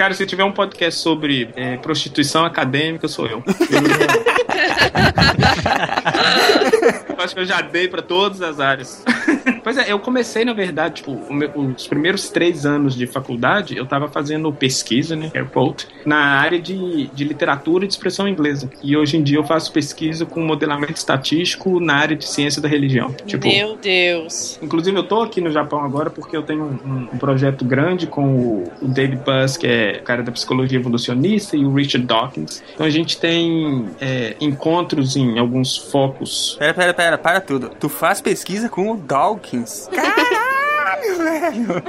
Cara, se tiver um podcast sobre é, prostituição acadêmica, sou eu. eu acho que eu já dei pra todas as áreas. Pois é, eu comecei, na verdade, tipo, meu, os primeiros três anos de faculdade, eu tava fazendo pesquisa, né, airport, na área de, de literatura e de expressão inglesa. E hoje em dia eu faço pesquisa com modelamento estatístico na área de ciência da religião. Tipo, Meu Deus. Inclusive, eu tô aqui no Japão agora porque eu tenho um, um projeto grande com o, o David Buzz, que é cara da psicologia evolucionista, e o Richard Dawkins. Então a gente tem é, encontros em alguns focos. Pera, pera, pera, para tudo. Tu faz pesquisa com o Dawkins. Caralho, velho!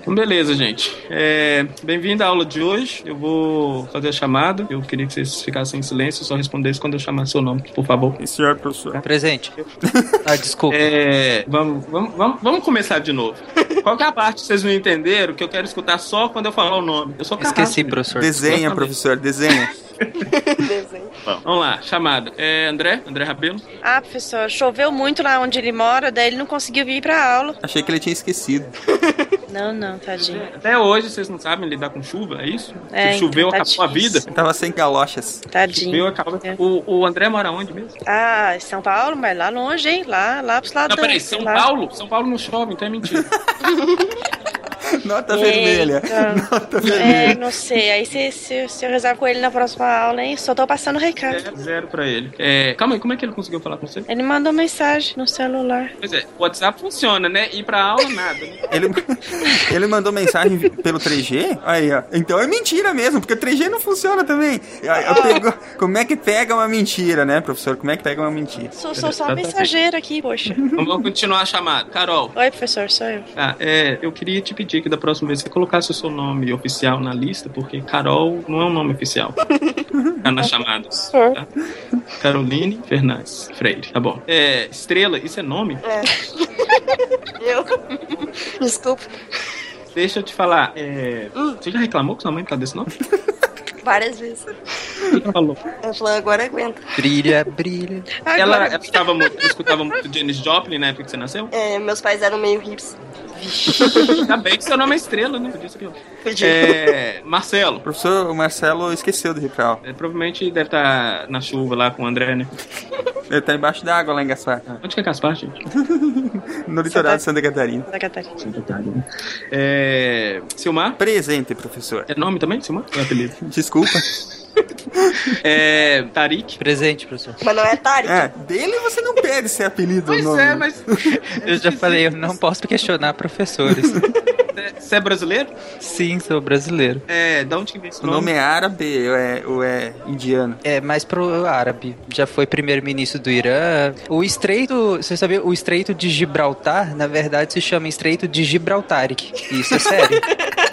Então, beleza, gente. É, Bem-vindo à aula de hoje. Eu vou fazer a chamada. Eu queria que vocês ficassem em silêncio e só respondessem quando eu chamar seu nome, por favor. Sim, senhor, professor. Presente. ah, desculpa. É, vamos, vamos, vamos, vamos começar de novo. Qual é a parte que vocês não entenderam que eu quero escutar só quando eu falar o nome? Eu sou carrasco, Esqueci, professor. Desenha, professor, desenha. Bom, vamos lá, chamada. É André? André Rabelo? Ah, professor, choveu muito lá onde ele mora, daí ele não conseguiu vir pra aula. Achei que ele tinha esquecido. Não, não, tadinho. Até hoje vocês não sabem lidar com chuva, é isso? É, Se choveu, então, tá acabou a vida. difícil. Tava sem galochas. Tadinho. Choveu, acabou. É. O, o André mora onde mesmo? Ah, São Paulo, mas lá longe, hein? Lá, lá pros lados Não, peraí, da- São lá. Paulo? São Paulo não chove, então é mentira. Nota vermelha. Eita. Nota É, vermelha. não sei. Aí se, se, se eu reservo com ele na próxima aula, hein? Só tô passando o recado. Zero, zero pra ele. É, calma aí, como é que ele conseguiu falar com você? Ele mandou mensagem no celular. Pois é, o WhatsApp funciona, né? Ir pra aula, nada. Né? Ele, ele mandou mensagem pelo 3G? Aí, ó. Então é mentira mesmo, porque o 3G não funciona também. Eu pego- como é que pega uma mentira, né, professor? Como é que pega uma mentira? Sou, sou só mensageiro aqui, poxa. Vamos continuar a chamada. Carol, Oi, professor, sou eu. ah, é, eu queria te pedir que da próxima vez você colocasse o seu nome oficial na lista, porque Carol não é um nome oficial. Tá nas chamadas. Tá? Caroline Fernandes Freire, tá bom. É, Estrela, isso é nome? Eu? Desculpa. Deixa eu te falar, é, você já reclamou que sua mãe tá desse nome? Várias vezes. Ela falou? Ela falou, agora aguenta. Brilha, brilha. Ela, ela escutava muito, escutava muito Janis Joplin na época que você nasceu? É, meus pais eram meio hips. Ainda bem que seu nome é Estrela, né? Podia ser pior. Podia. É, Marcelo, O professor o Marcelo esqueceu do Ripral. é, provavelmente deve estar na chuva lá com o André, né? Ele tá embaixo da água lá em Gaspar. Onde que é Gaspar, gente? No litoral de Santa Catarina. da Catarina. É, Silmar? Presente, professor. É nome também, Silmar? É apelido? Desculpa. É, Tarik? Presente, professor. Mas não é Tarek. É, dele você não pede ser apelido ou Pois nome. é, mas... Eu já falei, eu não posso questionar professores. Você é brasileiro? Sim, sou brasileiro. É, da onde que vem esse O nome é árabe ou é, ou é indiano? É mais pro árabe. Já foi primeiro-ministro do Irã. O estreito, você sabia? O estreito de Gibraltar, na verdade, se chama estreito de Gibraltaric. Isso é sério.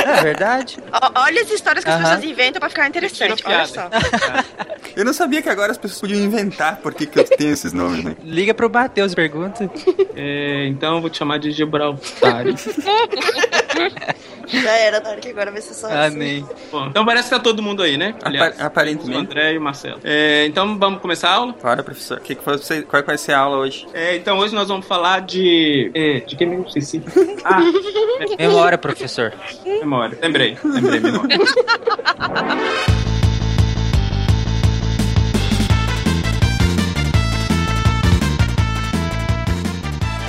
Não é verdade? Olha as histórias que as Aham. pessoas inventam pra ficar interessante. Olha só. Eu não sabia que agora as pessoas podiam inventar por que, que eu tenho esses nomes, né? Liga pro Matheus, pergunta. É, então eu vou te chamar de Gibraltar. Já era Tarek, agora vai ser só Ah, assim. Bom, então parece que tá todo mundo aí, né? Aliás, Apa- aparentemente. o André e o Marcelo. É, então vamos começar a aula? Bora, professor. Que que você, qual que vai ser a aula hoje? É, então hoje nós vamos falar de. É, de que mesmo? Esqueci. Ah, Memória, professor. memória. Lembrei, lembrei, memória.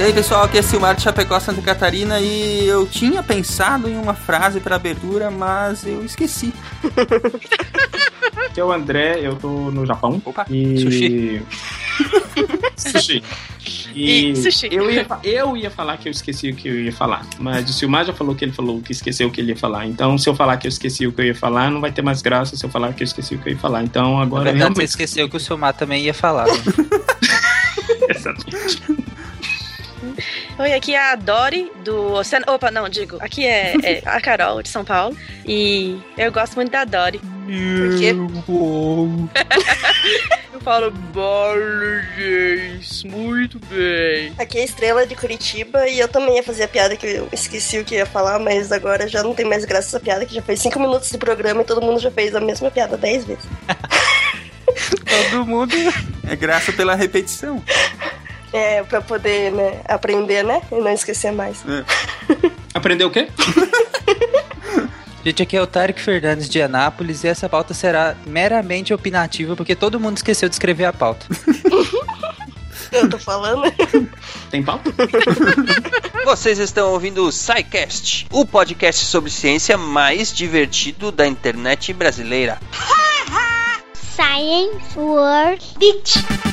E aí, pessoal, aqui é Silmar de Chapecó, Santa Catarina e eu tinha pensado em uma frase para abertura, mas eu esqueci. Aqui é o André, eu tô no Japão. Opa, e... sushi. sushi. E, E sushi. Eu, ia, eu ia falar que eu esqueci o que eu ia falar, mas o Silmar já falou que ele falou que esqueceu o que ele ia falar. Então, se eu falar que eu esqueci o que eu ia falar, não vai ter mais graça se eu falar que eu esqueci o que eu ia falar. Então, Na agora verdade, você realmente. esqueceu que o seu Mar também ia falar. né? Exatamente. Oi, aqui é a Dori do Oceano. Opa, não, digo. Aqui é, é a Carol de São Paulo. E eu gosto muito da Dori. Por quê? Eu falo Borges, muito bem. Aqui é a Estrela de Curitiba e eu também ia fazer a piada que eu esqueci o que ia falar, mas agora já não tem mais graça essa piada, que já fez cinco minutos de programa e todo mundo já fez a mesma piada dez vezes. Todo mundo. É graça pela repetição. É, pra poder, né, aprender, né, e não esquecer mais. É. Aprendeu o quê? Gente, aqui é o Tarek Fernandes de Anápolis e essa pauta será meramente opinativa porque todo mundo esqueceu de escrever a pauta. Eu tô falando. Tem pauta? Vocês estão ouvindo o SciCast, o podcast sobre ciência mais divertido da internet brasileira. Science World Beach.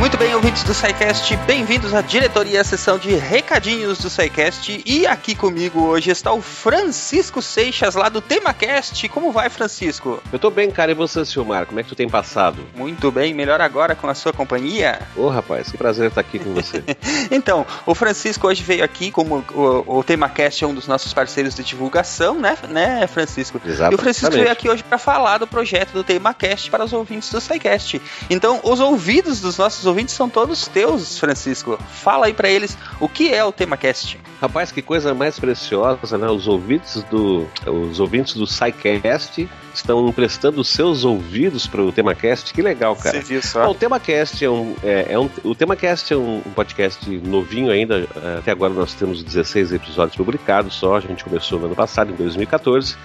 Muito bem, ouvintes do SciCast, bem-vindos à diretoria, à sessão de recadinhos do SciCast. E aqui comigo hoje está o Francisco Seixas, lá do TemaCast. Como vai, Francisco? Eu tô bem, cara. E você, Silmar? Como é que tu tem passado? Muito bem, melhor agora com a sua companhia. Ô, rapaz, que prazer estar aqui com você. Então, o Francisco hoje veio aqui, como o, o TemaCast é um dos nossos parceiros de divulgação, né, né Francisco? Exato. E o Francisco veio aqui hoje para falar do projeto do TemaCast para os ouvintes do SciCast. Então, os ouvidos dos nossos ouvintes são todos teus, Francisco. Fala aí para eles o que é o TemaCast. Rapaz, que coisa mais preciosa, né? Os ouvintes do, os ouvintes do SciCast estão emprestando os seus ouvidos para o TemaCast. Que legal, cara. Você viu Bom, só? o TemaCast é um, é, é um, o TemaCast é um podcast novinho ainda. Até agora nós temos 16 episódios publicados só. A gente começou no ano passado, em 2014.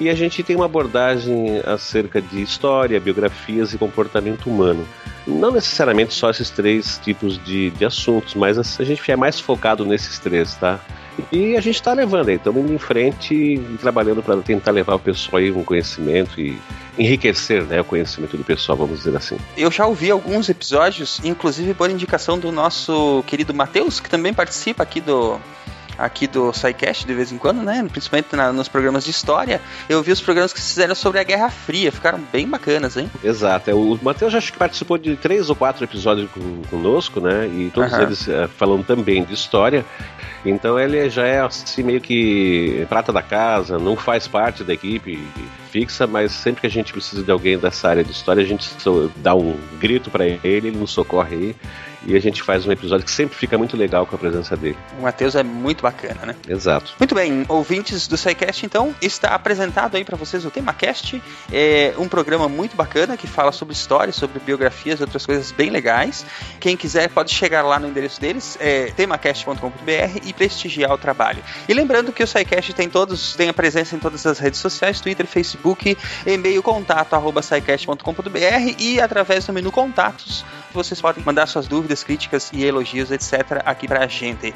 E a gente tem uma abordagem acerca de história, biografias e comportamento humano. Não necessariamente só esses três tipos de, de assuntos, mas a gente é mais focado nesses três, tá? E a gente está levando aí, estamos indo em frente e trabalhando para tentar levar o pessoal aí um conhecimento e enriquecer né, o conhecimento do pessoal, vamos dizer assim. Eu já ouvi alguns episódios, inclusive por indicação do nosso querido Matheus, que também participa aqui do aqui do SciCast de vez em quando, né? Principalmente na- nos programas de história. Eu vi os programas que fizeram sobre a Guerra Fria, ficaram bem bacanas, hein? Exato. é, O Matheus acho que participou de três ou quatro episódios conosco, né? E todos eles eh, falando também de história. Então ele já é assim meio que prata da casa, não faz parte da equipe fixa, mas sempre que a gente precisa de alguém dessa área de história, a gente dá um grito para ele, ele nos socorre aí. E a gente faz um episódio que sempre fica muito legal com a presença dele. O Matheus é muito bacana, né? Exato. Muito bem, ouvintes do SciCast, então, está apresentado aí para vocês o TemaCast. É um programa muito bacana que fala sobre história, sobre biografias e outras coisas bem legais. Quem quiser pode chegar lá no endereço deles, é temacast.com.br e prestigiar o trabalho. E lembrando que o SciCast tem todos, tem a presença em todas as redes sociais, Twitter, Facebook, e-mail contato arroba e através do menu contatos vocês podem mandar suas dúvidas, críticas e elogios, etc. aqui pra gente.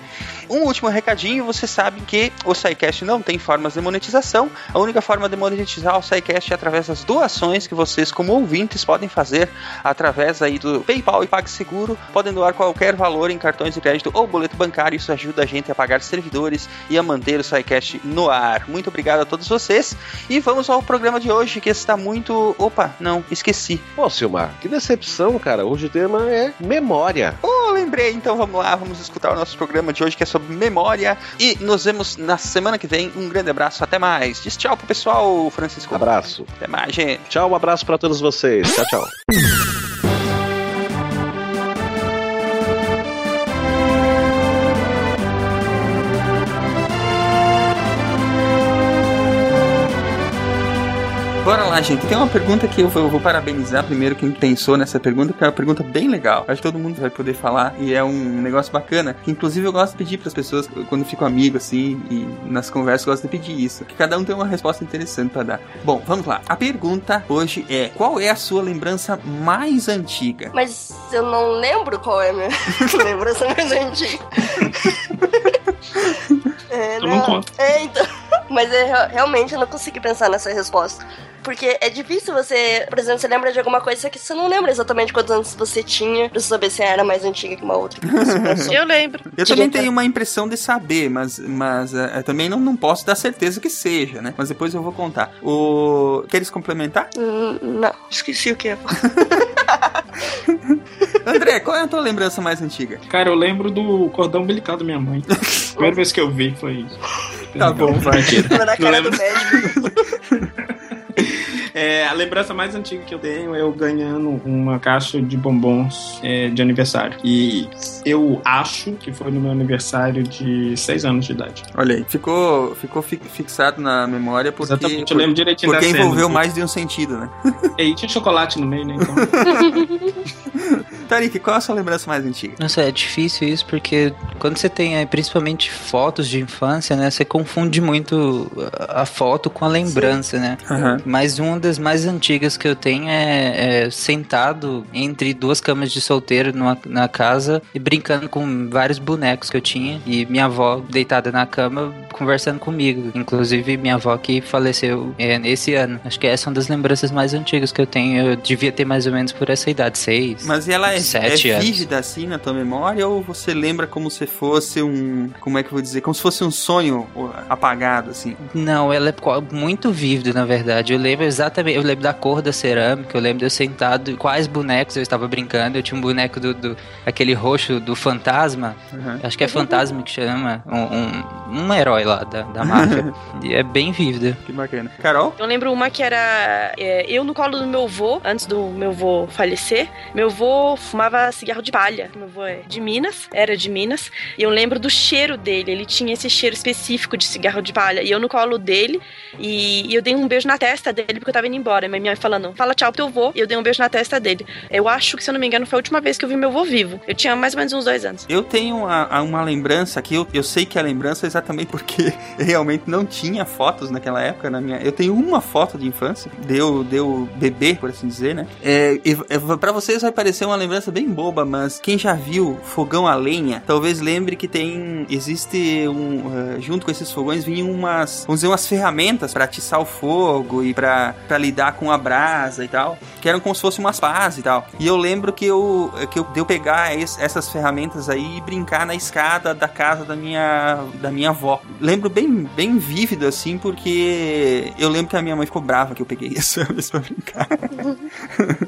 Um último recadinho, vocês sabem que o SciCast não tem formas de monetização. A única forma de monetizar o SciCast é através das doações que vocês, como ouvintes, podem fazer através aí do PayPal e PagSeguro. Podem doar qualquer valor em cartões de crédito ou boleto bancário. Isso ajuda a gente a pagar servidores e a manter o SciCast no ar. Muito obrigado a todos vocês. E vamos ao programa de hoje, que está muito... Opa, não, esqueci. Pô, Silmar, que decepção, cara. Hoje o tema é memória. Oh, lembrei, então vamos lá, vamos escutar o nosso programa de hoje que é sobre memória. E nos vemos na semana que vem. Um grande abraço, até mais. Diz tchau pro pessoal, Francisco. Abraço. Até mais, gente. Tchau, um abraço para todos vocês. Tchau, tchau. Lá, gente. Tem uma pergunta que eu vou, eu vou parabenizar primeiro quem pensou nessa pergunta, que é uma pergunta bem legal. Acho que todo mundo vai poder falar e é um negócio bacana. Que inclusive eu gosto de pedir para as pessoas, quando fico amigo assim e nas conversas, eu gosto de pedir isso. Que cada um tem uma resposta interessante para dar. Bom, vamos lá. A pergunta hoje é: qual é a sua lembrança mais antiga? Mas eu não lembro qual é a minha lembrança mais antiga. É, Tu não conta. É, então. Mas é, re- realmente eu não consegui pensar nessa resposta. Porque é difícil você, por exemplo, você lembra de alguma coisa que você não lembra exatamente quantos anos você tinha pra saber se era mais antiga que uma outra. que. Eu lembro. Eu também tenho uma impressão de saber, mas, mas eh, também não, não posso dar certeza que seja, né? Mas depois eu vou contar. O... Queres complementar? Hum, Não, esqueci o que é. André, qual é a tua lembrança mais antiga? Cara, eu lembro do cordão umbilical da minha mãe. Primeira vez que eu vi foi isso. Tá bom, vai. Na Não cara lembro. do médico. É, É, a lembrança mais antiga que eu tenho é eu ganhando uma caixa de bombons é, de aniversário. E eu acho que foi no meu aniversário de 6 anos de idade. Olha aí, ficou, ficou fi- fixado na memória porque, Exatamente, eu lembro direitinho porque da cena. envolveu mais de um sentido, né? E aí tinha chocolate no meio, né? Então. Tarik, qual é a sua lembrança mais antiga? Nossa, é difícil isso porque quando você tem eh, principalmente fotos de infância, né, você confunde muito a a foto com a lembrança, né? Aham. Mas uma das mais antigas que eu tenho é, é sentado entre duas camas de solteiro numa, na casa e brincando com vários bonecos que eu tinha e minha avó deitada na cama conversando comigo. Inclusive minha avó que faleceu é, nesse ano. Acho que essa é uma das lembranças mais antigas que eu tenho. Eu devia ter mais ou menos por essa idade, seis. Mas ela é, Sete é anos. vívida assim na tua memória ou você lembra como se fosse um. Como é que eu vou dizer? Como se fosse um sonho apagado, assim? Não, ela é muito vívida, na verdade. Eu lembro exatamente, eu lembro da cor da cerâmica, eu lembro de eu sentado, quais bonecos eu estava brincando. Eu tinha um boneco do, do- aquele roxo do fantasma, Uhum. acho que é fantasma que chama, um, um, um herói lá da, da máfia. e é bem vívida. Que bacana. Carol? Eu lembro uma que era é, eu no colo do meu avô, antes do meu avô falecer. Meu avô fumava cigarro de palha. Meu avô é de Minas, era de Minas. E eu lembro do cheiro dele. Ele tinha esse cheiro específico de cigarro de palha. E eu no colo dele. E, e eu dei um beijo na testa dele porque eu tava indo embora. Minha mãe falando, fala tchau pro teu avô. E eu dei um beijo na testa dele. Eu acho que, se eu não me engano, foi a última vez que eu vi meu avô vivo. Eu tinha mais ou menos uns dois anos. Eu tenho a- a- uma lembrança que eu, eu sei que a lembrança é exatamente porque realmente não tinha fotos naquela época na minha. Eu tenho uma foto de infância, deu deu bebê, por assim dizer, né? É, é, para vocês vai parecer uma lembrança bem boba, mas quem já viu fogão a lenha, talvez lembre que tem existe um eh, junto com esses fogões vinham umas, vamos dizer, umas ferramentas para atiçar o fogo e para lidar com a brasa e tal, que eram como se fossem umas pás e tal. E eu lembro que eu que eu deu pegar es- essas ferramentas aí e brincar na escada da casa da minha da minha avó. Lembro bem bem vívido assim, porque eu lembro que a minha mãe ficou brava que eu peguei essa vez pra brincar.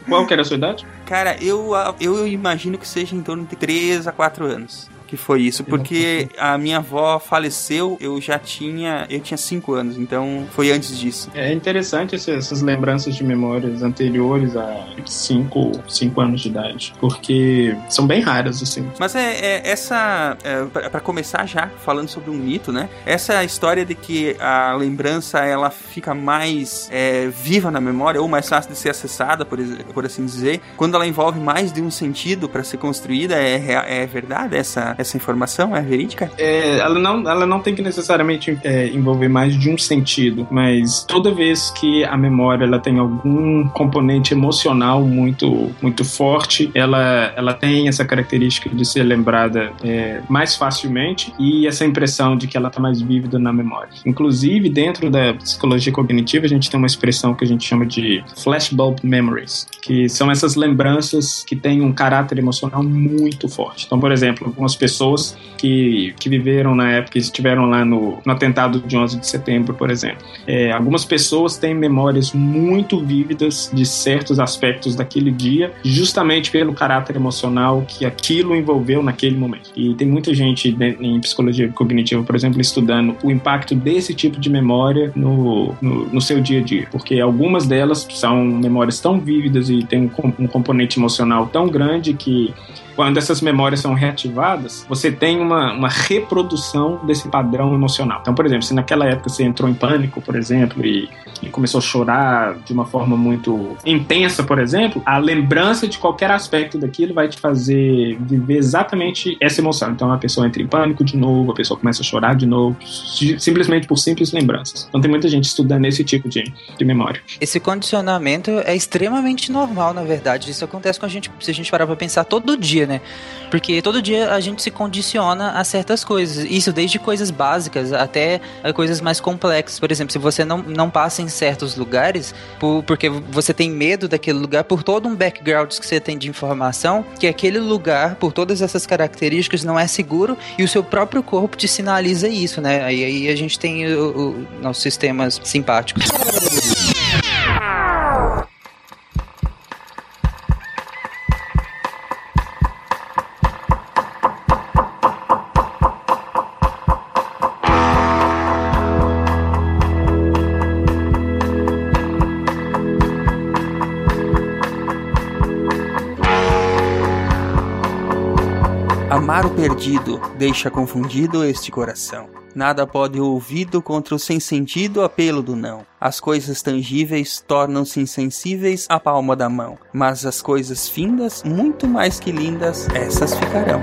Qual que era a sua idade? Cara, eu, eu imagino que seja em torno de 3 a 4 anos. Que foi isso, porque a minha avó faleceu, eu já tinha. Eu tinha 5 anos, então foi antes disso. É interessante essas lembranças de memórias anteriores a 5 cinco anos de idade, porque são bem raras, assim. Mas é, é essa. É, pra começar já, falando sobre um mito, né? Essa história de que a lembrança ela fica mais é, viva na memória, ou mais fácil de ser acessada, por, por assim dizer, quando ela envolve mais de um sentido para ser construída. É, é verdade essa, essa informação? É verídica? É, ela, não, ela não tem que necessariamente é, envolver mais de um sentido, mas toda vez que a memória ela tem algum componente emocional muito, muito forte, ela, ela tem essa característica de ser lembrada é, mais facilmente e essa impressão de que ela está mais vívida na memória. Inclusive, dentro da psicologia cognitiva, a gente tem uma expressão que a gente chama de flashbulb memories, que são essas lembranças que têm um caráter emocional muito forte. Então, por exemplo, algumas pessoas que, que viveram na época, estiveram lá no, no atentado de 11 de setembro, por exemplo. É, algumas pessoas têm memórias muito vívidas de certos aspectos daquele dia, justamente pelo caráter emocional que aquilo envolveu naquele momento. E tem muita gente em psicologia cognitiva, por exemplo, estudando o impacto desse tipo de memória no, no, no seu dia a dia, porque algumas delas são memórias tão vívidas e têm um, um componente emocional tão grande que quando essas memórias são reativadas, você tem uma, uma reprodução desse padrão emocional. Então, por exemplo, se naquela época você entrou em pânico, por exemplo, e, e começou a chorar de uma forma muito intensa, por exemplo, a lembrança de qualquer aspecto daquilo vai te fazer viver exatamente essa emoção. Então, a pessoa entra em pânico de novo, a pessoa começa a chorar de novo, si- simplesmente por simples lembranças. Então, tem muita gente estudando esse tipo de, de memória. Esse condicionamento é extremamente normal, na verdade. Isso acontece com a gente, se a gente parar pra pensar todo dia, né? Porque todo dia a gente se condiciona a certas coisas. Isso desde coisas básicas até a coisas mais complexas. Por exemplo, se você não, não passa em certos lugares, por- porque você tem medo daquele lugar, por todo um background que você tem de informação, que aquele lugar, por todas essas características, não é seguro e o seu próprio corpo te sinaliza isso, né? Aí, a gente tem o, o, sistemas simpáticos. Perdido deixa confundido este coração. Nada pode ouvido contra o sem sentido apelo do não. As coisas tangíveis tornam-se insensíveis à palma da mão, mas as coisas findas, muito mais que lindas, essas ficarão.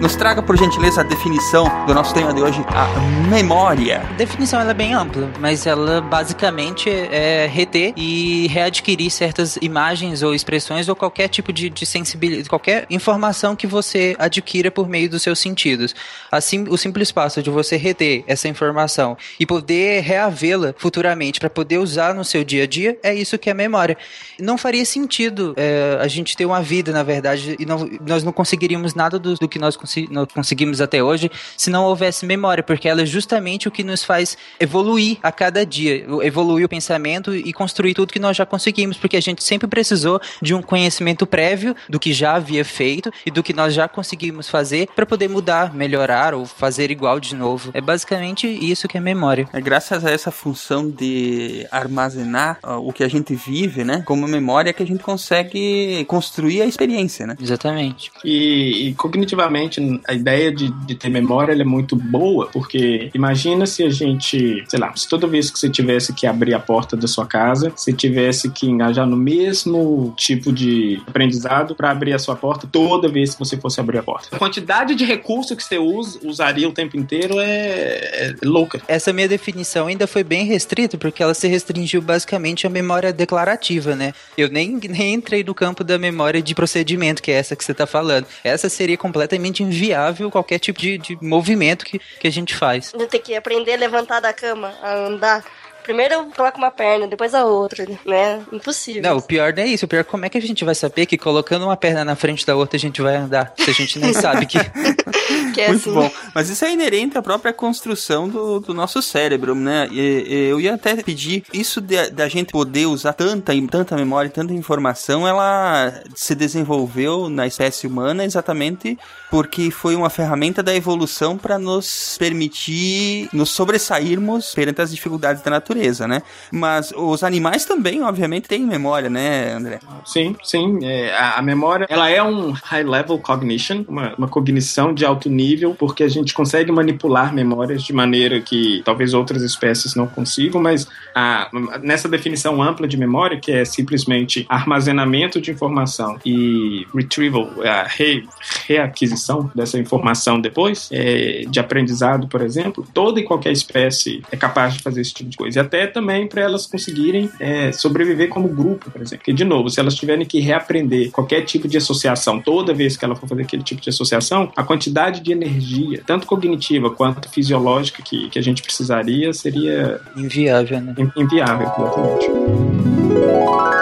Nos traga por gentileza a definição do nosso tema de hoje, a memória. A definição é bem ampla, mas ela basicamente é reter e readquirir certas imagens ou expressões ou qualquer tipo de, de sensibilidade, qualquer informação que você adquira por meio dos seus sentidos. Assim, o simples passo de você reter essa informação e poder reavê-la futuramente para poder usar no seu dia a dia é isso que é memória. Não faria sentido é, a gente ter uma vida, na verdade, e não, nós não conseguiríamos nada do, do que nós, nós conseguimos até hoje se não houvesse memória, porque ela é justamente o que nos faz evoluir a cada dia, evoluir o pensamento e construir tudo que nós já conseguimos, porque a gente sempre precisou de um conhecimento prévio do que já havia feito e do que nós já conseguimos fazer para poder mudar, melhorar ou fazer igual de novo. É basicamente isso que é memória. É graças a essa função de armazenar uh, o que a gente vive, né, como memória que a gente consegue construir a experiência, né? Exatamente. E, e cognitivamente a ideia de, de ter memória é muito boa, porque imagina se a gente, sei lá, se toda vez que você tivesse que abrir a porta da sua casa, você tivesse que engajar no mesmo tipo de aprendizado para abrir a sua porta toda vez que você fosse abrir a porta. A quantidade de recurso que você usa, usaria o tempo inteiro é, é louca. Essa minha definição ainda foi bem restrita, porque ela se restringiu basicamente à memória declarativa, né? Eu nem, nem entrei no campo da memória de procedimento, que é essa que você está falando. Essa seria completamente completamente inviável qualquer tipo de, de movimento que, que a gente faz. Tem que aprender a levantar da cama, a andar. Primeiro eu coloco uma perna, depois a outra, né? Impossível. Não, o pior não é isso. O pior é como é que a gente vai saber que colocando uma perna na frente da outra a gente vai andar? Se a gente nem sabe que. que é Muito assim. bom. Mas isso é inerente à própria construção do, do nosso cérebro, né? E, e eu ia até pedir isso da gente poder usar tanta, tanta memória, tanta informação, ela se desenvolveu na espécie humana exatamente porque foi uma ferramenta da evolução para nos permitir nos sobressairmos perante as dificuldades da natureza, né? Mas os animais também, obviamente, têm memória, né, André? Sim, sim. É, a, a, memória, ela é um high level cognition, uma, uma cognição de alto nível, porque a gente consegue manipular memórias de maneira que talvez outras espécies não consigam, mas a, nessa definição ampla de memória, que é simplesmente armazenamento de informação e retrieval, a re, reaquisição dessa informação depois, é, de aprendizado, por exemplo, toda e qualquer espécie é capaz de fazer esse tipo de coisa. E até também para elas conseguirem é, sobreviver como grupo, por exemplo. Porque, de novo, se elas tiverem que reaprender qualquer tipo de associação toda vez que ela for fazer aquele tipo de associação, a quantidade de energia, tanto cognitiva quanto fisiológica, que, que a gente precisaria seria. Inviável, né? Inviável, exatamente.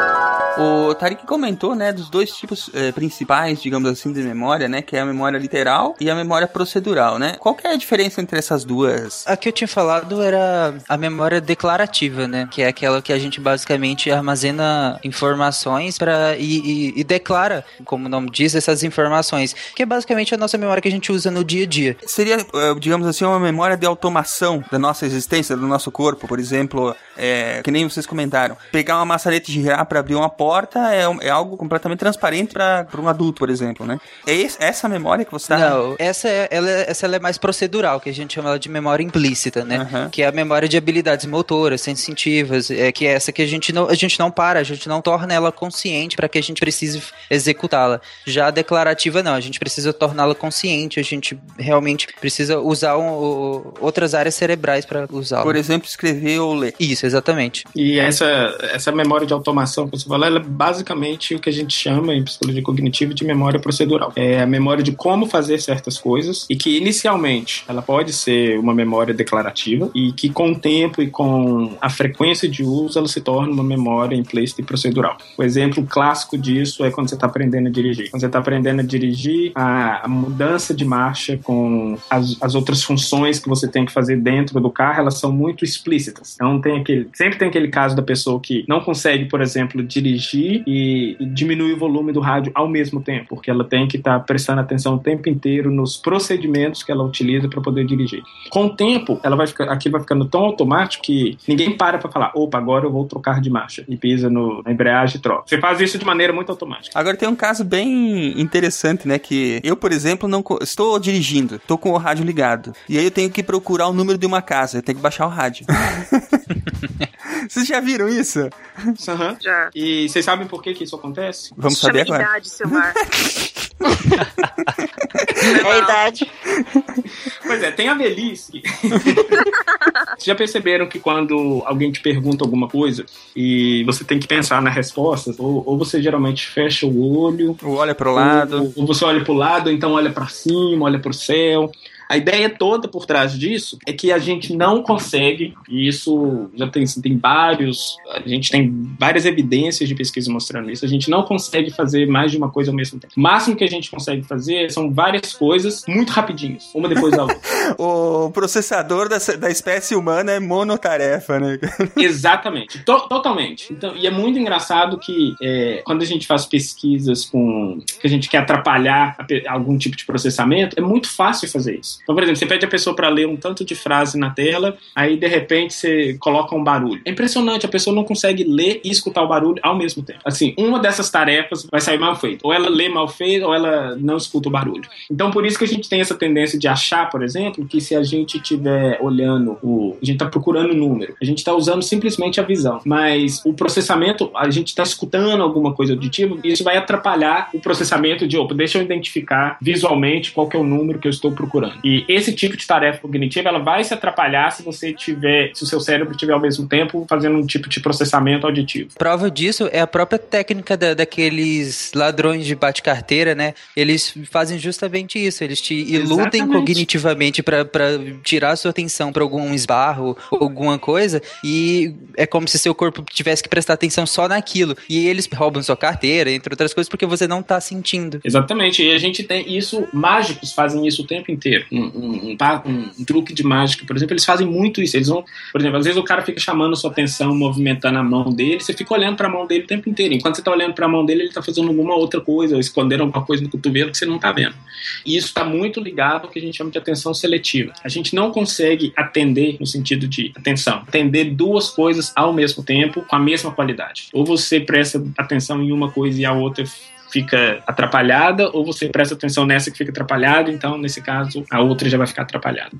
O Tarik comentou, né, dos dois tipos eh, principais, digamos assim, de memória, né, que é a memória literal e a memória procedural, né? Qual que é a diferença entre essas duas? A que eu tinha falado era a memória declarativa, né, que é aquela que a gente basicamente armazena informações para e, e, e, declara, como o nome diz, essas informações, que é basicamente a nossa memória que a gente usa no dia a dia. Seria, eh, digamos assim, uma memória de automação da nossa existência, do nosso corpo, por exemplo, é, que nem vocês comentaram, pegar uma maçaneta e girar para abrir uma porta porta é, é algo completamente transparente para um adulto, por exemplo, né? É esse, essa memória que você está... Não, essa, é, ela, essa ela é mais procedural, que a gente chama de memória implícita, né? Uhum. Que é a memória de habilidades motoras, sensitivas, é, que é essa que a gente, não, a gente não para, a gente não torna ela consciente para que a gente precise executá-la. Já a declarativa, não, a gente precisa torná-la consciente, a gente realmente precisa usar um, o, outras áreas cerebrais para usá-la. Por exemplo, escrever ou ler. Isso, exatamente. E essa, essa memória de automação que você falou, ela é basicamente o que a gente chama em psicologia cognitiva de memória procedural. É a memória de como fazer certas coisas e que inicialmente ela pode ser uma memória declarativa e que com o tempo e com a frequência de uso ela se torna uma memória implícita e procedural. O exemplo clássico disso é quando você está aprendendo a dirigir. Quando você está aprendendo a dirigir, a, mudança de marcha com as, as outras funções que você tem que fazer dentro do carro, elas são muito explícitas. Então tem aquele, sempre tem aquele caso da pessoa que não consegue, por exemplo, dirigir e, e diminuir o volume do rádio ao mesmo tempo, porque ela tem que estar tá prestando atenção o tempo inteiro nos procedimentos que ela utiliza para poder dirigir. Com o tempo, ela vai ficar, aquilo vai ficando tão automático que ninguém para para falar, opa, agora eu vou trocar de marcha e pisa no, na embreagem e troca. Você faz isso de maneira muito automática. Agora tem um caso bem interessante, né, que eu, por exemplo, não estou dirigindo, estou com o rádio ligado e aí eu tenho que procurar o número de uma casa, eu tenho que baixar o rádio. Vocês já viram isso? Uhum. Já. E vocês sabem por que, que isso acontece? Vamos saber agora. Idade, celular. é a idade. Pois é, tem a velhice. Vocês já perceberam que quando alguém te pergunta alguma coisa e você tem que pensar na resposta, ou, ou você geralmente fecha o olho, ou olha para o lado, ou, ou, você olha para o lado, ou então olha para cima, olha para o céu. A ideia toda por trás disso é que a gente não consegue, e isso já tem, assim, tem vários, a gente tem várias evidências de pesquisa mostrando isso, a gente não consegue fazer mais de uma coisa ao mesmo tempo. O máximo que a gente consegue fazer são várias coisas muito rapidinhas, uma depois da outra. o processador da, da espécie humana é monotarefa, né? Exatamente, to totalmente. Então, e é muito engraçado que é, quando a gente faz pesquisas com que a gente quer atrapalhar algum tipo de processamento, é muito fácil fazer isso. Então, por exemplo, você pede a pessoa para ler um tanto de frase na tela, aí de repente você coloca um barulho. É impressionante, a pessoa não consegue ler e escutar o barulho ao mesmo tempo. Assim, uma dessas tarefas vai sair mal feita. Ou ela lê mal feito, ou ela não escuta o barulho. Então, por isso que a gente tem essa tendência de achar, por exemplo, que se a gente estiver olhando o. A gente está procurando o número, a gente está usando simplesmente a visão. Mas o processamento, a gente está escutando alguma coisa auditiva, e isso vai atrapalhar o processamento de, opa, deixa eu identificar visualmente qual que é o número que eu estou procurando. E esse tipo de tarefa cognitiva ela vai se atrapalhar se você tiver, se o seu cérebro estiver ao mesmo tempo fazendo um tipo de processamento auditivo. Prova disso é a própria técnica da, daqueles ladrões de bate-carteira, né? Eles fazem justamente isso, eles te iludem Exatamente. cognitivamente para tirar a sua atenção para algum esbarro, alguma coisa, e é como se seu corpo tivesse que prestar atenção só naquilo. E eles roubam sua carteira, entre outras coisas, porque você não tá sentindo. Exatamente, e a gente tem isso, mágicos fazem isso o tempo inteiro um, um, um, truque de mágica, por exemplo, eles fazem muito isso. Eles vão, por exemplo, às vezes o cara fica chamando sua atenção, movimentando a mão dele, você fica olhando para a mão dele o tempo inteiro. Enquanto você está olhando para a mão dele, ele está fazendo alguma outra coisa, ou escondendo alguma coisa no cotovelo que você não está vendo. E isso está muito ligado ao que a gente chama de atenção seletiva. A gente não consegue atender no sentido de atenção, atender duas coisas ao mesmo tempo com a mesma qualidade. Ou você presta atenção em uma coisa e a outra fica atrapalhada, ou você presta atenção nessa que fica atrapalhada, então nesse caso a outra já vai ficar atrapalhada.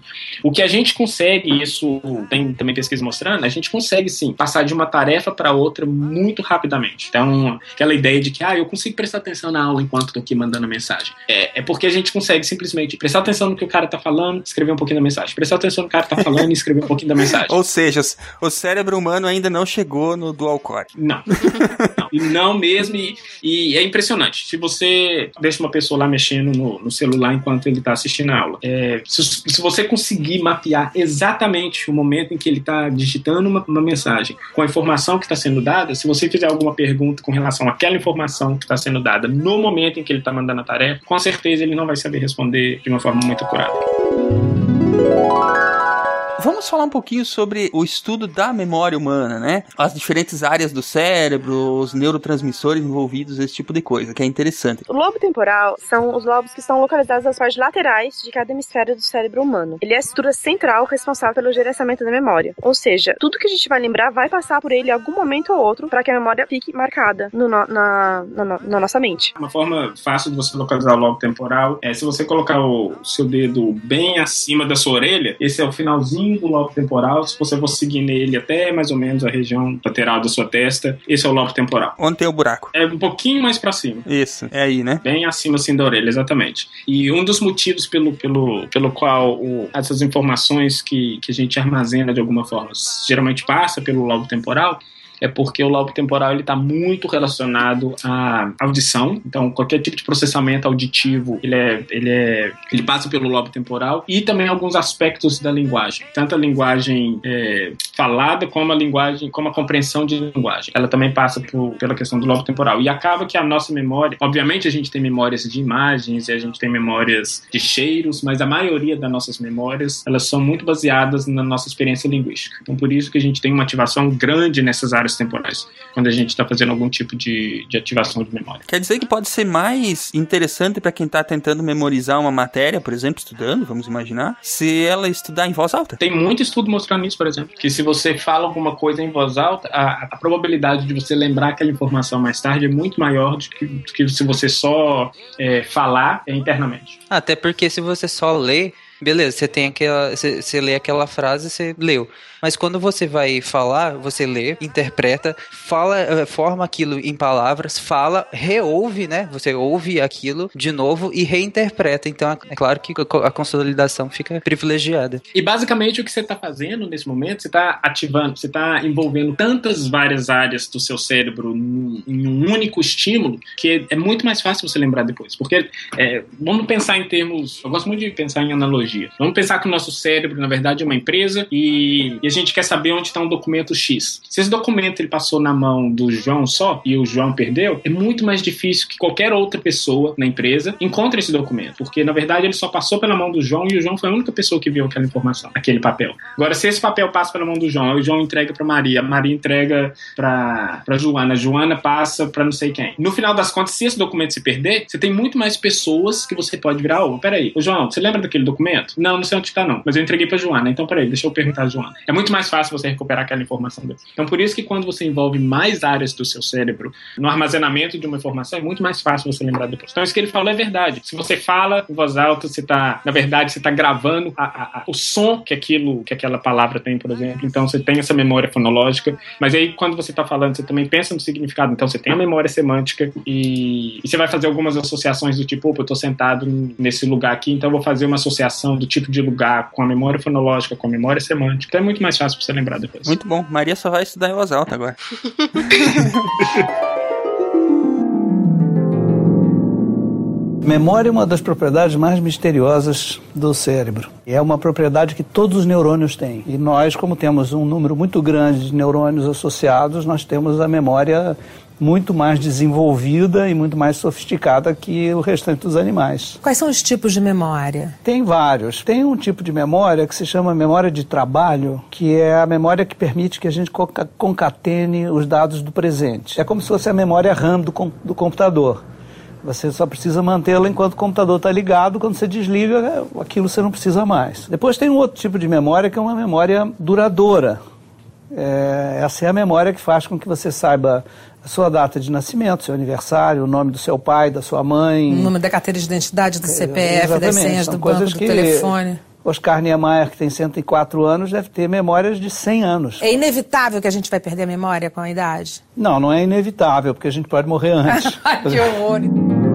O que a gente consegue, isso tem também pesquisa mostrando, a gente consegue sim passar de uma tarefa para outra muito rapidamente. Então, aquela ideia de que ah, eu consigo prestar atenção na aula enquanto estou aqui mandando a mensagem. É, é porque a gente consegue simplesmente prestar atenção no que o cara está falando, escrever um pouquinho da mensagem. Prestar atenção no que o cara está falando e escrever um pouquinho da mensagem. Ou seja, o cérebro humano ainda não chegou no dual core. Não. não. E não mesmo. E, e é impressionante Se você deixa uma pessoa lá mexendo no, no celular enquanto ele está assistindo a aula, é, se, se, você conseguir mapear exatamente o momento em que ele está digitando uma, uma, mensagem com a informação que está sendo dada, se você fizer alguma pergunta com relação àquela informação que está sendo dada no momento em que ele está mandando a tarefa, com certeza ele não vai saber responder de uma forma muito acurada. Vamos falar um pouquinho sobre o estudo da memória humana, né? As diferentes áreas do cérebro, os neurotransmissores envolvidos, esse tipo de coisa, que é interessante. O lobo temporal são os lobos que estão localizados nas partes laterais de cada hemisfério do cérebro humano. Ele é a estrutura central responsável pelo gerenciamento da memória. Ou seja, tudo que a gente vai lembrar vai passar por ele em algum momento ou outro para que a memória fique marcada no, na, na, na, na, nossa mente. Uma forma fácil de você localizar o lobo temporal é se você colocar o seu dedo bem acima da sua orelha, esse é o finalzinho do lobo temporal. Se você for seguir nele até mais ou menos a região lateral da sua testa, esse é o lobo temporal. Onde tem o buraco? É um pouquinho mais para cima. Isso, é aí, né? Bem acima assim da orelha, exatamente. E um dos motivos pelo, pelo, pelo qual o, essas informações que, que a gente armazena de alguma forma geralmente passa pelo lobo temporal é porque o lobo temporal ele está muito relacionado à audição. Então, qualquer tipo de processamento auditivo, ele é, ele é, ele passa pelo lobo temporal e também alguns aspectos da linguagem, tanto a linguagem é, falada como a linguagem, como a compreensão de linguagem. Ela também passa por, pela questão do lobo temporal e acaba que a nossa memória, obviamente a gente tem memórias de imagens e a gente tem memórias de cheiros, mas a maioria das nossas memórias elas são muito baseadas na nossa experiência linguística. Então, por isso que a gente tem uma ativação grande nessas áreas temporais, quando a gente está fazendo algum tipo de, de ativação de memória. Quer dizer que pode ser mais interessante para quem está tentando memorizar uma matéria, por exemplo, estudando, vamos imaginar, se ela estudar em voz alta? Tem muito estudo mostrando isso, por exemplo, que se você fala alguma coisa em voz alta, a, a probabilidade de você lembrar aquela informação mais tarde é muito maior do que, do que se você só é, falar internamente. Até porque se você só lê, beleza, você tem aquela. Você, você lê aquela frase, você leu. Mas quando você vai falar, você lê, interpreta, fala, eh, forma aquilo em palavras, fala, reouve, né? Você ouve aquilo de novo e reinterpreta. Então é claro que a consolidação fica privilegiada. E basicamente o que você está fazendo nesse momento, você está ativando, você está envolvendo tantas várias áreas do seu cérebro em um único estímulo que é muito mais fácil você lembrar depois. Porque é, vamos pensar em termos. Eu gosto muito de pensar em analogia. Vamos pensar que o nosso cérebro, na verdade, é uma empresa e e a gente quer saber onde está um documento X. Se esse documento ele passou na mão do João só e o João perdeu, é muito mais difícil que qualquer outra pessoa na empresa encontre esse documento, porque na verdade ele só passou pela mão do João e o João foi a única pessoa que viu aquela informação, aquele papel. Agora, se esse papel passa pela mão do João, o João entrega para Maria, Maria entrega para Joana, Joana passa para não sei quem. No final das contas, se esse documento se perder, você tem muito mais pessoas que você pode virar. Oh, peraí, ô João, você lembra daquele documento? Não, não sei onde está não, mas eu entreguei para Joana, então peraí, deixa eu perguntar a Joana. É muito mais fácil você recuperar aquela informação. Então, por isso que quando você envolve mais áreas do seu cérebro no armazenamento de uma informação, é muito mais fácil você lembrar depois. Então, isso que ele falou é verdade. Se você fala em voz alta, você está, na verdade, você está gravando a, a, a, o som que aquilo, que aquela palavra tem, por exemplo. Então, você tem essa memória fonológica. Mas aí, quando você está falando, você também pensa no significado. Então, você tem a memória semântica e, e você vai fazer algumas associações do tipo, opa, eu estou sentado nesse lugar aqui, então eu vou fazer uma associação do tipo de lugar com a memória fonológica, com a memória semântica. Então, é muito mais fácil para você lembrar depois. Muito bom. Maria só vai estudar em voz alta agora. Memória é uma das propriedades mais misteriosas do cérebro. É uma propriedade que todos os neurônios têm. E nós, como temos um número muito grande de neurônios associados, nós temos a memória muito mais desenvolvida e muito mais sofisticada que o restante dos animais. Quais são os tipos de memória? Tem vários. Tem um tipo de memória que se chama memória de trabalho, que é a memória que permite que a gente concatene os dados do presente. É como se fosse a memória RAM do, com do computador. Você só precisa mantê-la enquanto o computador está ligado. Quando você desliga, aquilo você não precisa mais. Depois tem um outro tipo de memória que é uma memória duradoura. É, essa é a memória que faz com que você saiba a sua data de nascimento, seu aniversário, o nome do seu pai, da sua mãe. O nome da carteira de identidade, do CPF, é, das senhas do banco, do telefone. Oscar Niemeyer, que tem 104 anos, deve ter memórias de 100 anos. É inevitável que a gente vai perder a memória com a idade? Não, não é inevitável, porque a gente pode morrer antes. que horror!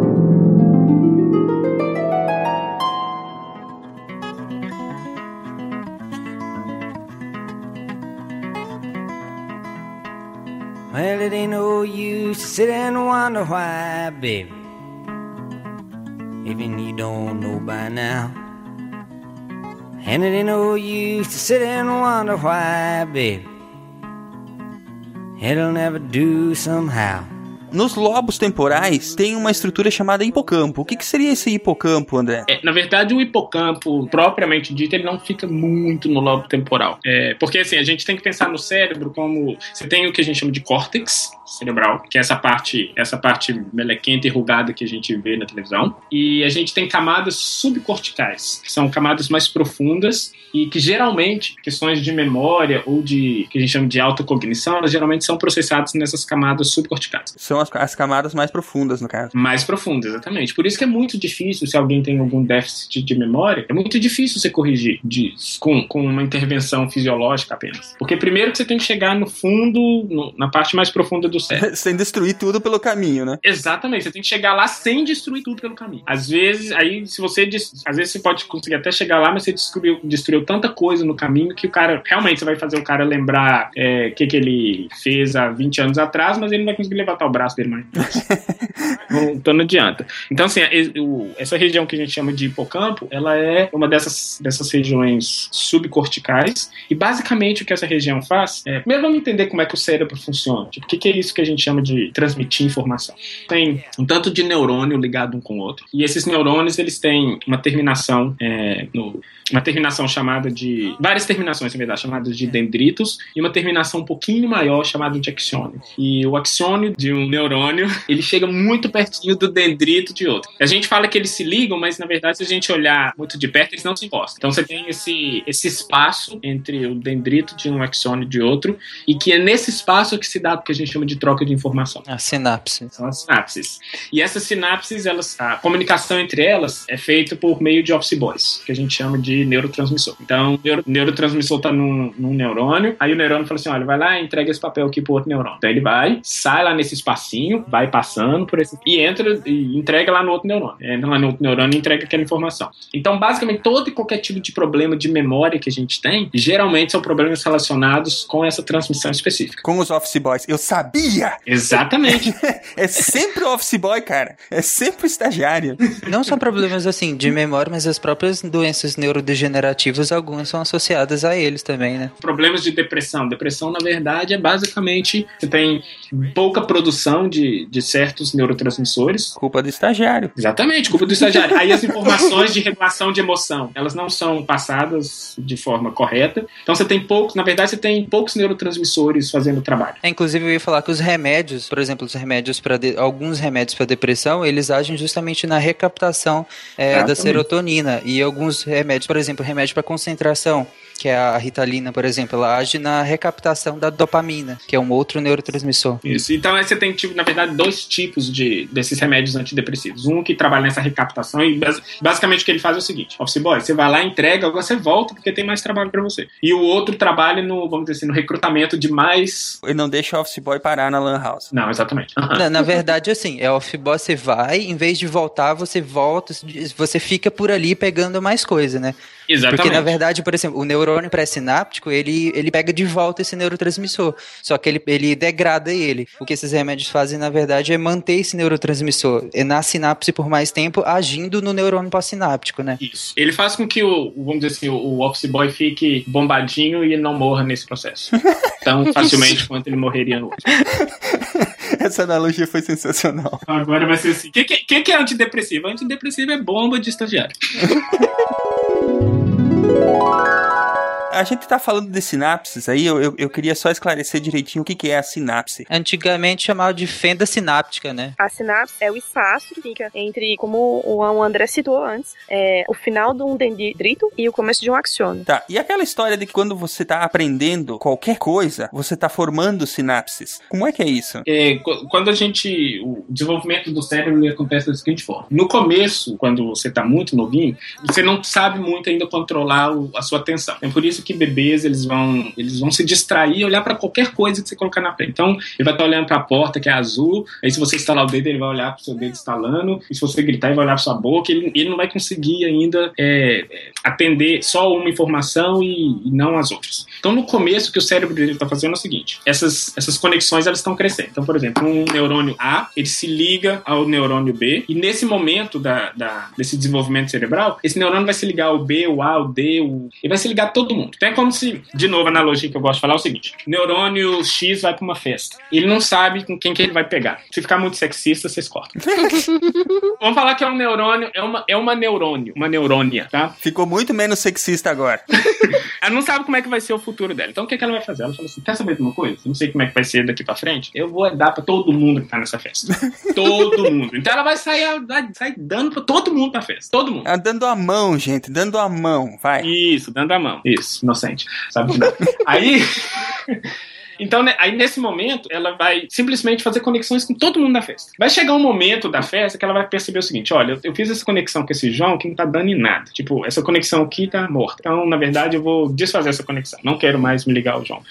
Well, it ain't no use to sit and wonder why, baby. Even you don't know by now. And it ain't no use to sit and wonder why, baby. It'll never do somehow. Nos lobos temporais tem uma estrutura chamada hipocampo. O que, que seria esse hipocampo, André? É, na verdade, o hipocampo, propriamente dito, ele não fica muito no lobo temporal. É, porque assim, a gente tem que pensar no cérebro como. Você tem o que a gente chama de córtex cerebral, que é essa parte, essa parte melequenta e rugada que a gente vê na televisão. E a gente tem camadas subcorticais, que são camadas mais profundas e que geralmente questões de memória ou de que a gente chama de alta cognição, elas geralmente são processadas nessas camadas subcorticais. São as, as camadas mais profundas, no caso. Mais profundas, exatamente. Por isso que é muito difícil, se alguém tem algum déficit de memória, é muito difícil você corrigir com, com uma intervenção fisiológica apenas. Porque primeiro que você tem que chegar no fundo, no, na parte mais profunda do cérebro. Sem destruir tudo pelo caminho, né? Exatamente, você tem que chegar lá sem destruir tudo pelo caminho. Às vezes, aí, se você. Às vezes você pode conseguir até chegar lá, mas você destruiu, destruiu tanta coisa no caminho que o cara. Realmente você vai fazer o cara lembrar é, o que, que ele fez há 20 anos atrás, mas ele não vai conseguir levantar o braço dele mais. não, então não adianta. Então, assim, é- essa região que a gente chama de hipocampo, ela é uma dessas, dessas regiões subcorticais. E basicamente o que essa região faz é. Primeiro vamos entender como é que o cérebro funciona. Tipo, o que, que é isso que a gente chama de transmitir informação? Tem um tanto de neurônio ligado um com o outro. E esses neurônios, eles têm uma terminação é, no- uma terminação chamada de. várias terminações, na verdade, chamadas de dendritos, e uma terminação um pouquinho maior chamada de axônio. E o axônio de um neurônio, ele chega muito pertinho do dendrito de outro. A gente fala que eles se ligam, mas na verdade, se a gente olhar muito de perto, eles não se encostam. Então você tem esse, esse espaço entre o dendrito de um axônio de outro, e que é nesse espaço que se dá o que a gente chama de troca de informação. A sinapse. São as sinapses. E essas sinapses, elas, a comunicação entre elas é feita por meio de office boys, que a gente chama de neurotransmissor. Então, o neuro, neurotransmissor está num, num neurônio, aí o neurônio fala assim: olha, vai lá e entrega esse papel aqui pro outro neurônio. Então ele vai, sai lá nesse espacinho, vai passando por esse. e entra e entrega lá no outro neurônio. Entra lá no outro neurônio e entrega aquela informação. Então, basicamente, todo e qualquer tipo de problema de memória que a gente tem, geralmente são problemas relacionados com essa transmissão específica. Com os office boys. Eu sabia! Exatamente. É sempre o office boy, cara. É sempre o estagiário. Não são problemas assim de memória, mas as próprias doenças neurodegenerativas, algumas são associadas a eles também, né? problemas de depressão. Depressão, na verdade, é basicamente você tem pouca produção de, de certos neurotransmissores. Culpa do estagiário. Exatamente, culpa do estagiário. Aí as informações de regulação de emoção, elas não são passadas de forma correta. Então você tem poucos, na verdade, você tem poucos neurotransmissores fazendo o trabalho. É, inclusive, eu ia falar que os remédios, por exemplo, os remédios para alguns remédios para depressão, eles agem justamente na recaptação é, da serotonina. E alguns remédios, por exemplo, remédio para concentração, que é a ritalina, por exemplo, ela age na recaptação da dopamina, que é um outro neurotransmissor. Isso. Então aí você tem, tipo, na verdade, dois tipos de, desses remédios antidepressivos. Um que trabalha nessa recaptação e bas- basicamente o que ele faz é o seguinte: Office Boy, você vai lá, entrega, agora você volta porque tem mais trabalho pra você. E o outro trabalha no, vamos dizer assim, no recrutamento de mais. Ele não deixa o office boy parar na lan house. Não, exatamente. Na, na verdade, assim, é off-boss, você vai, em vez de voltar, você volta, você fica por ali pegando mais coisa, né? Exatamente. Porque, na verdade, por exemplo, o neurônio pré-sináptico, ele, ele pega de volta esse neurotransmissor. Só que ele, ele degrada ele. O que esses remédios fazem, na verdade, é manter esse neurotransmissor na sinapse por mais tempo, agindo no neurônio pós-sináptico, né? Isso. Ele faz com que o, vamos dizer assim, o, Office Boy fique bombadinho e não morra nesse processo. Tão facilmente quanto ele morreria no outro. Essa analogia foi sensacional. Agora vai ser assim. O que, que, que que é antidepressivo? Antidepressivo é bomba de estagiário. Thank you. A gente tá falando de sinapses aí, eu, eu, eu queria só esclarecer direitinho o que, que é a sinapse. Antigamente chamava de fenda sináptica, né? A sinapse é o espaço que fica entre, como o André citou antes, é o final de um dendrito e o começo de um axônio. Tá, e aquela história de que quando você tá aprendendo qualquer coisa, você tá formando sinapses. Como é que é isso? É, qu- quando a gente. O desenvolvimento do cérebro acontece da seguinte forma. No começo, quando você está muito novinho, você não sabe muito ainda controlar o- a sua atenção. É por isso que bebês eles vão, eles vão se distrair e olhar para qualquer coisa que você colocar na frente. Então, ele vai estar olhando para a porta que é azul, aí se você estalar o dedo, ele vai olhar para o seu dedo estalando, e se você gritar, ele vai olhar para sua boca. Ele, ele não vai conseguir ainda é, é, atender só uma informação e, e não as outras. Então, no começo, o que o cérebro dele está fazendo é o seguinte: essas, essas conexões elas estão crescendo. Então, por exemplo, um neurônio A ele se liga ao neurônio B, e nesse momento da, da- desse desenvolvimento cerebral, esse neurônio vai se ligar ao B, o A, o D, o... ele vai se ligar a todo mundo. Então, é como se, de novo, a analogia que eu gosto de falar é o seguinte: neurônio X vai para uma festa, ele não sabe com quem que ele vai pegar. Se ficar muito sexista, vocês cortam. Vamos falar que é um neurônio, é uma, é uma neurônio, uma neurônia, tá? Ficou muito menos sexista agora. Ela não sabe como é que vai ser o futuro dela. Então o que, que ela vai fazer? Ela fala assim: quer saber de uma coisa? Eu não sei como é que vai ser daqui pra frente. Eu vou dar pra todo mundo que tá nessa festa. todo mundo. Então ela vai sair, vai sair dando pra todo mundo pra festa. Todo mundo. Ah, dando a mão, gente, dando a mão, vai. Isso, dando a mão. Isso, inocente. Sabe. Aí. Então, né, aí nesse momento, ela vai simplesmente fazer conexões com todo mundo da festa. Vai chegar um momento da festa que ela vai perceber o seguinte: olha, eu fiz essa conexão com esse João que não tá dando em nada. Tipo, essa conexão aqui tá morta. Então, na verdade, eu vou desfazer essa conexão. Não quero mais me ligar ao João.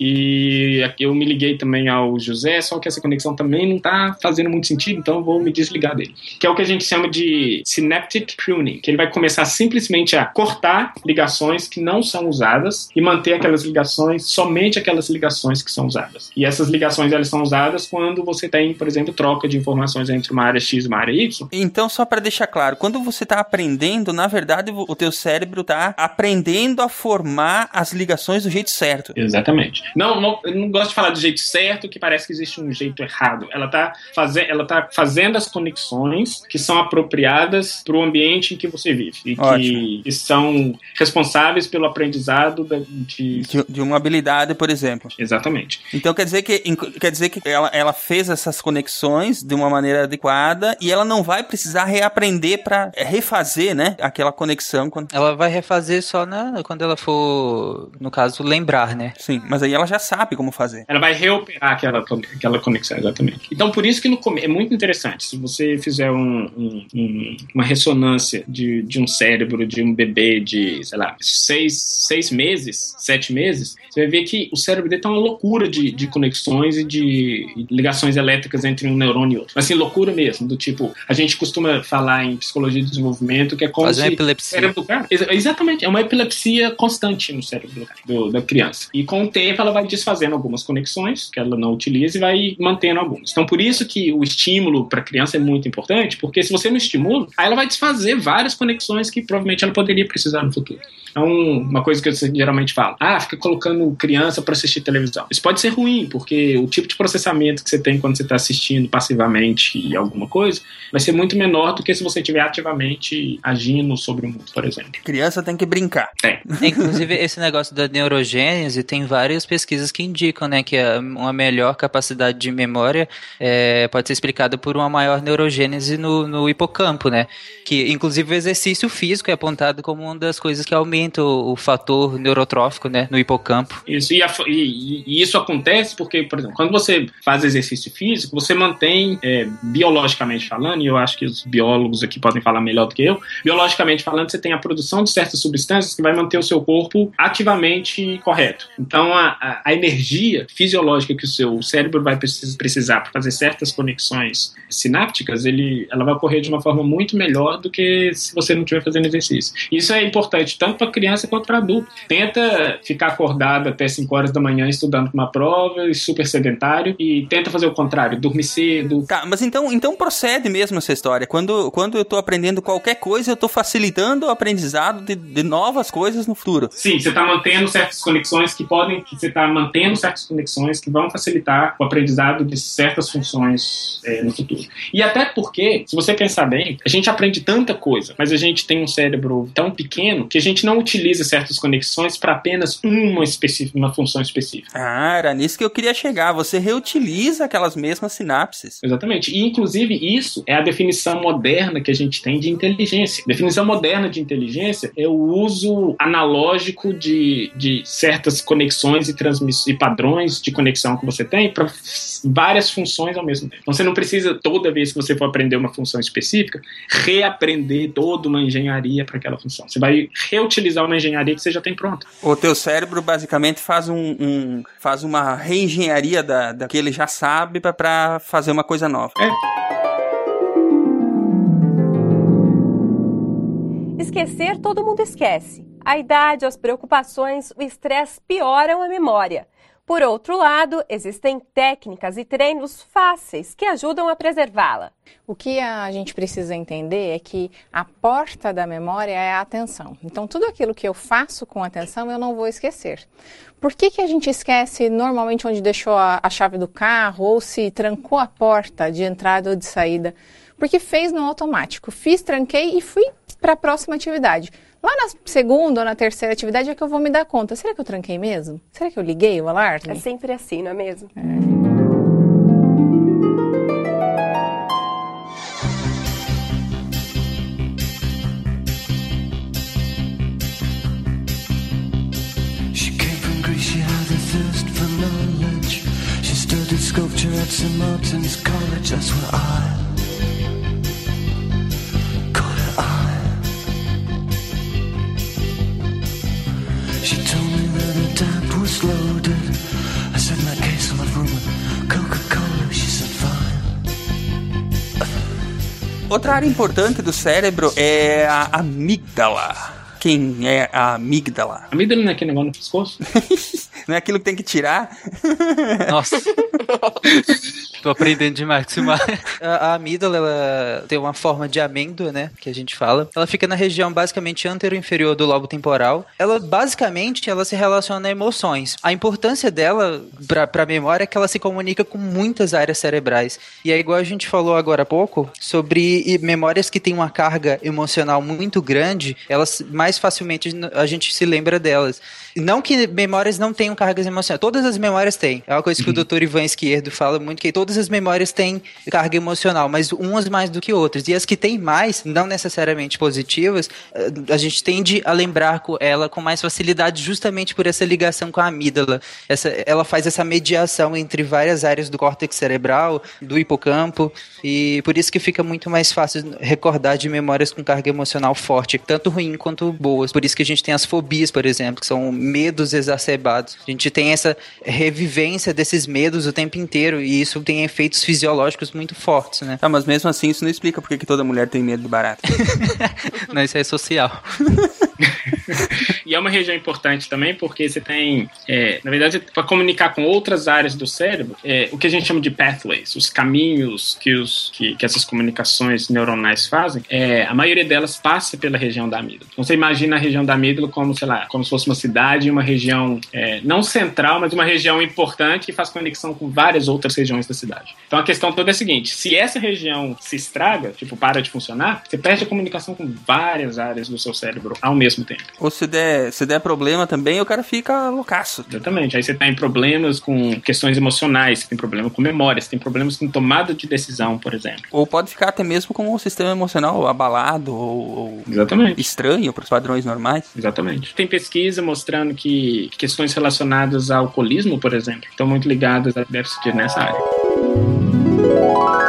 E eu me liguei também ao José, só que essa conexão também não tá fazendo muito sentido, então eu vou me desligar dele. Que é o que a gente chama de synaptic pruning, que ele vai começar simplesmente a cortar ligações que não são usadas e manter aquelas ligações, somente aquelas ligações que são usadas. E essas ligações elas são usadas quando você tem, por exemplo, troca de informações entre uma área X e uma área Y. Então, só para deixar claro, quando você está aprendendo, na verdade, o teu cérebro está aprendendo a formar as ligações do jeito certo. Exatamente. Não, não, eu não gosto de falar do jeito certo, que parece que existe um jeito errado. Ela está faze ela tá fazendo as conexões que são apropriadas para o ambiente em que você vive e que, que, são responsáveis pelo aprendizado de... de... de uma habilidade, por exemplo. Exatamente. Então quer dizer que quer dizer que ela, ela fez essas conexões de uma maneira adequada e ela não vai precisar reaprender para refazer, né, aquela conexão. Quando... Ela vai refazer só na quando ela for, no caso, lembrar, né? Sim, mas aí ela já sabe como fazer. Ela vai reoperar aquela, aquela conexão, exatamente. Então, por isso que no é muito interessante. Se você fizer um, um, um, uma ressonância de, de um cérebro de um bebê de, sei lá, seis, seis meses, sete meses, você vai ver que o cérebro dele tá uma loucura de, de conexões e de ligações elétricas entre um neurônio e outro. Assim, loucura mesmo, do tipo, a gente costuma falar em psicologia de desenvolvimento que é como Fazer se epilepsia. o cérebro do cara, exatamente, é uma epilepsia constante no cérebro do, da criança. E com o tempo ela vai desfazendo algumas conexões que ela não utiliza e vai mantendo algumas. Então, por isso que o estímulo para a criança é muito importante, porque se você não estimula, aí ela vai desfazer várias conexões que provavelmente ela poderia precisar no futuro. Então, uma coisa que eu geralmente falo, ah, fica colocando criança para assistir televisão. Isso pode ser ruim, porque o tipo de processamento que você tem quando você está assistindo passivamente alguma coisa vai ser muito menor do que se você estiver ativamente agindo sobre o mundo, por exemplo. Criança tem que brincar. É. Inclusive, esse negócio da neurogênese tem várias pesquisas que indicam, né, que uma melhor capacidade de memória é, pode ser explicada por uma maior neurogênese no, no hipocampo, né? Que, inclusive, o exercício físico é apontado como uma das coisas que aumenta o, o fator neurotrófico, né, no hipocampo. Isso, e, a, e, e, isso acontece porque, por exemplo, quando você faz exercício físico, você mantém, é, biologicamente falando, e eu acho que os biólogos aqui podem falar melhor do que eu, biologicamente falando, você tem a produção de certas substâncias que vai manter o seu corpo ativamente correto. Então, a, a, a energia fisiológica que o seu cérebro vai precisar para fazer certas conexões sinápticas, ele, ela vai ocorrer de uma forma muito melhor do que se você não estiver fazendo exercício. Isso é importante tanto para criança quanto para adulto. Tenta ficar acordado até 5 horas da manhã estudando para uma prova, super sedentário, e tenta fazer o contrário, dormir cedo. Tá, mas então, então procede mesmo essa história. Quando, quando eu estou aprendendo qualquer coisa, eu estou facilitando o aprendizado de, de novas coisas no futuro. Sim, você está mantendo certas conexões que podem, que você está mantendo certas conexões que vão facilitar o aprendizado de certas funções é, no futuro. E até porque, se você pensar bem, a gente aprende tanta coisa, mas a gente tem um cérebro tão pequeno que a gente não utiliza certas conexões para apenas uma específica, uma função específica. Ah, era nisso que eu queria chegar. Você reutiliza aquelas mesmas sinapses. Exatamente. E inclusive isso é a definição moderna que a gente tem de inteligência. A definição moderna de inteligência é o uso analógico de, de certas conexões e, e padrões de conexão que você tem para várias funções ao mesmo tempo. Então você não precisa, toda vez que você for aprender uma função específica, reaprender toda uma engenharia para aquela função. Você vai reutilizar uma engenharia que você já tem pronta. O teu cérebro basicamente faz, um, um faz uma reengenharia da, da que ele já sabe para fazer uma coisa nova. É. Esquecer, todo mundo esquece. A idade, as preocupações, o estresse pioram a memória. Por outro lado, existem técnicas e treinos fáceis que ajudam a preservá-la. O que a gente precisa entender é que a porta da memória é a atenção. Então, tudo aquilo que eu faço com atenção eu não vou esquecer. Por que, que a gente esquece normalmente onde deixou a, a chave do carro ou se trancou a porta de entrada ou de saída? Porque fez no automático. Fiz, tranquei e fui para a próxima atividade. Lá na segunda ou na terceira atividade é que eu vou me dar conta. Será que eu tranquei mesmo? Será que eu liguei o alarme? É sempre assim, não é mesmo? É. She came from Greece, she had a thirst for knowledge. sculpture at St. Martin's College, that's where I Coca-Cola. Outra área importante do cérebro é a amígdala. Quem é a amígdala? A amígdala não é aquele negócio no pescoço? não é aquilo que tem que tirar? Nossa. Tô aprendendo demais com. A, a amígdala, ela tem uma forma de amêndoa, né? Que a gente fala. Ela fica na região basicamente antero-inferior do lobo temporal. Ela, basicamente, ela se relaciona a emoções. A importância dela pra, pra memória é que ela se comunica com muitas áreas cerebrais. E é igual a gente falou agora há pouco sobre memórias que têm uma carga emocional muito grande, elas mais facilmente a gente se lembra delas. Não que memórias não tenham cargas emocionais. Todas as memórias têm. É uma coisa que o Dr. Ivan Esquerdo fala muito, que todas as memórias têm carga emocional, mas umas mais do que outras. E as que têm mais, não necessariamente positivas, eh, a gente tende a lembrar com ela com mais facilidade justamente por essa ligação com a amígdala. Essa, ela faz essa mediação entre várias áreas do córtex cerebral, do hipocampo, e por isso que fica muito mais fácil recordar de memórias com carga emocional forte, tanto ruim quanto boas. Por isso que a gente tem as fobias, por exemplo, que são medos exacerbados. A gente tem essa revivência desses medos o tempo inteiro e isso tem efeitos fisiológicos muito fortes, né? Tá, mas mesmo assim isso não explica por que toda mulher tem medo de barata. não, isso é social. e é uma região importante também porque você tem, é, na verdade, para comunicar com outras áreas do cérebro, é, o que a gente chama de pathways, os caminhos que, os, que, que essas comunicações neuronais fazem, é, a maioria delas passa pela região da amígdala. Então você imagina a região da amígdala como, sei lá, como se fosse uma cidade, uma região é, não central, mas uma região importante que faz conexão com várias outras regiões da cidade. Então a questão toda é a seguinte: se essa região se estraga, tipo, para de funcionar, você perde a comunicação com várias áreas do seu cérebro ao mesmo tempo. Ou se der, se der problema também, o cara fica loucaço. Exatamente. Aí você tem problemas com questões emocionais, você tem problema com memória, você tem problemas com tomada de decisão, por exemplo. Ou pode ficar até mesmo com o sistema emocional abalado ou, ou Exatamente. estranho para os padrões normais. Exatamente. Tem pesquisa mostrando que questões relacionadas ao alcoolismo, por exemplo, estão muito ligadas a déficit nessa área.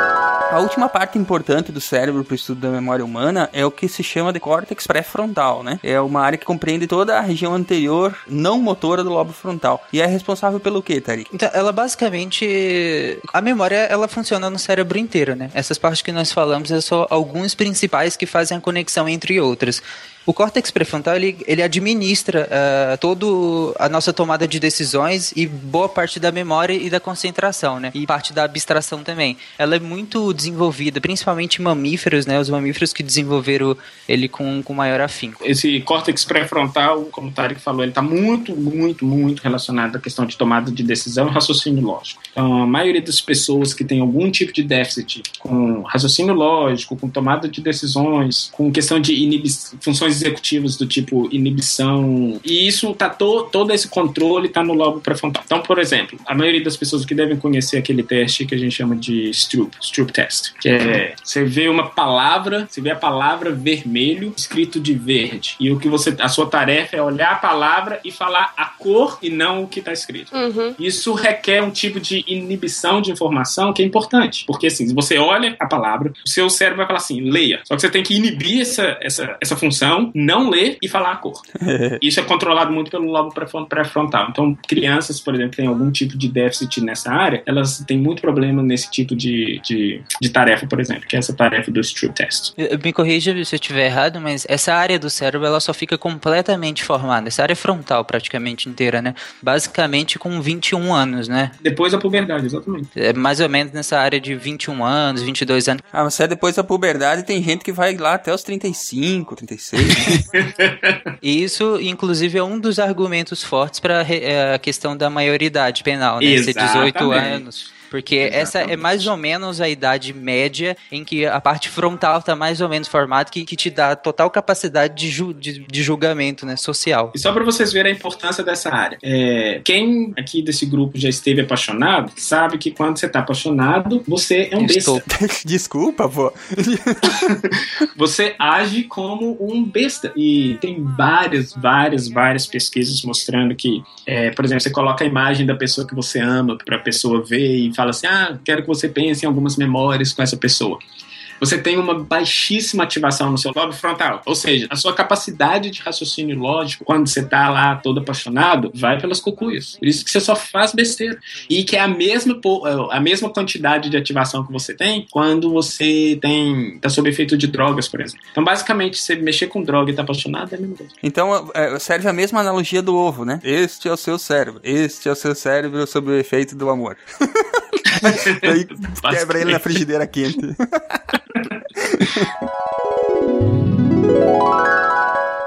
A última parte importante do cérebro para o estudo da memória humana é o que se chama de córtex pré-frontal, né? É uma área que compreende toda a região anterior não motora do lobo frontal. E é responsável pelo que, Tarik? Então, ela basicamente. A memória ela funciona no cérebro inteiro, né? Essas partes que nós falamos são só alguns principais que fazem a conexão entre outras. O córtex pré-frontal ele, ele administra uh, toda a nossa tomada de decisões e boa parte da memória e da concentração, né? E parte da abstração também. Ela é muito desenvolvida, principalmente em mamíferos, né? Os mamíferos que desenvolveram ele com, com maior afinco. Esse córtex pré-frontal, como o Tarek falou, ele está muito, muito, muito relacionado à questão de tomada de decisão e raciocínio lógico. Então, a maioria das pessoas que tem algum tipo de déficit com raciocínio lógico, com tomada de decisões, com questão de funções executivas do tipo inibição. E isso tá to, todo esse controle tá no lobo pré-frontal. Então, por exemplo, a maioria das pessoas que devem conhecer aquele teste que a gente chama de Stroop, Stroop Test, que é você vê uma palavra, você vê a palavra vermelho escrito de verde. E o que você a sua tarefa é olhar a palavra e falar a cor e não o que está escrito. Uhum. Isso requer um tipo de inibição de informação que é importante, porque assim, se você olha a palavra, o seu cérebro vai falar assim, leia. Só que você tem que inibir essa, essa, essa função não ler e falar a cor. Isso é controlado muito pelo lobo pré-frontal. Então, crianças, por exemplo, que têm algum tipo de déficit nessa área, elas têm muito problema nesse tipo de, de, de tarefa, por exemplo, que é essa tarefa do Stroop Test. Me corrija se eu estiver errado, mas essa área do cérebro ela só fica completamente formada. Essa área frontal praticamente inteira, né? Basicamente com 21 anos, né? Depois da puberdade, exatamente. É mais ou menos nessa área de 21 anos, 22 anos. Ah, mas é depois da puberdade tem gente que vai lá até os 35, 36. E isso, inclusive, é um dos argumentos fortes para é, a questão da maioridade penal, né? Ser 18 anos. Porque Exatamente. essa é mais ou menos a idade média em que a parte frontal está mais ou menos formada, que, que te dá total capacidade de, ju, de, de julgamento né, social. E só para vocês verem a importância dessa área. É, quem aqui desse grupo já esteve apaixonado, sabe que quando você está apaixonado, você é um besta. Desculpa, pô. você age como um besta. E tem várias, várias, várias pesquisas mostrando que, é, por exemplo, você coloca a imagem da pessoa que você ama para a pessoa ver e fala assim: ah, quero que você pense em algumas memórias com essa pessoa você tem uma baixíssima ativação no seu lobo frontal. Ou seja, a sua capacidade de raciocínio lógico, quando você tá lá todo apaixonado, vai pelas cucuias. Por isso que você só faz besteira. E que é a mesma, a mesma quantidade de ativação que você tem quando você tem tá sob efeito de drogas, por exemplo. Então, basicamente, você mexer com droga e tá apaixonado é a mesma coisa. Então, é, serve a mesma analogia do ovo, né? Este é o seu cérebro. Este é o seu cérebro sob o efeito do amor. Aí quebra ele na frigideira quente.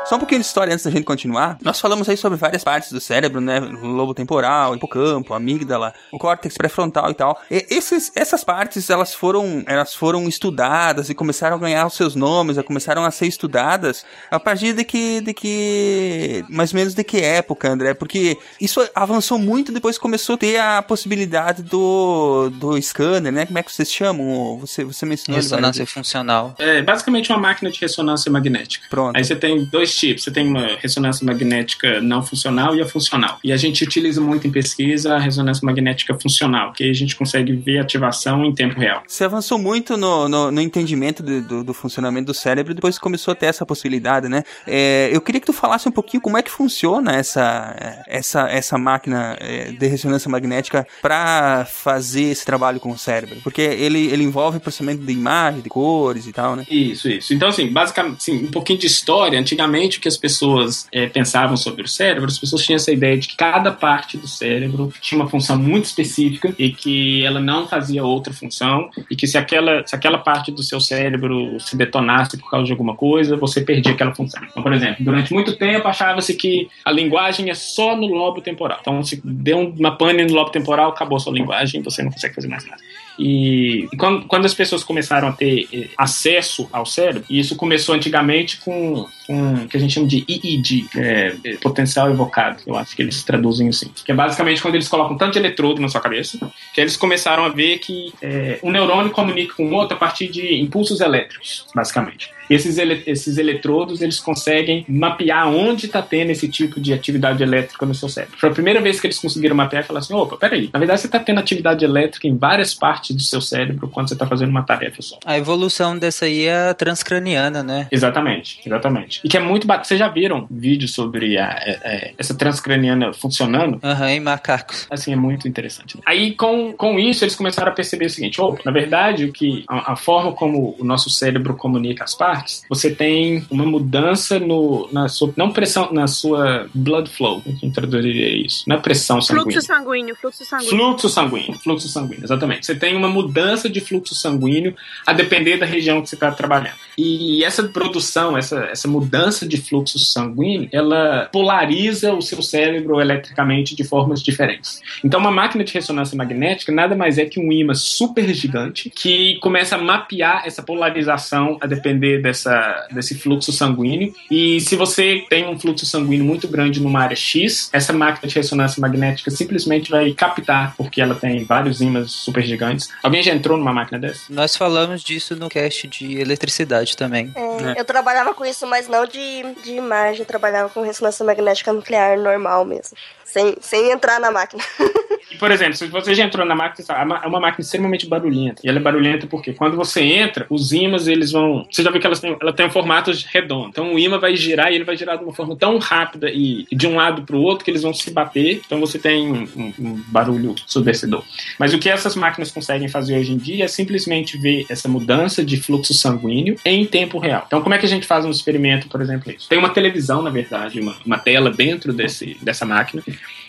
Só um pouquinho de história antes da gente continuar. Nós falamos aí sobre várias partes do cérebro, né? O lobo temporal, hipocampo, amígdala, o córtex pré-frontal e tal. E esses, essas partes, elas foram, elas foram estudadas e começaram a ganhar os seus nomes, começaram a ser estudadas a partir de que, de que, mais ou menos de que época, André? Porque isso avançou muito depois que começou a ter a possibilidade do, do scanner, né? Como é que vocês chamam? Você, você mencionou Ressonância funcional. É basicamente uma máquina de ressonância magnética. Pronto. Aí você tem dois tipos. Você tem uma ressonância magnética não funcional e a funcional. E a gente utiliza muito em pesquisa a ressonância magnética funcional, que a gente consegue ver ativação em tempo real. Você avançou muito no, no, no entendimento do, do, do, funcionamento do cérebro depois começou a ter essa possibilidade, né? É, eu queria que tu falasse um pouquinho como é que funciona essa, essa, essa máquina é, de ressonância magnética para fazer esse trabalho com o cérebro. Porque ele, ele envolve processamento de imagem, de cores e tal, né? Isso, isso. Então, assim, basicamente, assim, um pouquinho de história. Antigamente, o que as pessoas é, pensavam sobre o cérebro, as pessoas tinham essa ideia de que cada parte do cérebro tinha uma função muito específica e que ela não fazia outra função e que se aquela, se aquela parte do seu cérebro se detonasse por causa de alguma coisa, você perdia aquela função. Então, por exemplo, durante muito tempo achava-se que a linguagem é só no lobo temporal. Então, se deu uma pane no lobo temporal, acabou a sua linguagem e você não consegue fazer mais nada. E, quando, quando, as pessoas começaram a ter eh, acesso ao cérebro, e isso começou antigamente com, com o que a gente chama de EEG, é, é, potencial evocado, eu acho que eles traduzem assim. Que é basicamente quando eles colocam tanto de eletrodo na sua cabeça, que eles começaram a ver que é, um neurônio comunica com o outro a partir de impulsos elétricos, basicamente. Esses, ele, esses eletrodos, eles conseguem mapear onde está tendo esse tipo de atividade elétrica no seu cérebro. Foi a primeira vez que eles conseguiram mapear e falar assim, opa, peraí, na verdade você está tendo atividade elétrica em várias partes do seu cérebro quando você está fazendo uma tarefa só. A evolução dessa aí é transcraniana, né? Exatamente, exatamente. E que é muito bacana. Vocês já viram vídeos sobre a, a, a, essa transcraniana funcionando? Aham, uhum, em macacos. Assim, é muito interessante. Aí, com, com isso, eles começaram a perceber o seguinte, opa, na verdade, o que, a, a forma como o nosso cérebro comunica as partes partes, você tem uma mudança no, na sua, não pressão, na sua blood flow, que traduziria isso, é pressão sanguínea. Fluxo sanguíneo, fluxo sanguíneo. Fluxo sanguíneo, fluxo sanguíneo, exatamente. Você tem uma mudança de fluxo sanguíneo a depender da região que você está trabalhando. E essa produção, essa, essa mudança de fluxo sanguíneo, ela polariza o seu cérebro eletricamente de formas diferentes. Então, uma máquina de ressonância magnética nada mais é que um imã super gigante que começa a mapear essa polarização a depender dessa, desse fluxo sanguíneo. E se você tem um fluxo sanguíneo muito grande numa área X, essa máquina de ressonância magnética simplesmente vai captar, porque ela tem vários ímãs super gigantes. Alguém já entrou numa máquina dessa? Nós falamos disso no cast de eletricidade também. É, é. Eu trabalhava com isso, mas não de, de imagem, eu trabalhava com ressonância magnética nuclear normal mesmo sem, sem entrar na máquina. e, por exemplo, se você já entrou na máquina, é uma máquina extremamente barulhenta. E ela é barulhenta porque quando você entra, os ímãs, eles vão. Você já viu que elas têm, ela tem um formato redondo. Então o ímã vai girar e ele vai girar de uma forma tão rápida e de um lado para o outro que eles vão se bater. Então você tem um, um, um barulho surdecedor. Mas o que essas máquinas conseguem fazer hoje em dia é simplesmente ver essa mudança de fluxo sanguíneo em tempo real. Então, como é que a gente faz um experimento, por exemplo, isso? Tem uma televisão, na verdade, uma, uma tela dentro desse, dessa máquina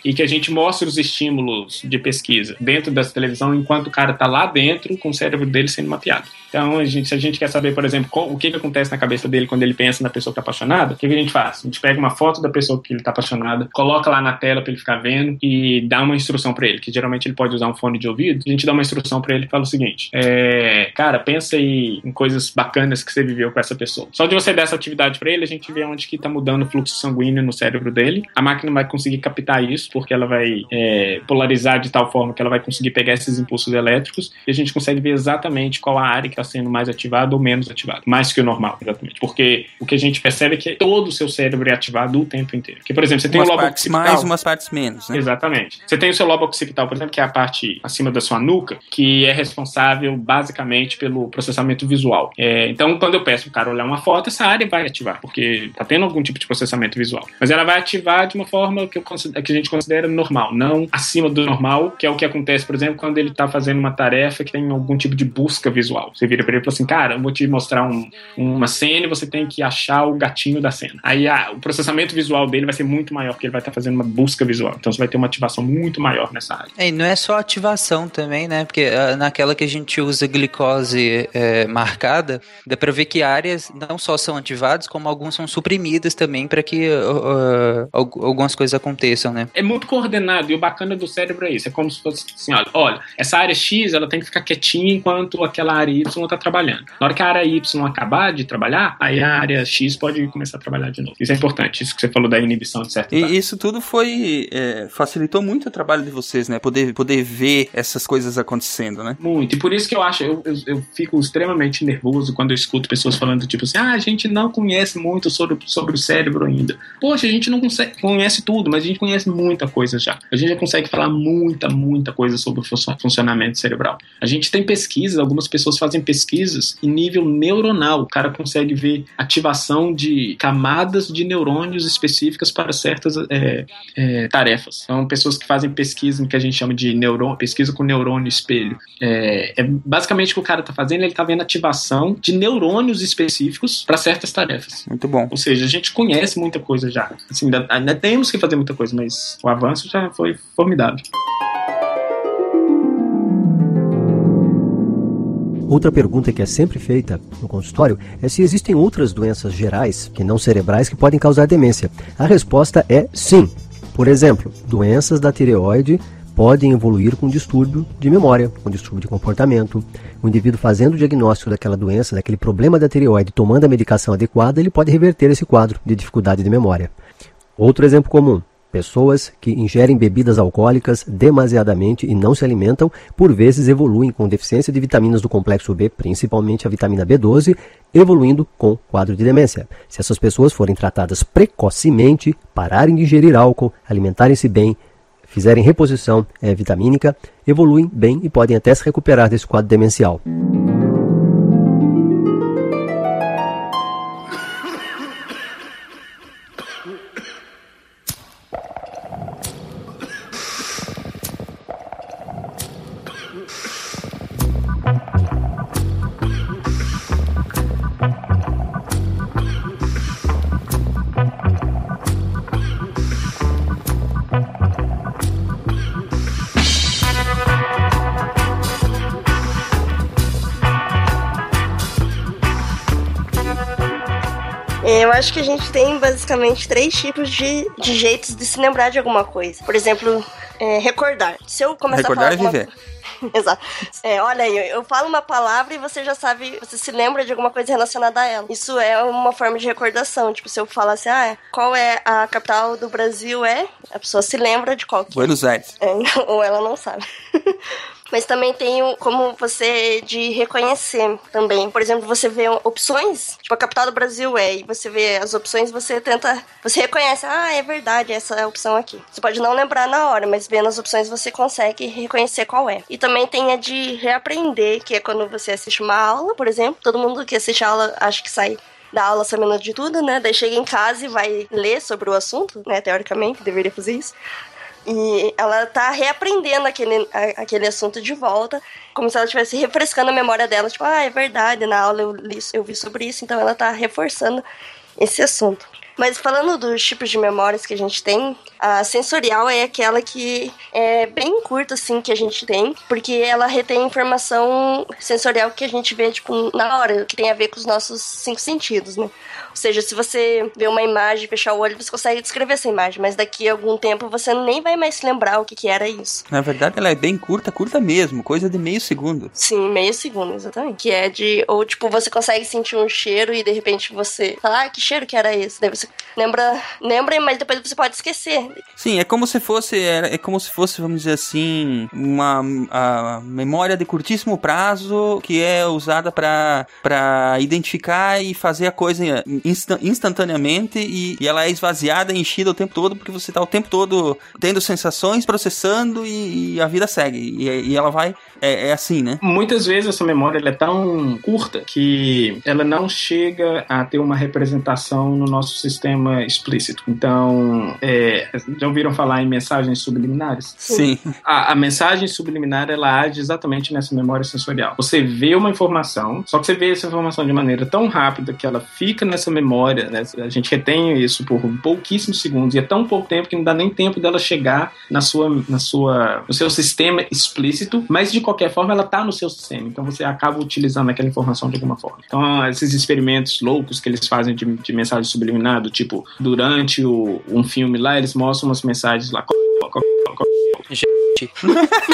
e que a gente mostra os estímulos de pesquisa dentro dessa televisão enquanto o cara está lá dentro com o cérebro dele sendo mapeado. Então, a gente, se a gente quer saber, por exemplo, o que, que acontece na cabeça dele quando ele pensa na pessoa que está apaixonada, o que, que a gente faz? A gente pega uma foto da pessoa que ele está apaixonada, coloca lá na tela para ele ficar vendo e dá uma instrução para ele, que geralmente ele pode usar um fone de ouvido. A gente dá uma instrução para ele e fala o seguinte: é, cara, pensa aí em coisas bacanas que você viveu com essa pessoa. Só de você dar essa atividade para ele, a gente vê onde que está mudando o fluxo sanguíneo no cérebro dele. A máquina vai conseguir captar isso, porque ela vai é, polarizar de tal forma que ela vai conseguir pegar esses impulsos elétricos e a gente consegue ver exatamente qual a área que está está sendo mais ativado ou menos ativado. Mais que o normal, exatamente. Porque o que a gente percebe é que todo o seu cérebro é ativado o tempo inteiro. Porque, por exemplo, você tem umas o lobo partes occipital. mais, umas partes menos, né? Exatamente. Você tem o seu lobo occipital, por exemplo, que é a parte acima da sua nuca, que é responsável basicamente pelo processamento visual. É, então, quando eu peço o cara olhar uma foto, essa área vai ativar, porque tá tendo algum tipo de processamento visual. Mas ela vai ativar de uma forma que, eu que a gente considera normal, não acima do normal, que é o que acontece, por exemplo, quando ele tá fazendo uma tarefa que tem algum tipo de busca visual. Você vira pra ele e fala assim, cara, eu vou te mostrar um- uma cena e você tem que achar o gatinho da cena. Aí ah, o processamento visual dele vai ser muito maior, porque ele vai estar fazendo uma busca visual. Então você vai ter uma ativação muito maior nessa área. É, e não é só ativação também, né? Porque ah, naquela que a gente usa glicose é, marcada, dá pra ver que áreas não só são ativadas, como algumas são suprimidas também para que algu- algumas coisas aconteçam, né? é muito coordenado e o bacana do cérebro é isso. É como se fosse assim, olha, olha, essa área X ela tem que ficar quietinha enquanto aquela área Y está trabalhando. Na hora que a área Y acabar de trabalhar, aí a área X pode começar a trabalhar de novo. Isso é importante, isso que você falou da inibição de certo. E isso tudo foi. é, facilitou muito o trabalho de vocês, né? Poder, poder ver essas coisas acontecendo, né? Muito. E por isso que eu acho, eu, eu, eu fico extremamente nervoso quando eu escuto pessoas falando, tipo assim, ah, a gente não conhece muito sobre, sobre o cérebro ainda. Poxa, a gente não consegue, conhece tudo, mas a gente conhece muita coisa já. A gente já consegue falar muita, muita coisa sobre o funcio- funcionamento cerebral. A gente tem pesquisas, algumas pessoas fazem pesquisas em nível neuronal. O cara consegue ver ativação de camadas de neurônios específicas para certas é, é, tarefas. São pessoas que fazem pesquisa que a gente chama de neurônio, pesquisa com neurônio espelho. É, é basicamente o que o cara está fazendo, ele está vendo ativação de neurônios específicos para certas tarefas. Muito bom. Ou seja, a gente conhece muita coisa já. Assim, ainda, ainda temos que fazer muita coisa, mas o avanço já foi formidável. Outra pergunta que é sempre feita no consultório é se existem outras doenças gerais, que não cerebrais, que podem causar demência. A resposta é sim. Por exemplo, doenças da tireoide podem evoluir com distúrbio de memória, com distúrbio de comportamento. O indivíduo fazendo o diagnóstico daquela doença, daquele problema da tireoide, tomando a medicação adequada, ele pode reverter esse quadro de dificuldade de memória. Outro exemplo comum: pessoas que ingerem bebidas alcoólicas demasiadamente e não se alimentam, por vezes evoluem com deficiência de vitaminas do complexo B, principalmente a vitamina B12, evoluindo com quadro de demência. Se essas pessoas forem tratadas precocemente, pararem de ingerir álcool, alimentarem-se bem, fizerem reposição eh, vitamínica, evoluem bem e podem até se recuperar desse quadro demencial. Eu acho que a gente tem basicamente três tipos de, de jeitos de se lembrar de alguma coisa. Por exemplo, é, recordar. Se eu começar Recordar a é falar viver. alguma- Exato. É, olha aí, eu falo uma palavra e você já sabe, você se lembra de alguma coisa relacionada a ela. Isso é uma forma de recordação. Tipo, se eu falar assim, ah, qual é a capital do Brasil? É, a pessoa se lembra de qual que é. Buenos Aires. É, ou ela não sabe. Mas também tem como você de reconhecer também. Por exemplo, você vê opções, tipo a capital do Brasil é, e você vê as opções, você tenta, você reconhece, ah, é verdade, essa é a opção aqui. Você pode não lembrar na hora, mas vendo as opções você consegue reconhecer qual é. E também tem a de reaprender, que é quando você assiste uma aula, por exemplo, todo mundo que assiste a aula acha que sai da aula sabendo de tudo, né? Daí chega em casa e vai ler sobre o assunto, né? Teoricamente, deveria fazer isso. E ela tá reaprendendo aquele, a- aquele assunto de volta, como se ela estivesse refrescando a memória dela. Tipo, ah, é verdade, na aula eu, li, eu vi sobre isso, então ela tá reforçando esse assunto. Mas falando dos tipos de memórias que a gente tem, a sensorial é aquela que é bem curta, assim, que a gente tem, porque ela retém informação sensorial que a gente vê, tipo, na hora, que tem a ver com os nossos cinco sentidos, né? Ou seja, se você vê uma imagem, fechar o olho, você consegue descrever essa imagem, mas daqui a algum tempo você nem vai mais se lembrar o que, que era isso. Na verdade, ela é bem curta, curta mesmo, coisa de meio segundo. Sim, meio segundo, exatamente. Que é de. Ou tipo, você consegue sentir um cheiro e de repente você fala, ah, que cheiro que era esse? Daí você lembra, lembra, mas depois você pode esquecer. Sim, é como se fosse, é, é como se fosse, vamos dizer assim, uma a memória de curtíssimo prazo que é usada para identificar e fazer a coisa insta- instantaneamente e, e ela é esvaziada, enchida o tempo todo porque você tá o tempo todo tendo sensações, processando e, e a vida segue. E, e ela vai é, é assim, né? Muitas vezes essa memória é tão curta que ela não chega a ter uma representação no nosso sistema explícito. Então, é, já ouviram falar em mensagens subliminares? Sim. A, a mensagem subliminar ela age exatamente nessa memória sensorial. Você vê uma informação, só que você vê essa informação de maneira tão rápida que ela fica nessa memória, né? a gente retém isso por pouquíssimos segundos e é tão pouco tempo que não dá nem tempo dela chegar na sua, na sua, no seu sistema explícito, mas de qualquer forma ela está no seu sistema, então você acaba utilizando aquela informação de alguma forma. Então, esses experimentos loucos que eles fazem de, de mensagem subliminar, do tipo, durante o, um filme lá, eles mostram umas mensagens lá. Gente.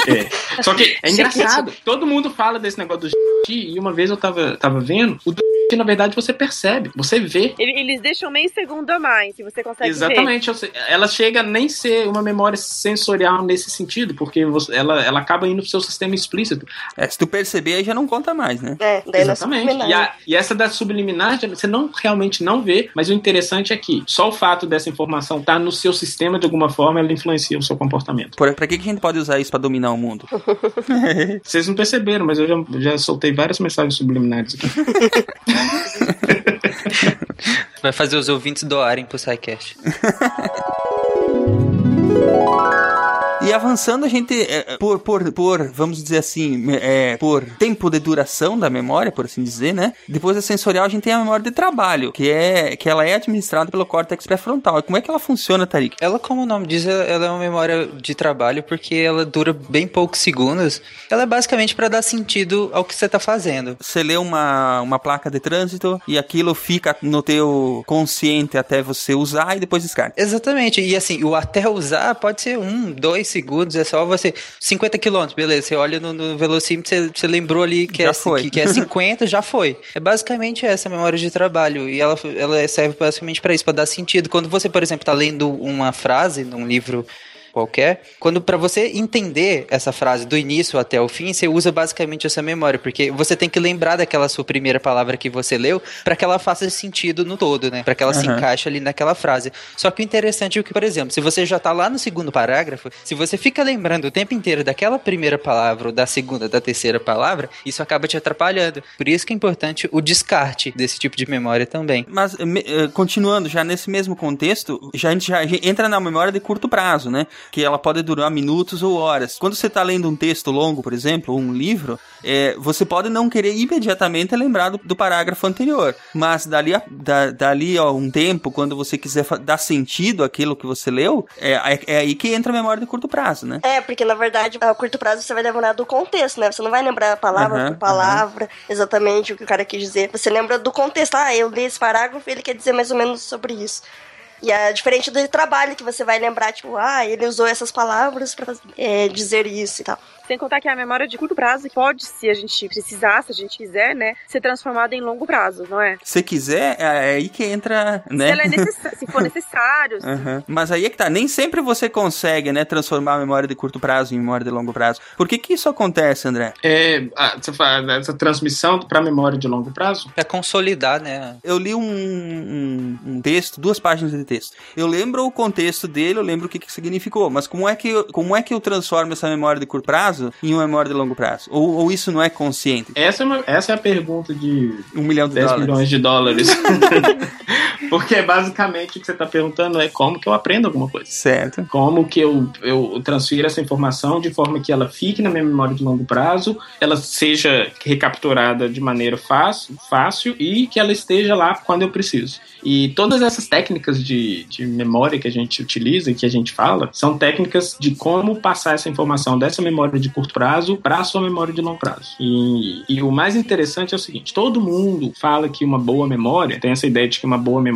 É. Só que é engraçado, todo mundo fala desse negócio do gente, e uma vez eu tava, tava vendo, o gente, na verdade, você percebe, você vê. Ele- Eles deixam meio segundo a mais, se você consegue ver. Exatamente, seja, ela chega a nem ser uma memória sensorial nesse sentido, porque você- ela, ela acaba indo pro seu sistema explícito. É, se tu perceber aí já não conta mais, né? É, daí não Exatamente. E, a- e essa da subliminar, você não realmente não vê, mas o interessante é que só o fato dessa informação estar no seu sistema de alguma forma, ela influencia o seu comportamento. Por, pra que, que a gente pode usar isso pra dominar o mundo? Vocês não perceberam, mas eu já, já soltei várias mensagens subliminares aqui. Vai fazer os ouvintes doarem pro SciCast. E avançando, a gente, é, por, por, por, vamos dizer assim, é, por tempo de duração da memória, por assim dizer, né? Depois da sensorial, a gente tem a memória de trabalho, que é que ela é administrada pelo córtex pré-frontal. Como é que ela funciona, Tarik? Ela, como o nome diz, ela é uma memória de trabalho porque ela dura bem poucos segundos. Ela é basicamente para dar sentido ao que você tá fazendo. Você lê uma, uma placa de trânsito e aquilo fica no teu consciente até você usar e depois descarta. Exatamente. E assim, o até usar pode ser um, dois segundos, é só você. 50 quilômetros, beleza. Você olha no, no velocímetro, você, você lembrou ali que Já é, foi. Que, que é 50, já foi. É basicamente essa memória de trabalho. E ela, ela serve basicamente para isso, para dar sentido. Quando você, por exemplo, tá lendo uma frase num livro qualquer, quando para você entender essa frase do início até o fim, você usa basicamente essa memória, porque você tem que lembrar daquela sua primeira palavra que você leu para que ela faça sentido no todo, né? Para que ela se Aham. encaixe ali naquela frase. Só que o interessante é que, por exemplo, se você já tá lá no segundo parágrafo, se você fica lembrando o tempo inteiro daquela primeira palavra ou da segunda, da terceira palavra, isso acaba te atrapalhando. Por isso que é importante o descarte desse tipo de memória também. Mas, eh, continuando, já nesse mesmo contexto, já, a gente já entra na memória de curto prazo, né? Que ela pode durar minutos ou horas. Quando você está lendo um texto longo, por exemplo, ou um livro, eh, você pode não querer imediatamente lembrar do, do parágrafo anterior. Mas dali a, da- dali a um tempo, quando você quiser dar sentido àquilo que você leu, é, é- é aí que entra a memória de curto prazo, né? É, porque na verdade, a curto prazo você vai lembrar do contexto, né? Você não vai lembrar palavra Aham, por palavra, exatamente o que o cara quis dizer. Você lembra do contexto. Ah, eu li esse parágrafo e ele quer dizer mais ou menos sobre isso. E é diferente do trabalho, que você vai lembrar, tipo, ah, ele usou essas palavras pra é, dizer isso e tal. Sem contar que a memória de curto prazo pode, se a gente precisar, se a gente quiser, né, ser transformada em longo prazo, não é? Se quiser, é é aí que entra, né? Se, ela é necessa- se for necessário. Aham. Mas aí é que tá, nem sempre você consegue, né, transformar a memória de curto prazo em memória de longo prazo. Por que que isso acontece, André? É, você fala essa transmissão para memória de longo prazo? Pra consolidar, né? Eu li um, um, um texto, duas páginas de texto. Eu lembro o contexto dele, eu lembro o que, que significou, mas como é que, eu, como é que eu transformo essa memória de curto prazo em uma memória de longo prazo? Ou, ou isso não é consciente? Essa é, uma- essa é a pergunta de Um milhão de 10 dólares. milhões de dólares. Porque basicamente o que você está perguntando é como que eu aprendo alguma coisa. Certo. Como que eu, eu transfiro essa informação de forma que ela fique na minha memória de longo prazo, ela seja recapturada de maneira fácil, fácil e que ela esteja lá quando eu preciso. E todas essas técnicas de, de memória que a gente utiliza e que a gente fala são técnicas de como passar essa informação dessa memória de curto prazo para a sua memória de longo prazo. E, e o mais interessante é o seguinte: todo mundo fala que uma boa memória tem essa ideia de que uma boa memória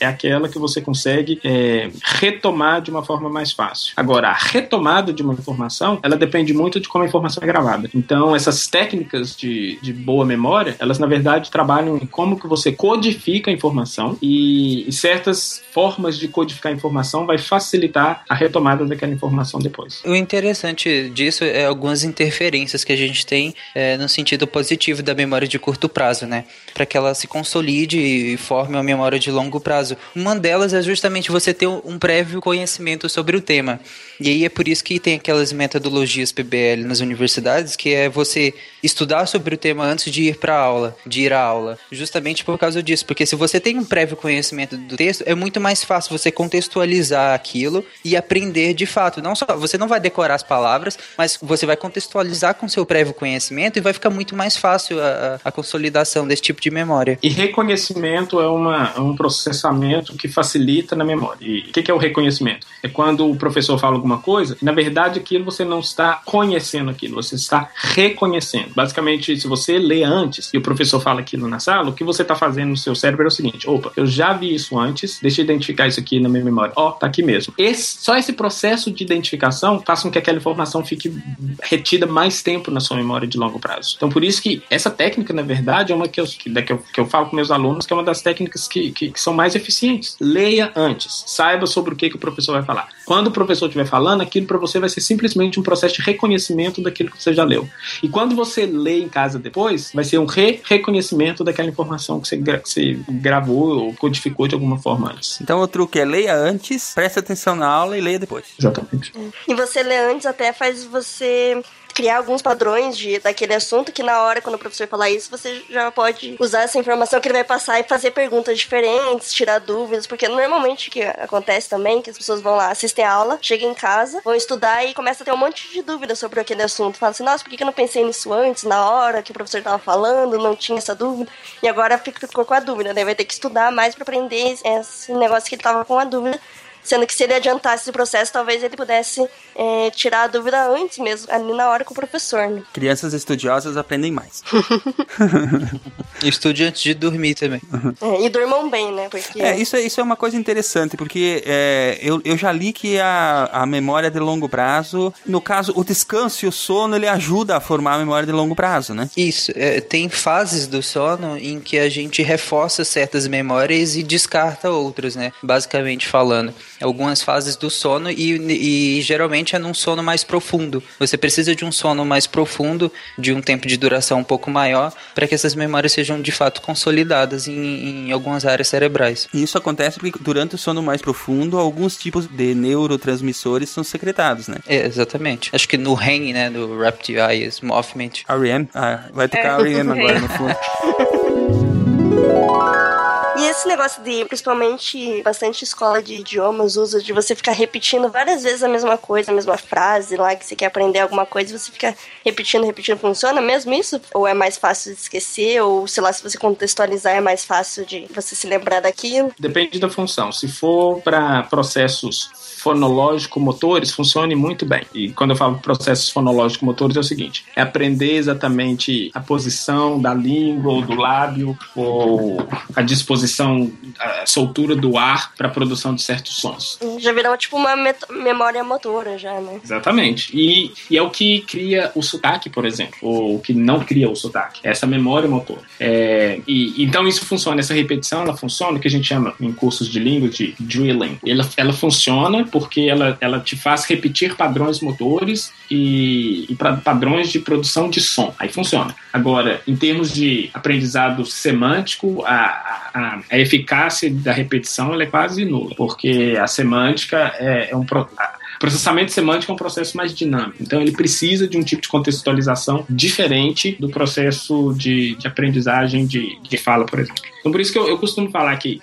é aquela que você consegue é, retomar de uma forma mais fácil. Agora, a retomada de uma informação, ela depende muito de como a informação é gravada. Então, essas técnicas de, de boa memória, elas na verdade trabalham em como que você codifica a informação e, e certas formas de codificar a informação vai facilitar a retomada daquela informação depois. O interessante disso é algumas interferências que a gente tem é, no sentido positivo da memória de curto prazo, né? Para que ela se consolide e forme uma memória de longo prazo. Uma delas é justamente você ter um prévio conhecimento sobre o tema. E aí é por isso que tem aquelas metodologias PBL nas universidades, que é você estudar sobre o tema antes de ir para aula, de ir à aula. Justamente por causa disso, porque se você tem um prévio conhecimento do texto, é muito mais fácil você contextualizar aquilo e aprender de fato. Não só você não vai decorar as palavras, mas você vai contextualizar com seu prévio conhecimento e vai ficar muito mais fácil a, a consolidação desse tipo de memória. E reconhecimento é, uma, é um processamento que facilita na memória. E o que, que é o reconhecimento? É quando o professor fala alguma coisa, na verdade aquilo você não está conhecendo aquilo, você está reconhecendo. Basicamente, se você lê antes e o professor fala aquilo na sala, o que você está fazendo no seu cérebro é o seguinte: opa, eu já vi isso antes, deixa eu identificar isso aqui na minha memória. Ó, oh, tá aqui mesmo. Esse, só esse processo de identificação faz com que aquela informação fique retida mais tempo na sua memória de longo prazo. Então, por isso que essa técnica, na verdade, é uma que eu, que, que eu, que eu falo com meus alunos que é uma das técnicas que, que, que são mais eficientes. Leia antes, saiba sobre o que, que o professor vai falar. Quando o professor estiver falando, aquilo para você vai ser simplesmente um processo de reconhecimento daquilo que você já leu. E quando você lê em casa depois, vai ser um re-reconhecimento daquela informação que você, gra que você gravou ou codificou de alguma forma antes. Então o truque é leia antes, preste atenção na aula e leia depois. Exatamente. E você lê antes até faz você criar alguns padrões de, daquele assunto que na hora, quando o professor falar isso, você já pode usar essa informação que ele vai passar e fazer perguntas diferentes, tirar dúvidas, porque normalmente o que acontece também, que as pessoas vão lá, assistem a aula, chegam em casa, vão estudar e começam a ter um monte de dúvidas sobre aquele assunto. Fala assim, nossa, por que eu não pensei nisso antes, na hora que o professor estava falando, não tinha essa dúvida, e agora ficou com a dúvida, daí vai ter que estudar mais para aprender esse negócio que ele estava com a dúvida Sendo que se ele adiantasse esse processo, talvez ele pudesse é, tirar a dúvida antes mesmo, ali na hora com o professor. Né? Crianças estudiosas aprendem mais. Estude antes de dormir também. É, e durmam bem, né? Porque... É, isso, é, isso é uma coisa interessante, porque é, eu, eu já li que a, a memória de longo prazo, no caso, o descanso e o sono, ele ajuda a formar a memória de longo prazo, né? Isso. É, tem fases do sono em que a gente reforça certas memórias e descarta outras, né? Basicamente falando algumas fases do sono e, e geralmente é num sono mais profundo. Você precisa de um sono mais profundo, de um tempo de duração um pouco maior, para que essas memórias sejam de fato consolidadas em, em algumas áreas cerebrais. E isso acontece porque durante o sono mais profundo, alguns tipos de neurotransmissores são secretados, né? É, exatamente. Acho que no REM, né, do Rapid Eyes Movement. R.E.M.? Ah, vai tocar é, R.E.M. agora no fundo. E esse negócio de, principalmente, bastante escola de idiomas usa de você ficar repetindo várias vezes a mesma coisa, a mesma frase lá, que você quer aprender alguma coisa, você fica repetindo, repetindo. Funciona mesmo isso? Ou é mais fácil de esquecer? Ou, sei lá, se você contextualizar, é mais fácil de você se lembrar daquilo? Depende da função. Se for para processos fonológico-motores funcione muito bem. E quando eu falo processos fonológico-motores é o seguinte: é aprender exatamente a posição da língua ou do lábio ou a disposição, a soltura do ar para a produção de certos sons. Já virou tipo uma memória motora já, né? Exatamente. E, e é o que cria o sotaque, por exemplo, ou o que não cria o sotaque. Essa memória motora. É, e então isso funciona, essa repetição, ela funciona, o que a gente chama em cursos de língua de drilling. Ela, ela funciona porque ela, ela te faz repetir padrões motores e, e pra, padrões de produção de som. Aí funciona. Agora, em termos de aprendizado semântico, a, a, a eficácia da repetição é quase nula, porque a semântica é, é um. A, processamento semântico é um processo mais dinâmico. Então, ele precisa de um tipo de contextualização diferente do processo de, de aprendizagem de, de fala, por exemplo. Então por isso que eu, eu costumo falar que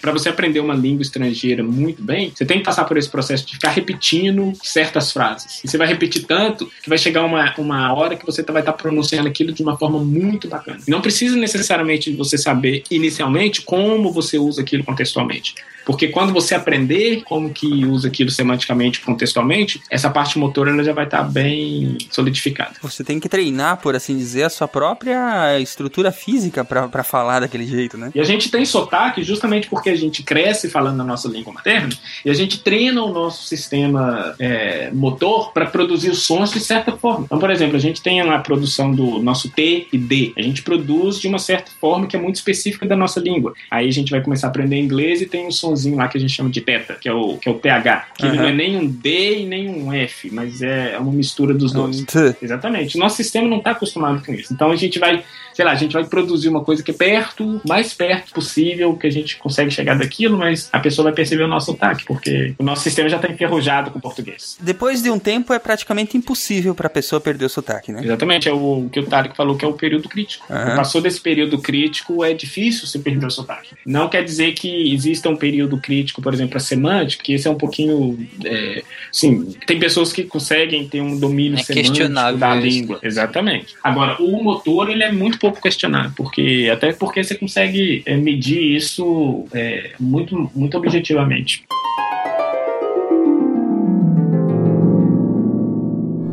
para você aprender uma língua estrangeira muito bem, você tem que passar por esse processo de ficar repetindo certas frases. E você vai repetir tanto que vai chegar uma, uma hora que você vai estar pronunciando aquilo de uma forma muito bacana. Não precisa necessariamente você saber inicialmente como você usa aquilo contextualmente. Porque quando você aprender como que usa aquilo semanticamente, contextualmente, essa parte motora ela já vai estar bem solidificada. Você tem que treinar, por assim dizer, a sua própria estrutura física para falar daquele jeito, né? E a gente tem sotaque justamente porque a gente cresce falando a nossa língua materna e a gente treina o nosso sistema é, motor para produzir os sons de certa forma. Então, por exemplo, a gente tem a produção do nosso T e D. A gente produz de uma certa forma que é muito específica da nossa língua. Aí a gente vai começar a aprender inglês e tem o sonzinho lá que a gente chama de teta, que é o, que é o TH. Que Uhum. não é nem um D e nem um F, mas é uma mistura dos dois. Exatamente. O nosso sistema não está acostumado com isso. Então a gente vai, sei lá, a gente vai produzir uma coisa que é perto, mais perto possível que a gente consegue chegar daquilo, mas a pessoa vai perceber o nosso ataque, porque o nosso sistema já está enferrujado com o português. Depois de um tempo é praticamente impossível para a pessoa perder o sotaque, né? Exatamente, é o que o Tarek falou que é o período crítico. Aham. Passou desse período crítico, é difícil você perder o sotaque. Não quer dizer que exista um período crítico, por exemplo, a semântica, que esse é um pouquinho. É, sim, tem pessoas que conseguem ter um domínio É semântico da isso. língua. Exatamente. Agora, o motor, ele é muito pouco questionável, porque até porque você consegue é, medir isso é, muito, muito objetivamente.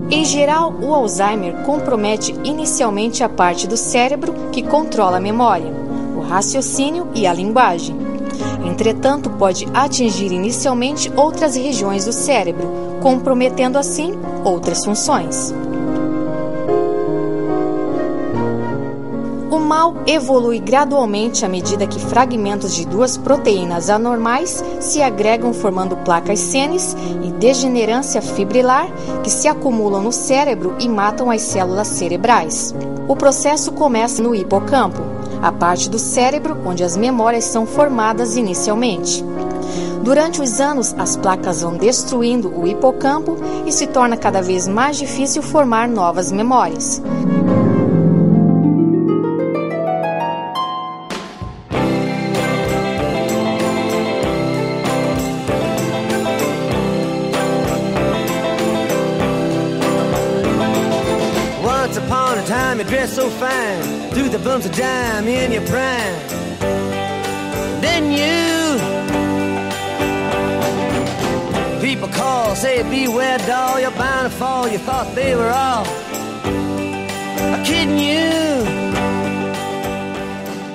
Em geral, o Alzheimer compromete inicialmente a parte do cérebro que controla a memória, o raciocínio e a linguagem. Entretanto, pode atingir inicialmente outras regiões do cérebro, comprometendo assim outras funções. Mal evolui gradualmente à medida que fragmentos de duas proteínas anormais se agregam formando placas senes e degenerância fibrilar que se acumulam no cérebro e matam as células cerebrais. O processo começa no hipocampo, a parte do cérebro onde as memórias são formadas inicialmente. Durante os anos, as placas vão destruindo o hipocampo e se torna cada vez mais difícil formar novas memórias. So fine, threw the bumps of dime in your prime. Then you, people call, say beware, doll, you're bound to fall. You thought they were all kidding you.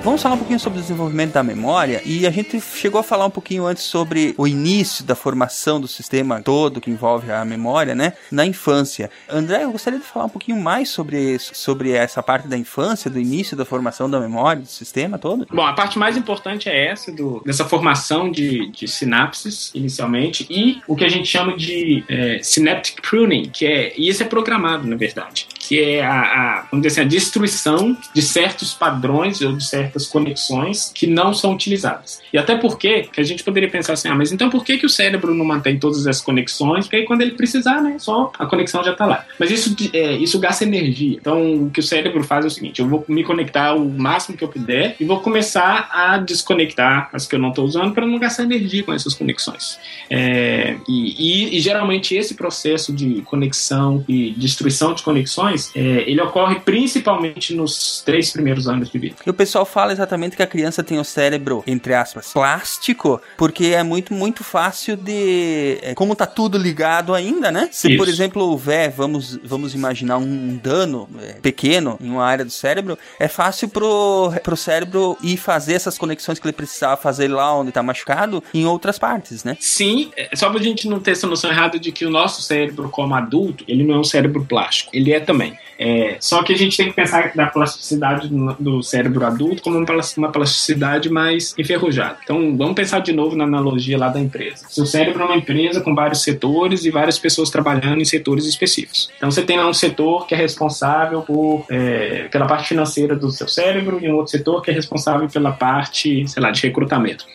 Vamos falar um pouquinho sobre o desenvolvimento da memória e a gente chegou a falar um pouquinho antes sobre o início da formação do sistema todo que envolve a memória, né? Na infância. André, eu gostaria de falar um pouquinho mais sobre, isso, sobre essa parte da infância, do início da formação da memória, do sistema todo. Bom, a parte mais importante é essa, do, dessa formação de, de sinapses, inicialmente, e o que a gente chama de é, synaptic pruning, que é, e isso é programado, na verdade, que é a, a, vamos dizer assim, a destruição de certos padrões ou de certas conexões que não são utilizadas. E até porque, que a gente poderia pensar assim, ah, mas então por que, que o cérebro não mantém todas essas conexões? Porque aí quando ele precisar, né, só a conexão já está lá. Mas isso, é, isso gasta energia. Então, o que o cérebro faz é o seguinte, eu vou me conectar o máximo que eu puder e vou começar a desconectar as que eu não estou usando para não gastar energia com essas conexões. É, e, e, e, geralmente esse processo de conexão e destruição de conexões, é, ele ocorre principalmente nos três primeiros anos de vida. E o pessoal fala exatamente que a criança tem o cérebro, entre aspas, plástico, porque é muito, muito fácil de. é, como tá tudo ligado ainda, né? Se, Isso. por exemplo, houver, vamos, vamos imaginar um dano é, pequeno em uma área do cérebro, é fácil pro, pro cérebro ir fazer essas conexões que ele precisava fazer lá onde tá machucado em outras partes, né? Sim, é, só pra gente não ter essa noção errada de que o nosso cérebro, como adulto, ele não é um cérebro plástico. Ele é também. É, só que a gente tem que pensar da plasticidade do, cérebro adulto como uma plasticidade mais enferrujada. Então, vamos pensar de novo na analogia lá da empresa. Seu cérebro é uma empresa com vários setores e várias pessoas trabalhando em setores específicos. Então, você tem lá um setor que é responsável por, é, pela parte financeira do seu cérebro e um outro setor que é responsável pela parte, sei lá, de recrutamento.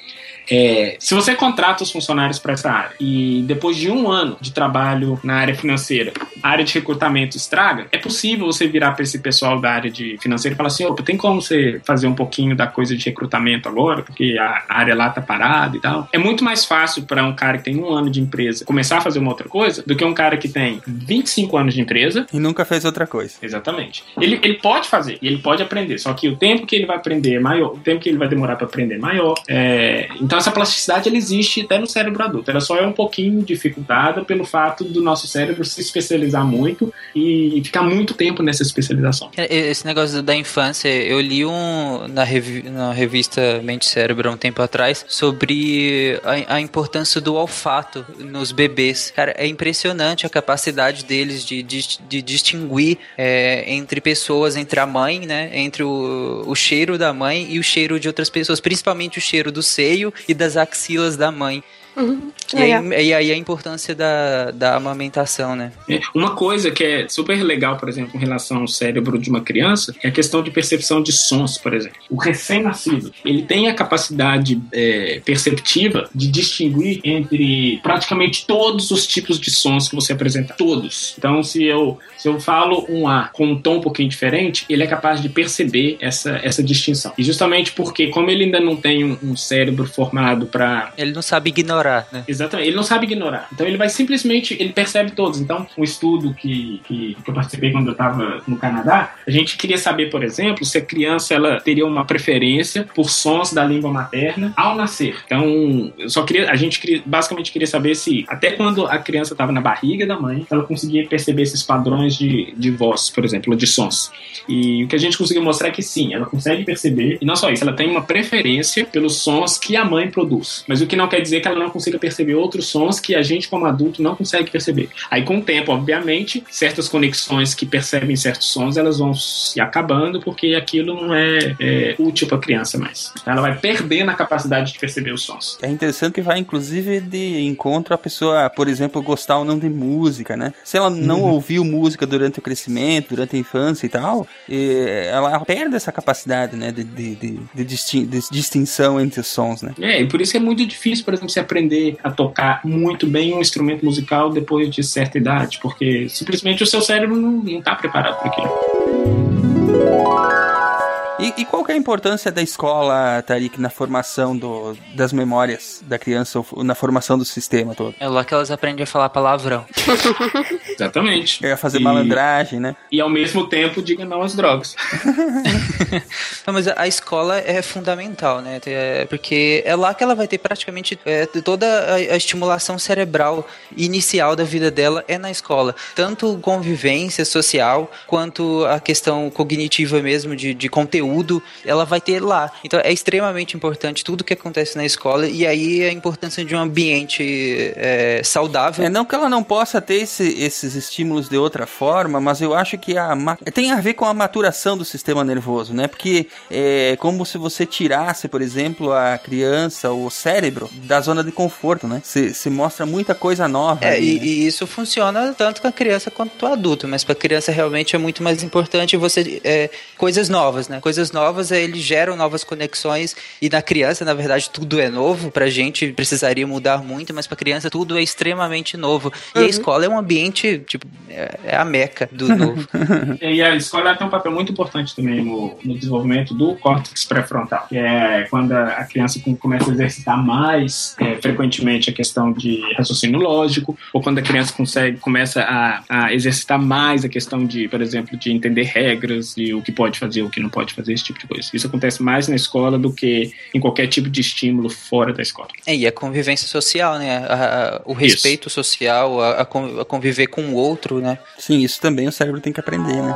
É, se você contrata os funcionários para essa área e depois de um ano de trabalho na área financeira, a área de recrutamento estraga, é possível você virar para esse pessoal da área de financeira e falar assim: opa, tem como você fazer um pouquinho da coisa de recrutamento agora, porque a área lá tá parada e tal. É muito mais fácil para um cara que tem um ano de empresa começar a fazer uma outra coisa do que um cara que tem 25 anos de empresa E nunca fez outra coisa. Exatamente. Ele, ele pode fazer e ele pode aprender, só que o tempo que ele vai aprender é maior, o tempo que ele vai demorar para aprender é maior. É, então essa plasticidade ela existe até no cérebro adulto. Ela só é um pouquinho dificultada pelo fato do nosso cérebro se especializar muito e ficar muito tempo nessa especialização. É, Esse negócio da infância, eu li um na, revi- na revista Mente Cérebro há um tempo atrás sobre a, a importância do olfato nos bebês. Cara, é impressionante a capacidade deles de, de, de distinguir é, entre pessoas, entre a mãe, né? Entre o, o cheiro da mãe e o cheiro de outras pessoas, principalmente o cheiro do seio e das axilas da mãe. Uhum. E aí, e aí a importância da, da amamentação, né? É, Uma coisa que é super legal, por exemplo, em relação ao cérebro de uma criança, é a questão de percepção de sons, por exemplo. O recém-nascido, ele tem a capacidade é, perceptiva de distinguir entre praticamente todos os tipos de sons que você apresenta. Todos. Então, se eu, se eu falo um A com um tom um pouquinho diferente, ele é capaz de perceber essa, essa distinção. E justamente porque, como ele ainda não tem um, um cérebro formado para Ele não sabe ignorar, né? Exatamente, ele não sabe ignorar. Então ele vai simplesmente, ele percebe todos. Então, um estudo que, que, que eu participei quando eu estava no Canadá, a gente queria saber, por exemplo, se a criança ela teria uma preferência por sons da língua materna ao nascer. Então, só queria, a gente queria, basicamente queria saber se até quando a criança estava na barriga da mãe, ela conseguia perceber esses padrões de, de voz, por exemplo, de sons. E o que a gente conseguiu mostrar é que sim, ela consegue perceber, e não só isso, ela tem uma preferência pelos sons que a mãe produz. Mas o que não quer dizer que ela não consiga perceber outros sons que a gente, como adulto, não consegue perceber. Aí, com o tempo, obviamente, certas conexões que percebem certos sons, elas vão se acabando porque aquilo não é, é útil para a criança mais. Ela vai perdendo a capacidade de perceber os sons. É interessante que vai, inclusive, de encontro a pessoa, por exemplo, gostar ou não de música, né? Se ela não Uhum. ouviu música durante o crescimento, durante a infância e tal, ela perde essa capacidade, né? De, de, de, de distin- de distinção entre os sons, né? É, e por isso é muito difícil, por exemplo, você aprender a tocar muito bem um instrumento musical depois de certa idade, porque simplesmente o seu cérebro não está preparado para aquilo. E, e qual que é a importância da escola, Tarik, na formação do, das memórias da criança, ou na formação do sistema todo? É lá que elas aprendem a falar palavrão. Exatamente. É fazer E- malandragem, né? E ao mesmo tempo diga não às drogas. Não, mas a a escola é fundamental, né? É, Porque é lá que ela vai ter praticamente é, toda a, a estimulação cerebral inicial da vida dela é na escola. Tanto convivência social, quanto a questão cognitiva mesmo de, de conteúdo, ela vai ter lá. Então é extremamente importante tudo que acontece na escola e aí a importância de um ambiente é, saudável. É não que ela não possa ter esse- esses estímulos de outra forma, mas eu acho que a, tem a ver com a maturação do sistema nervoso, né? Porque é como se você tirasse, por exemplo, a criança, o cérebro, da zona de conforto, né? Se, se mostra muita coisa nova. É, ali, e, né? e isso funciona tanto com a criança quanto com o adulto, mas para a criança realmente é muito mais importante você é, coisas novas, né? Coisas novas, é, eles geram novas conexões e na criança, na verdade, tudo é novo. Pra gente precisaria mudar muito, mas pra criança tudo é extremamente novo. E a Uhum. escola é um ambiente, tipo, é, é a meca do novo. E a escola tem um papel muito importante também no, no desenvolvimento do córtex pré-frontal, que é quando a criança com- começa a exercitar mais é, frequentemente a questão de raciocínio lógico, ou quando a criança consegue, começa a, a exercitar mais a questão de, por exemplo, de entender regras e o que pode fazer, o que não pode fazer, esse tipo de coisa. Isso acontece mais na escola do que em qualquer tipo de estímulo fora da escola. É, e a convivência social, né? A- a- o respeito social, a, a conviver com o outro, né? Sim, isso também o cérebro tem que aprender, né?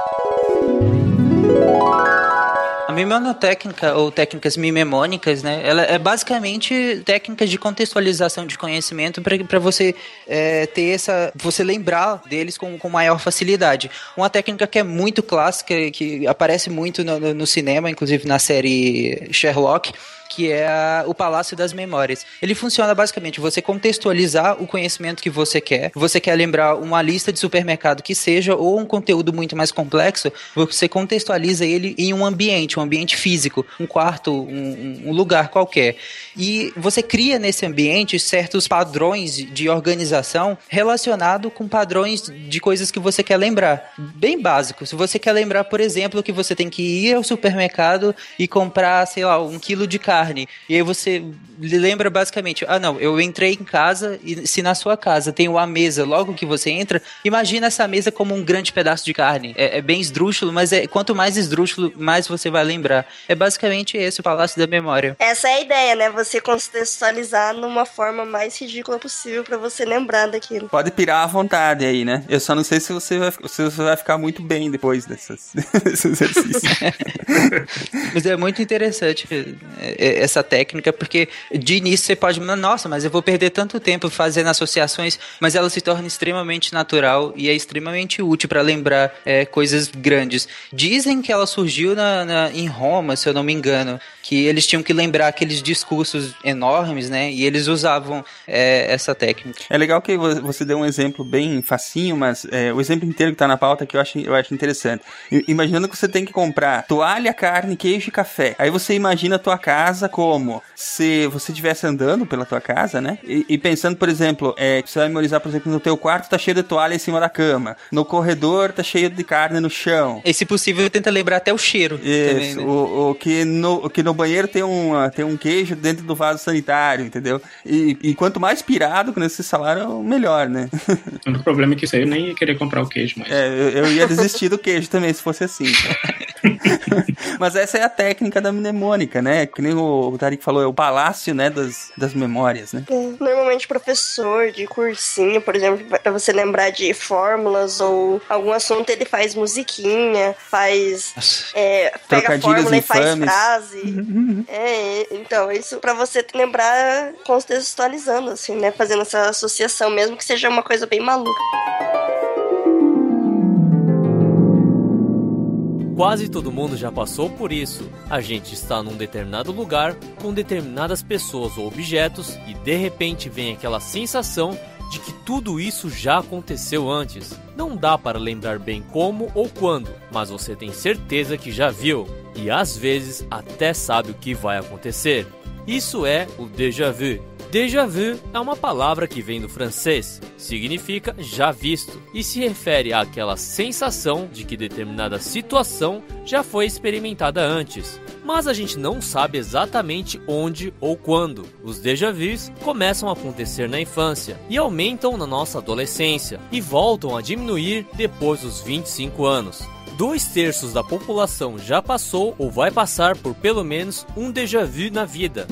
A mnemônica ou técnicas mnemônicas, né? Ela é basicamente técnicas de contextualização de conhecimento para você é, ter essa, você lembrar deles com, com maior facilidade. Uma técnica que é muito clássica, que aparece muito no- no cinema, inclusive na série Sherlock, que é a- o Palácio das Memórias. Ele funciona basicamente você contextualizar o conhecimento que você quer. Você quer lembrar uma lista de supermercado que seja ou um conteúdo muito mais complexo, você contextualiza ele em um ambiente, um ambiente físico, um quarto, um, um lugar qualquer. E você cria nesse ambiente certos padrões de organização relacionado com padrões de coisas que você quer lembrar. Bem básico. Se você quer lembrar, por exemplo, que você tem que ir ao supermercado e comprar, sei lá, um quilo de carne. E aí você lembra basicamente, ah não, eu entrei em casa e se na sua casa tem uma mesa logo que você entra, imagina essa mesa como um grande pedaço de carne. É, é bem esdrúxulo, mas é, quanto mais esdrúxulo, mais você vai lembrar. É basicamente esse o Palácio da Memória. Essa é a ideia, né? Você contextualizar numa forma mais ridícula possível pra você lembrar daquilo. Pode pirar à vontade aí, né? Eu só não sei se você vai, se você vai ficar muito bem depois dessas, desse exercício. Mas é muito interessante é, é, essa técnica, porque de início você pode, nossa, mas eu vou perder tanto tempo fazendo associações, mas ela se torna extremamente natural e é extremamente útil para lembrar é, coisas grandes. Dizem que ela surgiu na, na- em Roma, se eu não me engano, que eles tinham que lembrar aqueles discursos enormes, né? E eles usavam é, essa técnica. É legal que vo- você deu um exemplo bem facinho, mas é, o exemplo inteiro que tá na pauta que eu acho, eu acho interessante. Imaginando que você tem que comprar toalha, carne, queijo e café. Aí você imagina a tua casa como se você estivesse andando pela tua casa, né? E, e pensando, por exemplo, é, você vai memorizar, por exemplo, no teu quarto tá cheio de toalha em cima da cama. No corredor tá cheio de carne no chão. E se possível, tenta lembrar até o cheiro. também, Isso, né? o, o que no, o que no banheiro tem um, tem um queijo dentro do vaso sanitário, entendeu? E, e quanto mais pirado com esse salário, melhor, né? O único problema é que isso aí eu nem ia querer comprar o queijo, mas. É, eu, eu ia desistir do queijo também, se fosse assim. Mas essa é a técnica da mnemônica, né? Que nem o, o Tarik falou, é o palácio, né, das, das memórias, né? É, Normalmente professor de cursinho, por exemplo, pra você lembrar de fórmulas ou algum assunto, ele faz musiquinha, faz. é, pega a fórmula e faz infames. frase. é, então, isso pra você lembrar contextualizando, assim, né? Fazendo essa associação, mesmo que seja uma coisa bem maluca. Quase todo mundo já passou por isso. A gente está num determinado lugar com determinadas pessoas ou objetos e de repente vem aquela sensação de que tudo isso já aconteceu antes. Não dá para lembrar bem como ou quando, mas você tem certeza que já viu e às vezes até sabe o que vai acontecer. Isso é o déjà vu. Déjà vu é uma palavra que vem do francês, significa já visto e se refere àquela sensação de que determinada situação já foi experimentada antes. Mas a gente não sabe exatamente onde ou quando. Os déjà vus começam a acontecer na infância e aumentam na nossa adolescência e voltam a diminuir depois dos 25 anos. Dois terços da população já passou ou vai passar por pelo menos um déjà vu na vida.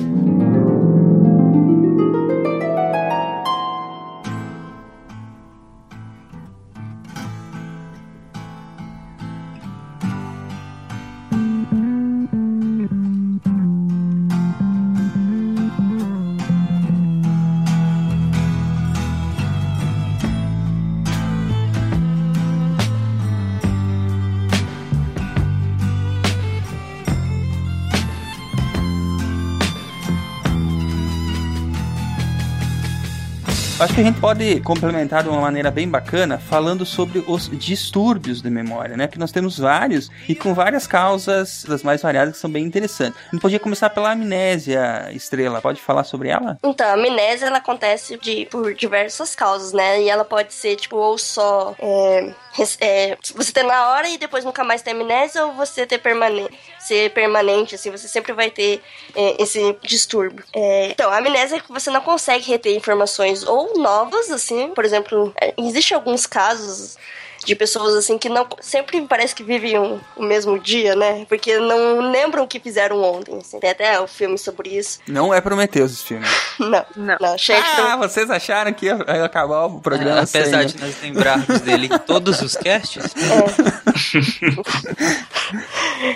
Acho que a gente pode complementar de uma maneira bem bacana falando sobre os distúrbios de memória, né? Que nós temos vários e com várias causas das mais variadas que são bem interessantes. A gente podia começar pela amnésia, Estrela. Pode falar sobre ela? Então, a amnésia ela acontece de, por diversas causas, né? E ela pode ser, tipo, ou só é, é, você ter na hora e depois nunca mais ter amnésia, ou você ter permanente, ser permanente, assim, você sempre vai ter é, esse distúrbio. É, então, a amnésia é que você não consegue reter informações ou novas, assim, por exemplo, é, existe alguns casos de pessoas assim que não sempre parece que vivem um- o mesmo dia, né? Porque não lembram o que fizeram ontem. assim. Tem até o filme sobre isso. Não é Prometheus esse filme. Não, não, de Ah, vocês acharam que ia acabar o programa Ah, apesar sem- de nós lembrarmos dele em todos os casts,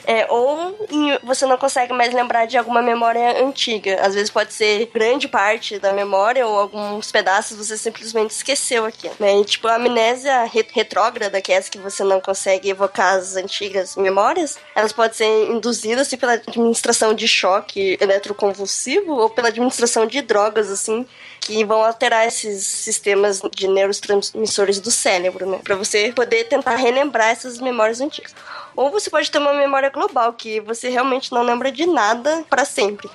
É, ou em- você não consegue mais lembrar de alguma memória antiga. Às vezes pode ser grande parte da memória ou alguns pedaços você simplesmente esqueceu aqui. Né? E, tipo, a amnésia re- retrógrada, que é essa que você não consegue evocar as antigas memórias, elas podem ser induzidas assim, pela administração de choque eletroconvulsivo ou pela administração de drogas, assim, que vão alterar esses sistemas de neurotransmissores do cérebro, né? Pra você poder tentar relembrar essas memórias antigas. Ou você pode ter uma memória global, que você realmente não lembra de nada para sempre.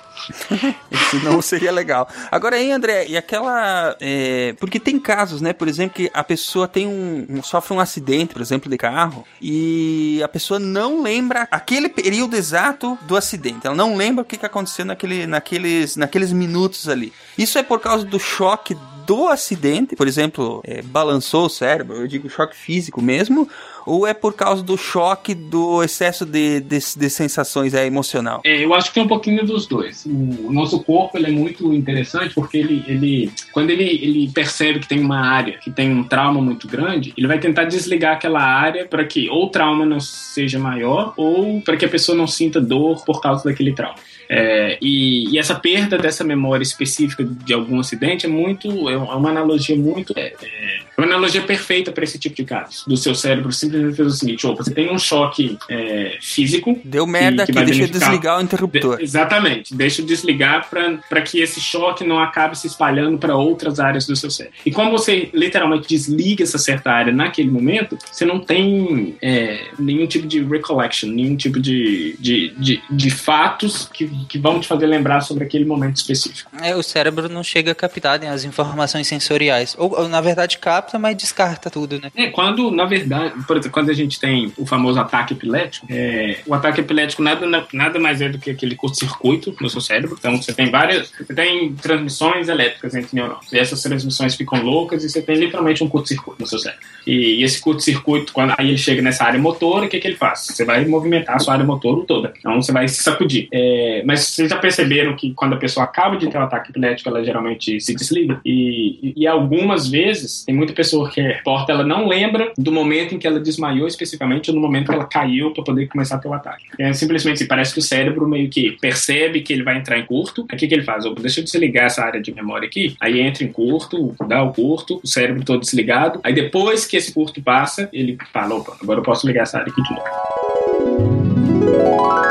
Senão seria legal. Agora aí, André, e aquela. é, porque tem casos, né? Por exemplo, que a pessoa tem um, um- sofre um acidente, por exemplo, de carro, e a pessoa não lembra aquele período exato do acidente. Ela não lembra o que, que aconteceu naquele, naqueles, naqueles minutos ali. Isso é por causa do choque do acidente, por exemplo, é, balançou o cérebro, eu digo choque físico mesmo, ou é por causa do choque do excesso de, de, de sensações é, emocional? É, eu acho que tem um pouquinho dos dois. O, nosso corpo ele é muito interessante porque ele, ele quando ele, ele percebe que tem uma área que tem um trauma muito grande, ele vai tentar desligar aquela área para que ou o trauma não seja maior ou para que a pessoa não sinta dor por causa daquele trauma. É, e, e essa perda dessa memória específica de algum acidente é muito é uma analogia muito é, é uma analogia perfeita para esse tipo de caso. Do seu cérebro fez o seguinte: ou você tem um choque é, físico. Deu merda aqui, vai deixa eu desligar o interruptor. de- exatamente. Deixa eu desligar para que esse choque não acabe se espalhando para outras áreas do seu cérebro. E como você literalmente desliga essa certa área naquele momento, você não tem é, nenhum tipo de recollection, nenhum tipo de, de, de, de fatos que, que vão te fazer lembrar sobre aquele momento específico. É, o cérebro não chega a captar né, as informações sensoriais. Ou, ou, na verdade, capta, mas descarta tudo, né? É, quando, na verdade, por exemplo, quando a gente tem o famoso ataque epilético, é, o ataque epilético nada, nada mais é do que aquele curto-circuito no seu cérebro. Então, você tem várias, você tem transmissões elétricas entre neurônios. E essas transmissões ficam loucas e você tem literalmente um curto-circuito no seu cérebro. E, e esse curto-circuito, quando aí ele chega nessa área motora, o que, que ele faz? Você vai movimentar a sua área motora toda. Então, você vai se sacudir. É, mas vocês já perceberam que quando a pessoa acaba de ter um ataque epilético, ela geralmente se desliga? E, e, e algumas vezes, tem muita pessoa que reporta, ela não lembra do momento em que ela desmaiou especificamente no momento que ela caiu para poder começar a o ataque. É simplesmente assim, parece que o cérebro meio que percebe que ele vai entrar em curto. O que, que ele faz? Opa, deixa eu desligar essa área de memória aqui. Aí entra em curto, dá o curto, o cérebro todo desligado. Aí depois que esse curto passa, ele fala, opa, agora eu posso ligar essa área aqui de novo.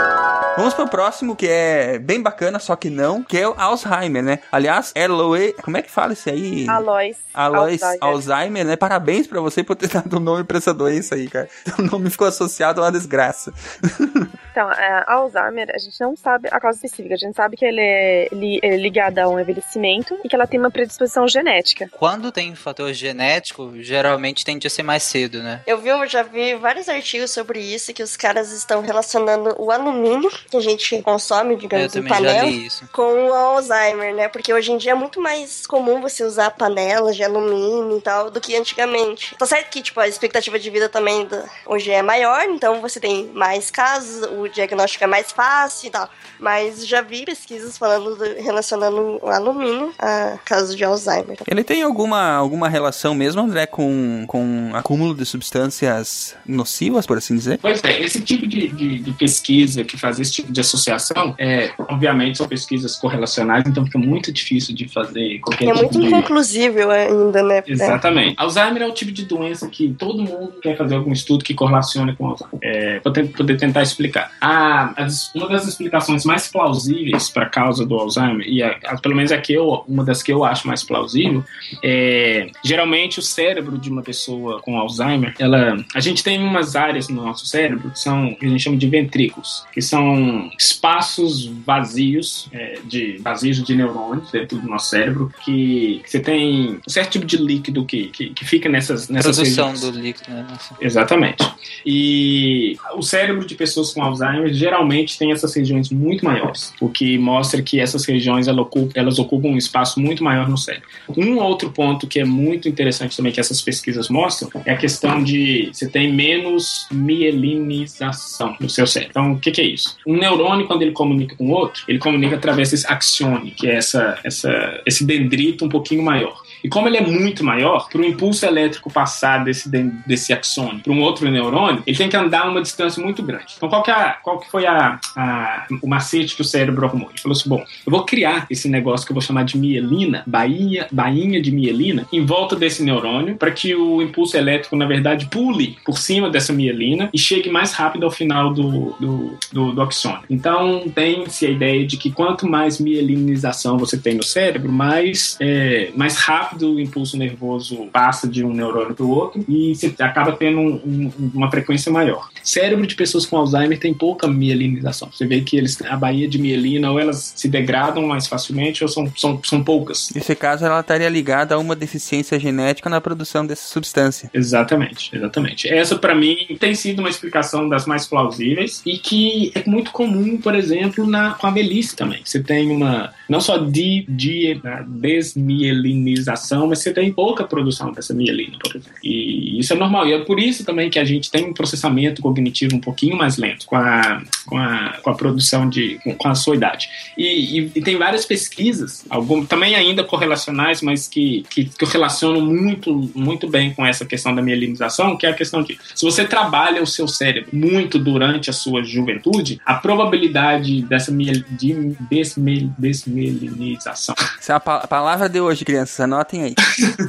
Vamos pro próximo, que é bem bacana, só que não, que é o Alzheimer, né? Aliás, Eloy, como é que fala isso aí? Alois. Alois Alzheimer. Alzheimer, né? Parabéns pra você por ter dado um nome pra essa doença aí, cara. O nome ficou associado a uma desgraça. Então, é, Alzheimer, a gente não sabe a causa específica. A gente sabe que ele é, li- é ligado a um envelhecimento e que ela tem uma predisposição genética. Quando tem fator genético, geralmente tende a ser mais cedo, né? Eu vi, eu já vi vários artigos sobre isso, que os caras estão relacionando o alumínio que a gente consome, digamos, em também já panela, li isso. com o Alzheimer, né? Porque hoje em dia é muito mais comum você usar panelas de alumínio e tal do que antigamente. Tá certo que, tipo, a expectativa de vida também da- hoje é maior, então você tem mais casos, o diagnóstico é mais fácil e tal. Mas já vi pesquisas falando, do- relacionando o alumínio a casos de Alzheimer. Ele tem alguma, alguma relação mesmo, André, com, com acúmulo de substâncias nocivas, por assim dizer? Pois é, esse tipo de, de, de pesquisa que faz esse tipo de associação, é, obviamente são pesquisas correlacionais, então fica muito difícil de fazer qualquer É tipo muito de... inconclusível ainda, né? Exatamente. Alzheimer é o tipo de doença que todo mundo quer fazer algum estudo que correlacione com Alzheimer. É, poder tentar explicar. A, as- uma das explicações mais plausíveis para a causa do Alzheimer, e a, a- pelo menos a que eu, uma das que eu acho mais plausível, é geralmente o cérebro de uma pessoa com Alzheimer, ela, a gente tem umas áreas no nosso cérebro que são que a gente chama de ventrículos, que são espaços vazios é, de vazios de neurônios dentro do nosso cérebro que, que você tem um certo tipo de líquido que, que, que fica nessas nessas Produção regiões. do líquido, né? Exatamente. E o cérebro de pessoas com Alzheimer geralmente tem essas regiões muito maiores, o que mostra que essas regiões elas ocupam, elas ocupam um espaço muito maior no cérebro. Um outro ponto que é muito interessante também que essas pesquisas mostram é a questão de você tem menos mielinização no seu cérebro. Então, o que, que é isso? Um neurônio, quando ele comunica com outro, ele comunica através desse axione, que é essa, essa, esse dendrito um pouquinho maior. E como ele é muito maior, para o impulso elétrico passar desse, desse axônio para um outro neurônio, ele tem que andar uma distância muito grande. Então, qual que, é, qual que foi a, a, o macete que o cérebro arrumou? Ele falou assim: bom, eu vou criar esse negócio que eu vou chamar de mielina, bainha, bainha de mielina, em volta desse neurônio, para que o impulso elétrico, na verdade, pule por cima dessa mielina e chegue mais rápido ao final do, do, do, do axônio. Então, tem-se a ideia de que quanto mais mielinização você tem no cérebro, mais, é, mais rápido o impulso nervoso passa de um neurônio para o outro e você acaba tendo um, um, uma frequência maior. Cérebro de pessoas com Alzheimer tem pouca mielinização. Você vê que eles, a baía de mielina ou elas se degradam mais facilmente ou são, são, são poucas. Nesse caso, ela estaria ligada a uma deficiência genética na produção dessa substância. Exatamente, exatamente. Essa, para mim, tem sido uma explicação das mais plausíveis e que é muito comum, por exemplo, na, com a velhice também. Você tem uma, não só de, de desmielinização, mas você tem pouca produção dessa mielina, por exemplo. E isso é normal. E é por isso também que a gente tem um processamento cognitivo um pouquinho mais lento com a, com a, com a produção de. com a sua idade. E, e, e tem várias pesquisas, algum, também ainda correlacionais, mas que, que, que relacionam muito, muito bem com essa questão da mielinização, que é a questão de se você trabalha o seu cérebro muito durante a sua juventude, a probabilidade dessa miel, de desmel, desmielinização. Essa é a, pa a palavra de hoje, crianças, anotem aí.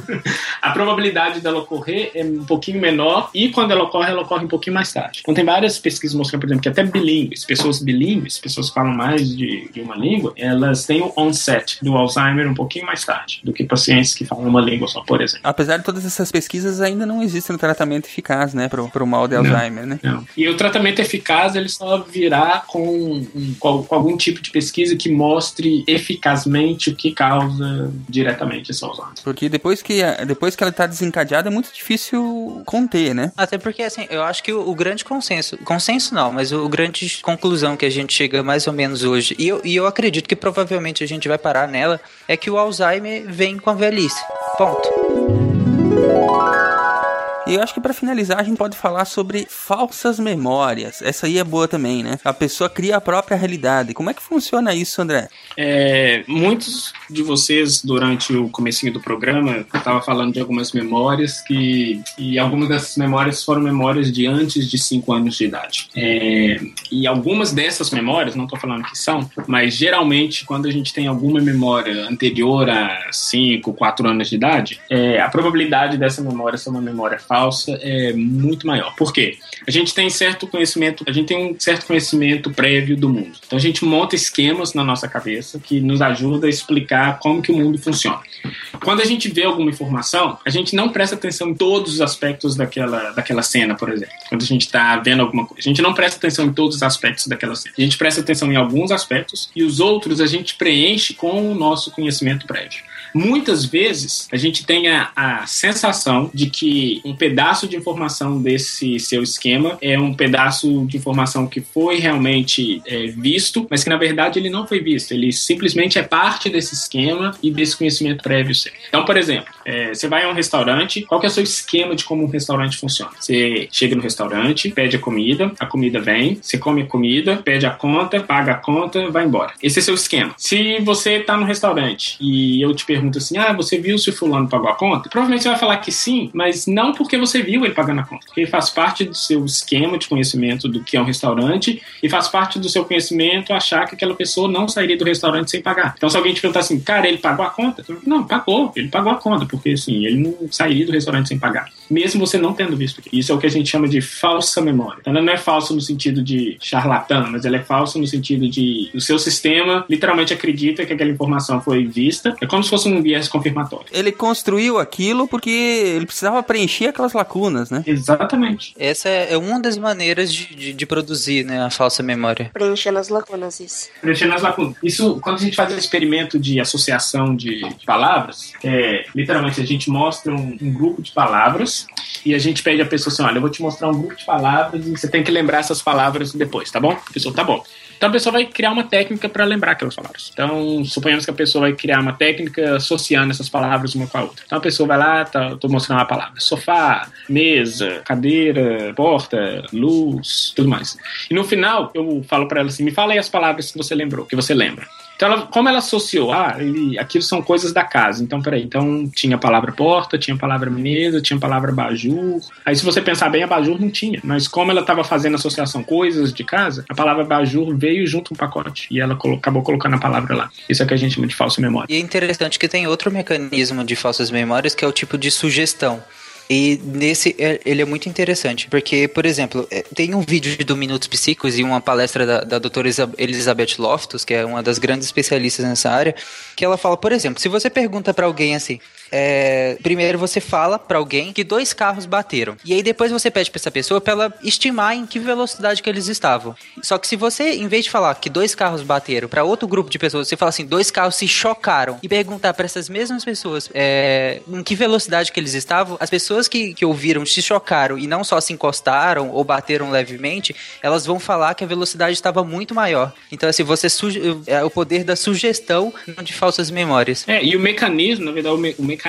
a probabilidade dela ocorrer é um pouquinho menor e quando ela ocorre, ela ocorre um pouquinho mais tarde. Então tem várias pesquisas mostrando, por exemplo, que até bilíngues, pessoas bilíngues, pessoas que falam mais de, de uma língua, elas têm o onset do Alzheimer um pouquinho mais tarde do que pacientes que falam uma língua só, por exemplo. Apesar de todas essas pesquisas, ainda não existe um tratamento eficaz, né, pro, pro mal de Não, Alzheimer, né? Não. E o tratamento eficaz ele só virá com, com, com algum tipo de pesquisa que mostre eficazmente o que causa diretamente esse Alzheimer. Porque depois que, depois que ela tá desencadeada, é muito difícil conter, né? Até porque, assim, eu acho que o, o grande consenso, consenso não, mas o, o grande conclusão que a gente chega mais ou menos hoje, e eu, e eu acredito que provavelmente a gente vai parar nela, é que o Alzheimer vem com a velhice. Ponto. E eu acho que pra finalizar a gente pode falar sobre falsas memórias. Essa aí é boa também, né? A pessoa cria a própria realidade. Como é que funciona isso, André? É, muitos de vocês, durante o comecinho do programa, estava falando de algumas memórias que... E algumas dessas memórias foram memórias de antes de 5 anos de idade. É, e algumas dessas memórias, não estou falando que são, mas geralmente quando a gente tem alguma memória anterior a 5, 4 anos de idade, é, a probabilidade dessa memória ser uma memória falsa é muito maior. Por quê? A gente tem certo conhecimento, a gente tem um certo conhecimento prévio do mundo. Então a gente monta esquemas na nossa cabeça que nos ajuda a explicar como que o mundo funciona. Quando a gente vê alguma informação, a gente não presta atenção em todos os aspectos daquela, daquela cena, por exemplo. Quando a gente está vendo alguma coisa, a gente não presta atenção em todos os aspectos daquela cena. A gente presta atenção em alguns aspectos e os outros a gente preenche com o nosso conhecimento prévio. Muitas vezes a gente tem a, a sensação de que um pedaço de informação desse seu esquema é um pedaço de informação que foi realmente é, visto, mas que na verdade ele não foi visto. Ele simplesmente é parte desse esquema e desse conhecimento prévio seu. Então, por exemplo, é, você vai a um restaurante, qual que é o seu esquema de como um restaurante funciona? Você chega no restaurante, pede a comida, a comida vem, você come a comida, pede a conta, paga a conta, vai embora. Esse é seu esquema. Se você tá no restaurante e eu te pergunto assim, ah, você viu se o fulano pagou a conta? Provavelmente você vai falar que sim, mas não porque você viu ele pagando a conta, porque faz parte do seu esquema de conhecimento do que é um restaurante e faz parte do seu conhecimento achar que aquela pessoa não sairia do restaurante sem pagar. Então se alguém te perguntar assim, cara, ele pagou a conta? Não, pagou, ele pagou a conta, porque assim, ele não sairia do restaurante sem pagar. Mesmo você não tendo visto. Isso é o que a gente chama de falsa memória. Então, ela não é falsa no sentido de charlatã, mas ela é falsa no sentido de o seu sistema literalmente acredita que aquela informação foi vista. É como se fosse um viés confirmatório. Ele construiu aquilo porque ele precisava preencher aquelas lacunas, né? Exatamente. Essa é é uma das maneiras de, de, de produzir né, a falsa memória. Preenchendo as lacunas, isso. Preenchendo as lacunas. Isso, quando a gente faz um experimento de associação de palavras, é, literalmente a gente mostra um, um grupo de palavras e a gente pede à pessoa assim: olha, eu vou te mostrar um grupo de palavras e você tem que lembrar essas palavras depois, tá bom? A pessoa, tá bom. Então a pessoa vai criar uma técnica para lembrar aquelas palavras. Então, suponhamos que a pessoa vai criar uma técnica associando essas palavras uma com a outra. Então a pessoa vai lá, tá, tô mostrando uma palavra: sofá, mesa, cadeira, porta, luz, tudo mais. E no final, eu falo para ela assim: me fala aí as palavras que você lembrou, que você lembra. Então ela, como ela associou, ah, ele, aquilo são coisas da casa. Então, peraí, então tinha a palavra porta, tinha a palavra mesa, tinha a palavra bajur. Aí, se você pensar bem, a bajur não tinha. Mas como ela estava fazendo associação coisas de casa, a palavra bajur veio junto um pacote. E ela colo acabou colocando a palavra lá. Isso é que a gente chama de falsa memória. E é interessante que tem outro mecanismo de falsas memórias que é o tipo de sugestão. E nesse, é- ele é muito interessante, porque, por exemplo, é, tem um vídeo do Minutos Psíquicos e uma palestra da, da doutora Elizabeth Loftus, que é uma das grandes especialistas nessa área, que ela fala, por exemplo, se você pergunta pra alguém assim, é, primeiro você fala pra alguém que dois carros bateram, e aí depois você pede pra essa pessoa pra ela estimar em que velocidade que eles estavam. Só que se você, em vez de falar que dois carros bateram pra outro grupo de pessoas, você fala assim, dois carros se chocaram, e perguntar pra essas mesmas pessoas é, em que velocidade que eles estavam, as pessoas que, que ouviram se chocaram e não só se encostaram ou bateram levemente, elas vão falar que a velocidade estava muito maior. Então, assim, você é o poder da sugestão de falsas memórias. É, e o mecanismo, na verdade, o, me- o mecanismo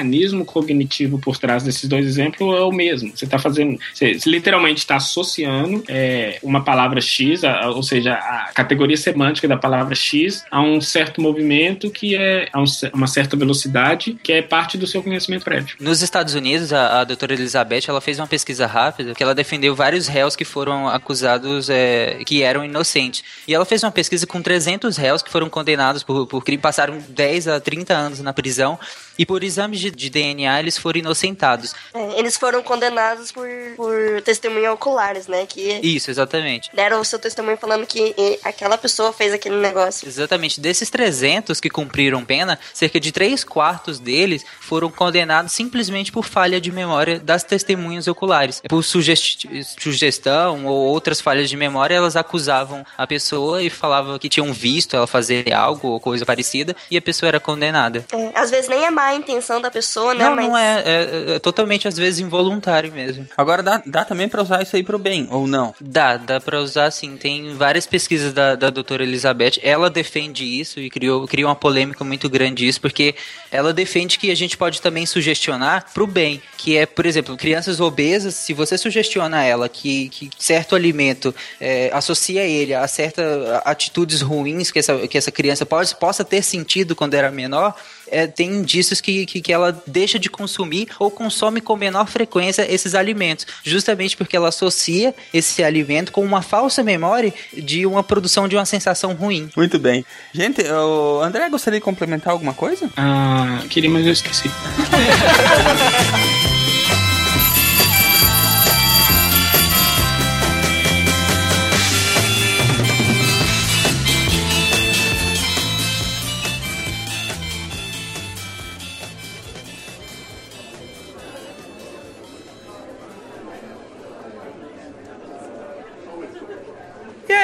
cognitivo por trás desses dois exemplos é o mesmo. Você está fazendo, você, literalmente está associando é, uma palavra X, a- ou seja, a categoria semântica da palavra X a um certo movimento que é a um uma certa velocidade que é parte do seu conhecimento prévio. Nos Estados Unidos, a, a doutora Elizabeth, ela fez uma pesquisa rápida que ela defendeu vários réus que foram acusados é, que eram inocentes. E ela fez uma pesquisa com 300 réus que foram condenados por, por crime, passaram 10 a 30 anos na prisão e por exames de, de DNA eles foram inocentados. É, eles foram condenados por, por testemunha oculares, né? Que Isso, exatamente. deram o seu testemunho falando que aquela pessoa fez aquele negócio. Exatamente. Desses 300 que cumpriram pena, cerca de 3 quartos deles foram condenados simplesmente por falha de memória das testemunhas oculares. Por sugestão ou outras falhas de memória, elas acusavam a pessoa e falavam que tinham visto ela fazer algo ou coisa parecida e a pessoa era condenada. É, às vezes nem é má a intenção da pessoa, né? Não, mas não é, é, é totalmente às vezes involuntário mesmo. Agora dá, dá também pra usar isso aí pro bem, ou não? Dá, dá pra usar sim. Tem várias pesquisas da, da doutora Elizabeth. Ela defende isso e criou, criou uma polêmica muito grande isso, porque ela defende que a gente pode também sugestionar pro bem. Que é, por exemplo, crianças obesas, se você sugestiona ela que, que certo alimento é, associa ele a certas atitudes ruins que essa, que essa criança pode, possa ter sentido quando era menor, é, tem indícios que, que, que ela deixa de consumir ou consome com menor frequência esses alimentos, justamente porque ela associa esse alimento com uma falsa memória de uma produção de uma sensação ruim. Muito bem. Gente, o André gostaria de complementar alguma coisa? Ah, queria, mas eu esqueci.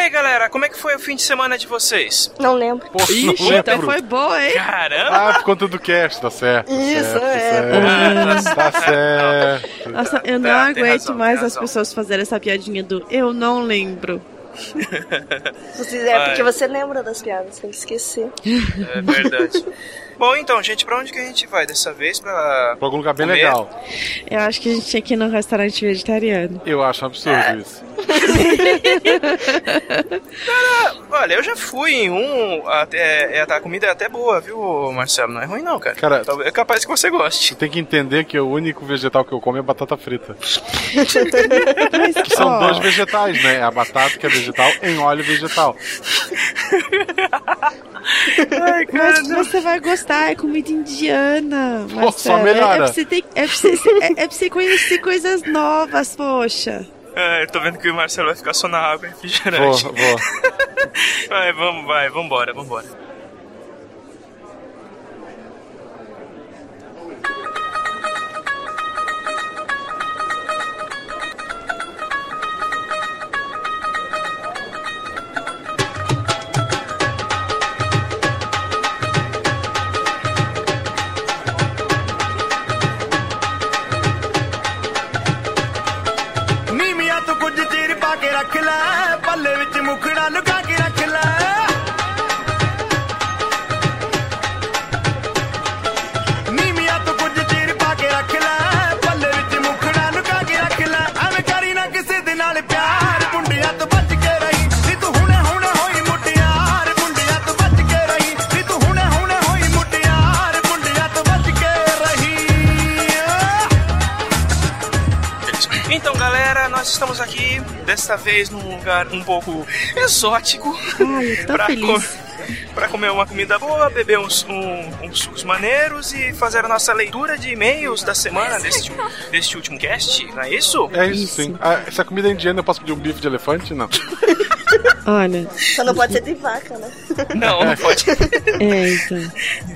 aí, galera, como é que foi o fim de semana de vocês? Não lembro. Pô, Ixi, não lembro. então foi boa, hein? Caramba! Ah, por conta do cast, tá certo. tá Isso, certo, é. Tá certo. Tá certo. Nossa, eu não Tá, aguento razão, mais as pessoas fazerem essa piadinha do eu não lembro. Você- É porque você lembra das piadas, tem que esquecer. É verdade. Bom, então, gente, pra onde que a gente vai dessa vez? Pra, Pra algum lugar bem comer? legal. Eu acho que a gente tinha que ir num restaurante vegetariano. Eu acho um absurdo isso. Cara, olha, eu já fui em um. Até, é, a comida é até boa, viu, Marcelo? Não é ruim, não, cara. Cara, Talvez- É capaz que você goste. Você tem que entender que o único vegetal que eu como é batata frita. Que são dois vegetais, né? A batata que é vegetal em óleo vegetal. Ai, Mas você vai gostar, é comida indiana. Pô, Marcelo. só melhora. É, é, pra você ter- é, pra você, é, é pra você conhecer coisas novas, poxa. É, eu tô vendo que o Marcelo vai ficar só na água Vou, refrigerante. vou. Vai, vamos, vai, vambora, vambora. Vez num lugar um pouco exótico. Ai, eu tô pra feliz. Pra comer uma comida boa, beber uns, um- uns sucos maneiros e fazer a nossa leitura de e-mails da semana deste, deste último cast, não é isso? É isso, sim. Ah, essa comida indiana eu posso pedir um bife de elefante? Não. Olha. Só não pode ser de vaca, né? Não, não pode. É, então.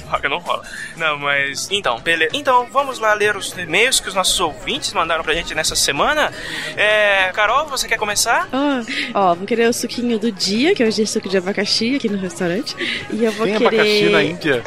Roca não rola. Não, mas. Então, beleza. Então, vamos lá ler os e-mails que os nossos ouvintes mandaram pra gente nessa semana. É, Carol, você quer começar? Ah, ó, vou querer o suquinho do dia, que hoje é suco de abacaxi aqui no restaurante. E eu vou Tem querer. abacaxi na Índia?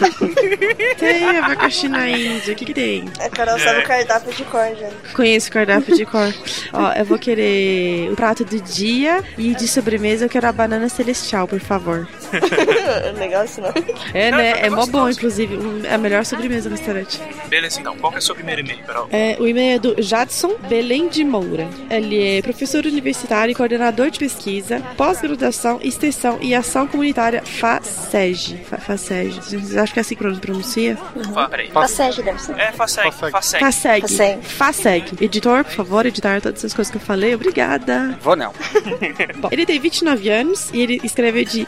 Tem abacaxi na Índia. O que, que tem? A Carol sabe o cardápio de cor, já. Conheço o cardápio de cor. Ó, eu vou querer o prato do dia e de sobremesa eu quero a banana celestial, por favor. Legal isso não. É, Não, né? É mó bom, inclusive. um- É a melhor sobremesa no restaurante. Beleza, então. Qual que é o seu primeiro e-mail, Carol? É, o e-mail é do Jadson Belém de Moura. Ele é professor universitário e coordenador de pesquisa, pós-graduação, extensão e ação comunitária FASEG. Fa- FASEG. Vocês acham que é assim que pronuncia? Fala, peraí. Faceg deve ser. É, Faceg. Faceg. FASEG. Faseg. FASEG. Editor, por favor, editar todas essas coisas que eu falei. Obrigada. Vou não. Bom, ele tem 29 anos e ele escreve de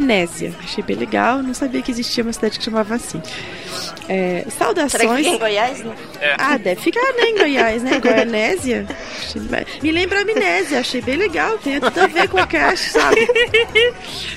Goianésia. Achei bem legal, não sabia que existia uma cidade que chamava assim. É, Será que saudações. fica em Goiás, né? Ah, deve ficar né, em Goiás, né? Goianésia. Me lembra amnésia, achei bem legal. Tem tudo a ver com a cast, sabe?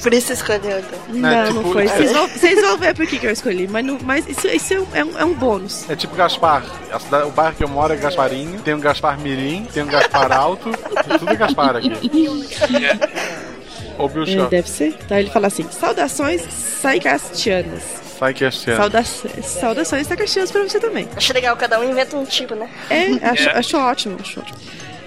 Por isso escolheu, então. Não, É, não tipo- foi. Vocês vão, vocês vão ver por que, que eu escolhi, mas, não- mas isso, isso é, um, é um- é um bônus. É tipo Gaspar. A cidade- o bairro que eu moro é Gasparinho. Tem um Gaspar Mirim, tem um Gaspar Alto. Tem tudo Gaspar aqui. Ou Bill É, Shaw. deve ser. Então ele fala assim: saudações saicastianas. Sai que este ano. Sauda saudações saicastianas pra você também. Acho legal, cada um inventa um tipo, né? É, acho, É. acho ótimo, acho ótimo.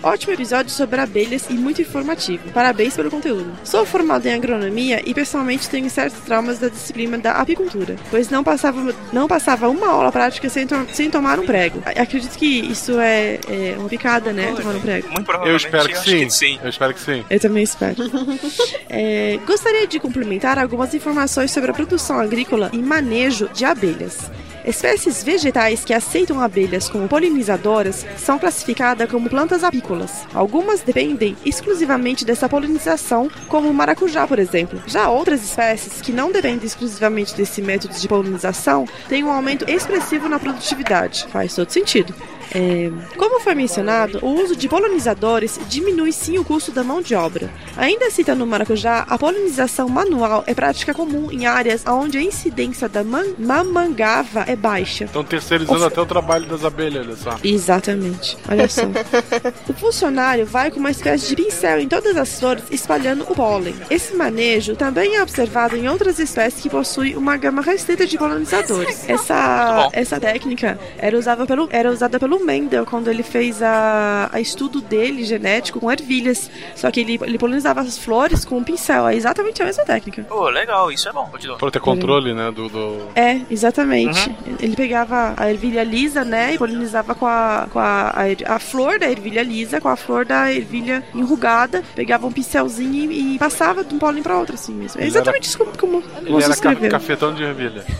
Ótimo episódio sobre abelhas e muito informativo. Parabéns pelo conteúdo. Sou formado em agronomia e pessoalmente tenho certos traumas da disciplina da apicultura, pois não passava, não passava uma aula prática sem, to- sem tomar um prego. Acredito que isso é, é uma picada, né? Tomar um prego. Muito Eu espero que sim. sim. Eu espero que sim. Eu também espero. É, gostaria de complementar algumas informações sobre a produção agrícola e manejo de abelhas. Espécies vegetais que aceitam abelhas como polinizadoras são classificadas como plantas apícolas. Algumas dependem exclusivamente dessa polinização, como o maracujá, por exemplo. Já outras espécies que não dependem exclusivamente desse método de polinização têm um aumento expressivo na produtividade. Faz todo sentido. É, como foi mencionado, o uso de polinizadores diminui sim o custo da mão de obra. Ainda citando o maracujá, a polinização manual é prática comum em áreas onde a incidência da man- mamangava é baixa. Estão terceirizando Of- até o trabalho das abelhas, olha só. Exatamente. Olha só. o funcionário vai com uma espécie de pincel em todas as flores espalhando o pólen. Esse manejo também é observado em outras espécies que possuem uma gama restrita de polinizadores. Essa, essa técnica era usada pelo, era usada pelo Mendel quando ele fez a, a estudo dele genético com ervilhas. Só que ele, ele polinizava as flores com um pincel. É exatamente a mesma técnica. Pô, legal, isso é bom. Continua. Pra ter controle, né, do... do... É, exatamente. Ele pegava a ervilha lisa, né, e polinizava com a, com a, a, er- a flor da ervilha lisa, com a flor da ervilha enrugada, pegava um pincelzinho e, e passava de um pólen pra outro, assim mesmo. É Ele exatamente isso como, como Ele era ca cafetão de ervilha.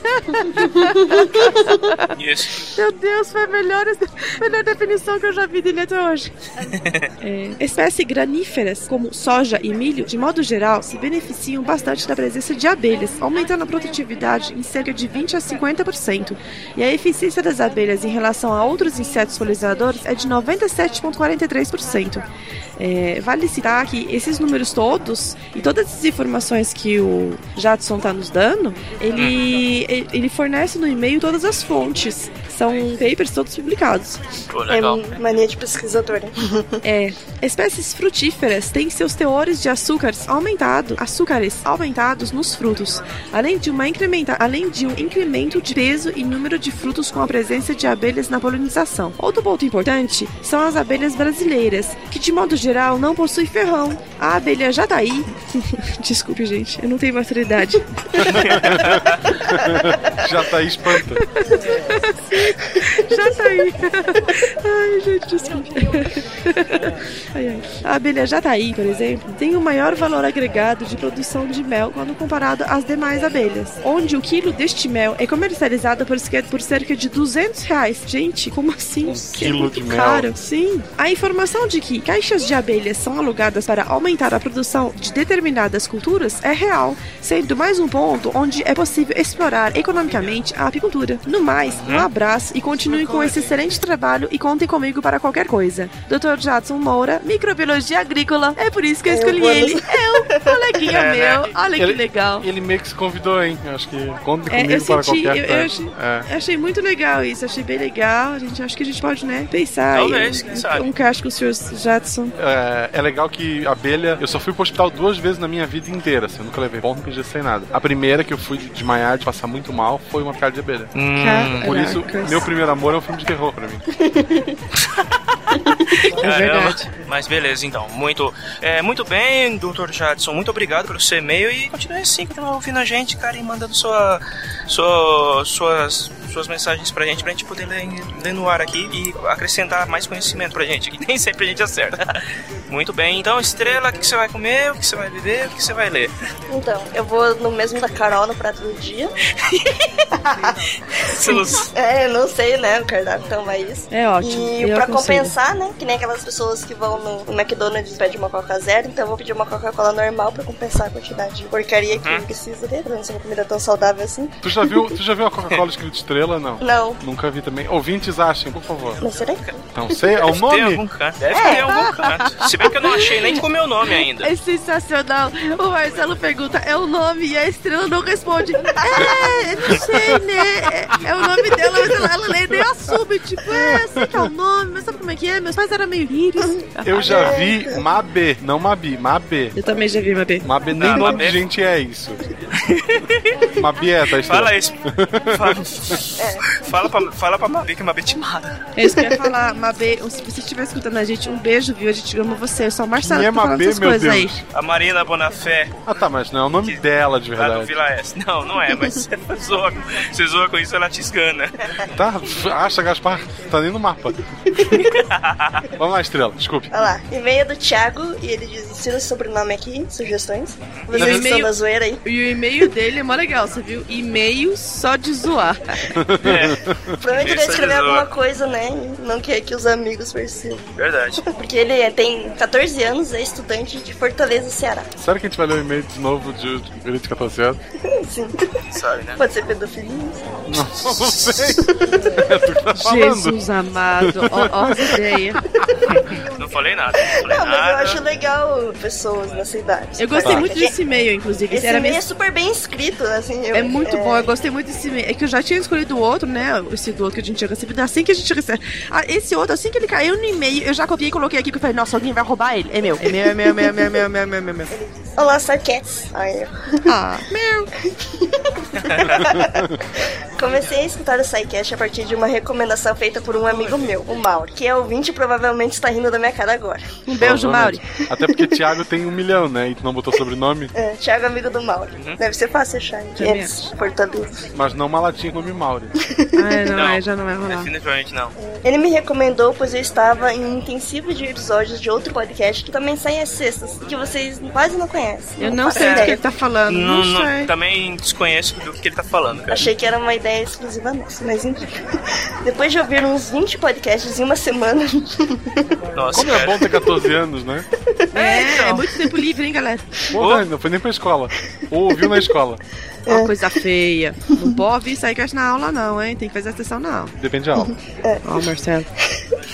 Isso. Meu Deus, foi a melhor, melhor definição que eu já vi dele até hoje. É, espécies graníferas, como soja e milho, de modo geral, se beneficiam bastante da presença de abelhas, aumentando a produtividade em cerca de 20 a 50%. E a eficiência das abelhas em relação a outros insetos polinizadores é de 97,43%. É, vale citar que esses números todos e todas as informações que o Jadson está nos dando, ele, ele fornece no e-mail todas as fontes. São papers todos publicados. Pô, legal. É mania de pesquisadora. É. Espécies frutíferas têm seus teores de açúcares aumentados, açúcares aumentados nos frutos, além de, uma incrementa, além de um incremento de peso e número de frutos com a presença de abelhas na polinização. Outro ponto importante são as abelhas brasileiras, que de modo geral não possuem ferrão. A abelha jataí, desculpe gente, eu não tenho maturidade. Já tá espanta. Já tá aí. Ai, gente, desculpe. Ai, ai. A abelha jataí, por exemplo, tem o maior valor agregado de produção de mel quando comparado às demais abelhas, onde o quilo deste mel é comercializado por, cerca- por cerca de 200 reais. Gente, como assim? Que é quilo muito de mel. caro. Sim. A informação de que caixas de abelhas são alugadas para aumentar a produção de determinadas culturas é real, sendo mais um ponto onde é possível explorar economicamente a apicultura. No mais, um abraço e continue com esse excelente trabalho e contem comigo para qualquer coisa. Dr. Jadson Moura, microbiologia agrícola. É por isso que eu Eu escolhi ele. nos- É coleguinha É, né? meu. Olha que Ele- legal. Ele meio que se convidou, hein? Eu acho que conta É, comigo eu para senti, eu, qualquer eu coisa. achei, É. eu achei muito legal isso, achei bem legal. A gente acho que a gente pode, né, pensar Talvez, em quem um- sabe. um cast com o Sr. Jadson. É, é legal que abelha. Eu só fui pro hospital duas vezes na minha vida inteira. Assim, eu nunca levei ponto de sem nada. A primeira que eu fui de desmaiar, de passar muito mal, foi uma picada de abelha. Hum. Por isso. Meu primeiro amor é um filme de terror pra mim. Caramba. verdade. Mas beleza, então. Muito, é, muito bem, Dr. Jadson. Muito obrigado pelo seu e-mail e continue assim, continue ouvindo a gente, cara, e mandando sua, sua, suas, suas mensagens pra gente, pra gente poder ler, ler no ar aqui e acrescentar mais conhecimento pra gente, que nem sempre a gente acerta. muito bem, então, Estrela, o que você vai comer, o que você vai beber, o que você vai ler? Então, eu vou no mesmo da Carol no prato do dia. É, eu não sei, né? O cardápio então vai isso. É ótimo. E eu pra aconselho. compensar, né? Que nem aquelas pessoas que vão no, McDonald's e pedem uma Coca Zero, então eu vou pedir uma Coca-Cola normal pra compensar a quantidade de porcaria que eu preciso ter, pra não ser uma comida tão saudável assim. Tu já viu, tu já viu a Coca-Cola escrito estrela? Não. Não. Nunca vi também. Ouvintes achem, por favor. Mas será que. Então, sei, é o Deve ter nome? algum canto. Deve ter em algum canto. Se bem que eu não achei nem com o meu nome ainda. É sensacional. O Marcelo pergunta, é o nome? E a estrela não responde. É, não sei, né? É, é o nome dela, mas ela, ela lê nem assume. Tipo, é, sei que é o nome, mas sabe como é que é? Meus pais eram meio íris. Eu já vi Mabê, não Mabi, Mabê. Eu também já vi Mabê. Mabê nem Não, nome Mabê- de gente é isso. Mabi é, tá estrela. Fala isso. Fala, fala, pra, fala pra Mabi que é Mabi te mata. É isso que eu ia falar, Mabê. Se você estiver escutando a gente, um beijo, viu? A gente ama você. Só o Marcelo Quem é que tá falando Mabê, essas meu coisas Deus? aí. A Marina Bonafé, Ah tá, mas não é o nome dela de lá do verdade. Vila S. Não, não é, mas você zoa, você zoa com isso, ela te esgana. Tá, acha Gaspar, tá nem no mapa. Vamos lá, estrela, desculpe. Olha lá, e-mail do Thiago e ele diz: ensina o sobrenome aqui, sugestões. Vocês E o que são e-mail- da zoeira aí. E o e-mail dele é mó legal, você viu? E-mail só de zoar. Provavelmente ele ia escrever é alguma coisa, né? Não quer que os amigos percebam. Verdade. Porque ele é- tem 14 anos, é estudante de Fortaleza, Ceará. Será que a gente vai ler o e-mail de novo de Guri de 14 anos? Sim. Sabe, né? Pode ser pedofilia. Não, não sei. É tu que tá falando. Jesus amado, ó, ó as ideias. Não falei nada. Não falei Não, mas eu nada. acho legal pessoas nessa idade. Eu gostei Tá. muito desse e-mail, inclusive. Esse Era e-mail é super bem escrito, assim. eu- É muito bom, eu gostei muito desse e-mail. É que eu já tinha escolhido do outro, né? Esse do outro que a gente tinha recebido, assim que a gente recebe. Ah, esse outro, assim que ele caiu no e-mail, eu já copiei e coloquei aqui, porque eu falei, nossa, alguém vai roubar ele. É meu, é meu, é meu, é meu, é meu, é meu, é meu, é meu. É meu. Olá, eu. Ah, meu. Comecei a escutar o SciCast a partir de uma recomendação feita por um amigo meu, o Mauri, que é ouvinte e provavelmente está rindo da minha cara agora. Um beijo, Mauri. Até porque Thiago tem um milhão, né? E tu não botou sobrenome? É, Thiago é amigo do Mauri. Uhum. Deve ser fácil achar, hein? Eles. Mas não uma latinha com o nome Mauri. Ah, não, Não. é, já não vai rolar. Definitivamente não. Ele me recomendou, pois eu estava em um intensivo de episódios de outro podcast que também sai às sextas, e que vocês quase não conhecem. Eu não faço sei do que ele tá falando. Não, Não, não- sei. também desconheço do que ele tá falando, cara. Achei que era uma ideia exclusiva nossa, mas enfim. Depois de ouvir uns 20 podcasts em uma semana, Nossa, Como é cara. bom ter 14 anos, né? É, é muito tempo livre, hein, galera? Porra, não foi nem pra escola. Ou ouviu na escola. Ó, coisa feia. Não pode ouvir SciCast na aula, não, hein? Tem que fazer atenção na aula. Depende da aula. Ó, Marcelo.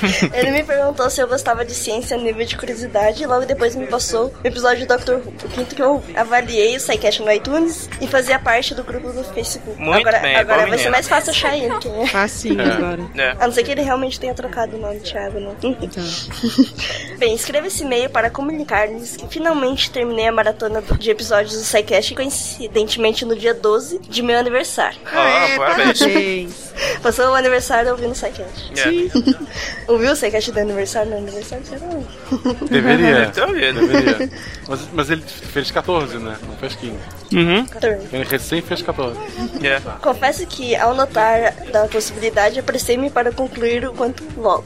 ele me perguntou se eu gostava de ciência a nível de curiosidade e logo depois me passou o episódio do Dr. Who, o quinto que eu ouvi. Avaliei o SciCast no iTunes e fazia parte do grupo do Facebook. Muito agora bem, agora vai ser mais fácil achar ele, quem é. Facinho É. agora. É. A não ser que ele realmente tenha trocado o nome, Thiago, né? Então. Bem, escreva esse e-mail para comunicar-lhes que finalmente terminei a maratona do- de episódios do SciCast, coincidentemente no dia 12 de meu aniversário. Ah, É, parabéns. parabéns. Passou o aniversário ouvindo o Psycast. É. Sim. Ouviu o Psycast do aniversário no aniversário? Você não. Deveria. Deve. Deveria. Mas, mas ele fez 14, né? Não fez 15. Uhum. Ele recém fez 14. É. Confesso que, ao notar da possibilidade, apressei-me para concluir o quanto logo.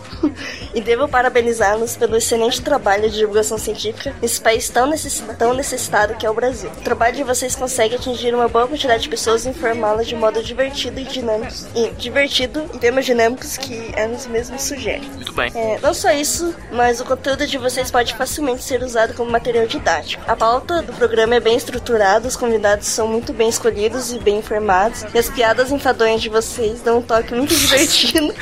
E devo parabenizá-los pelo excelente trabalho de divulgação científica nesse país tão, necessi- tão necessitado que é o Brasil. O trabalho de vocês consegue atingir uma boa quantidade de pessoas e informá-las de modo divertido e dinâmico. E divertido em temas dinâmicos que elas mesmos sugerem. Muito bem. É, não só isso, mas o conteúdo de vocês pode facilmente ser usado como material didático. A pauta do programa é bem estruturada, os convidados são muito bem escolhidos e bem informados, e as piadas enfadonhas de vocês dão um toque muito divertido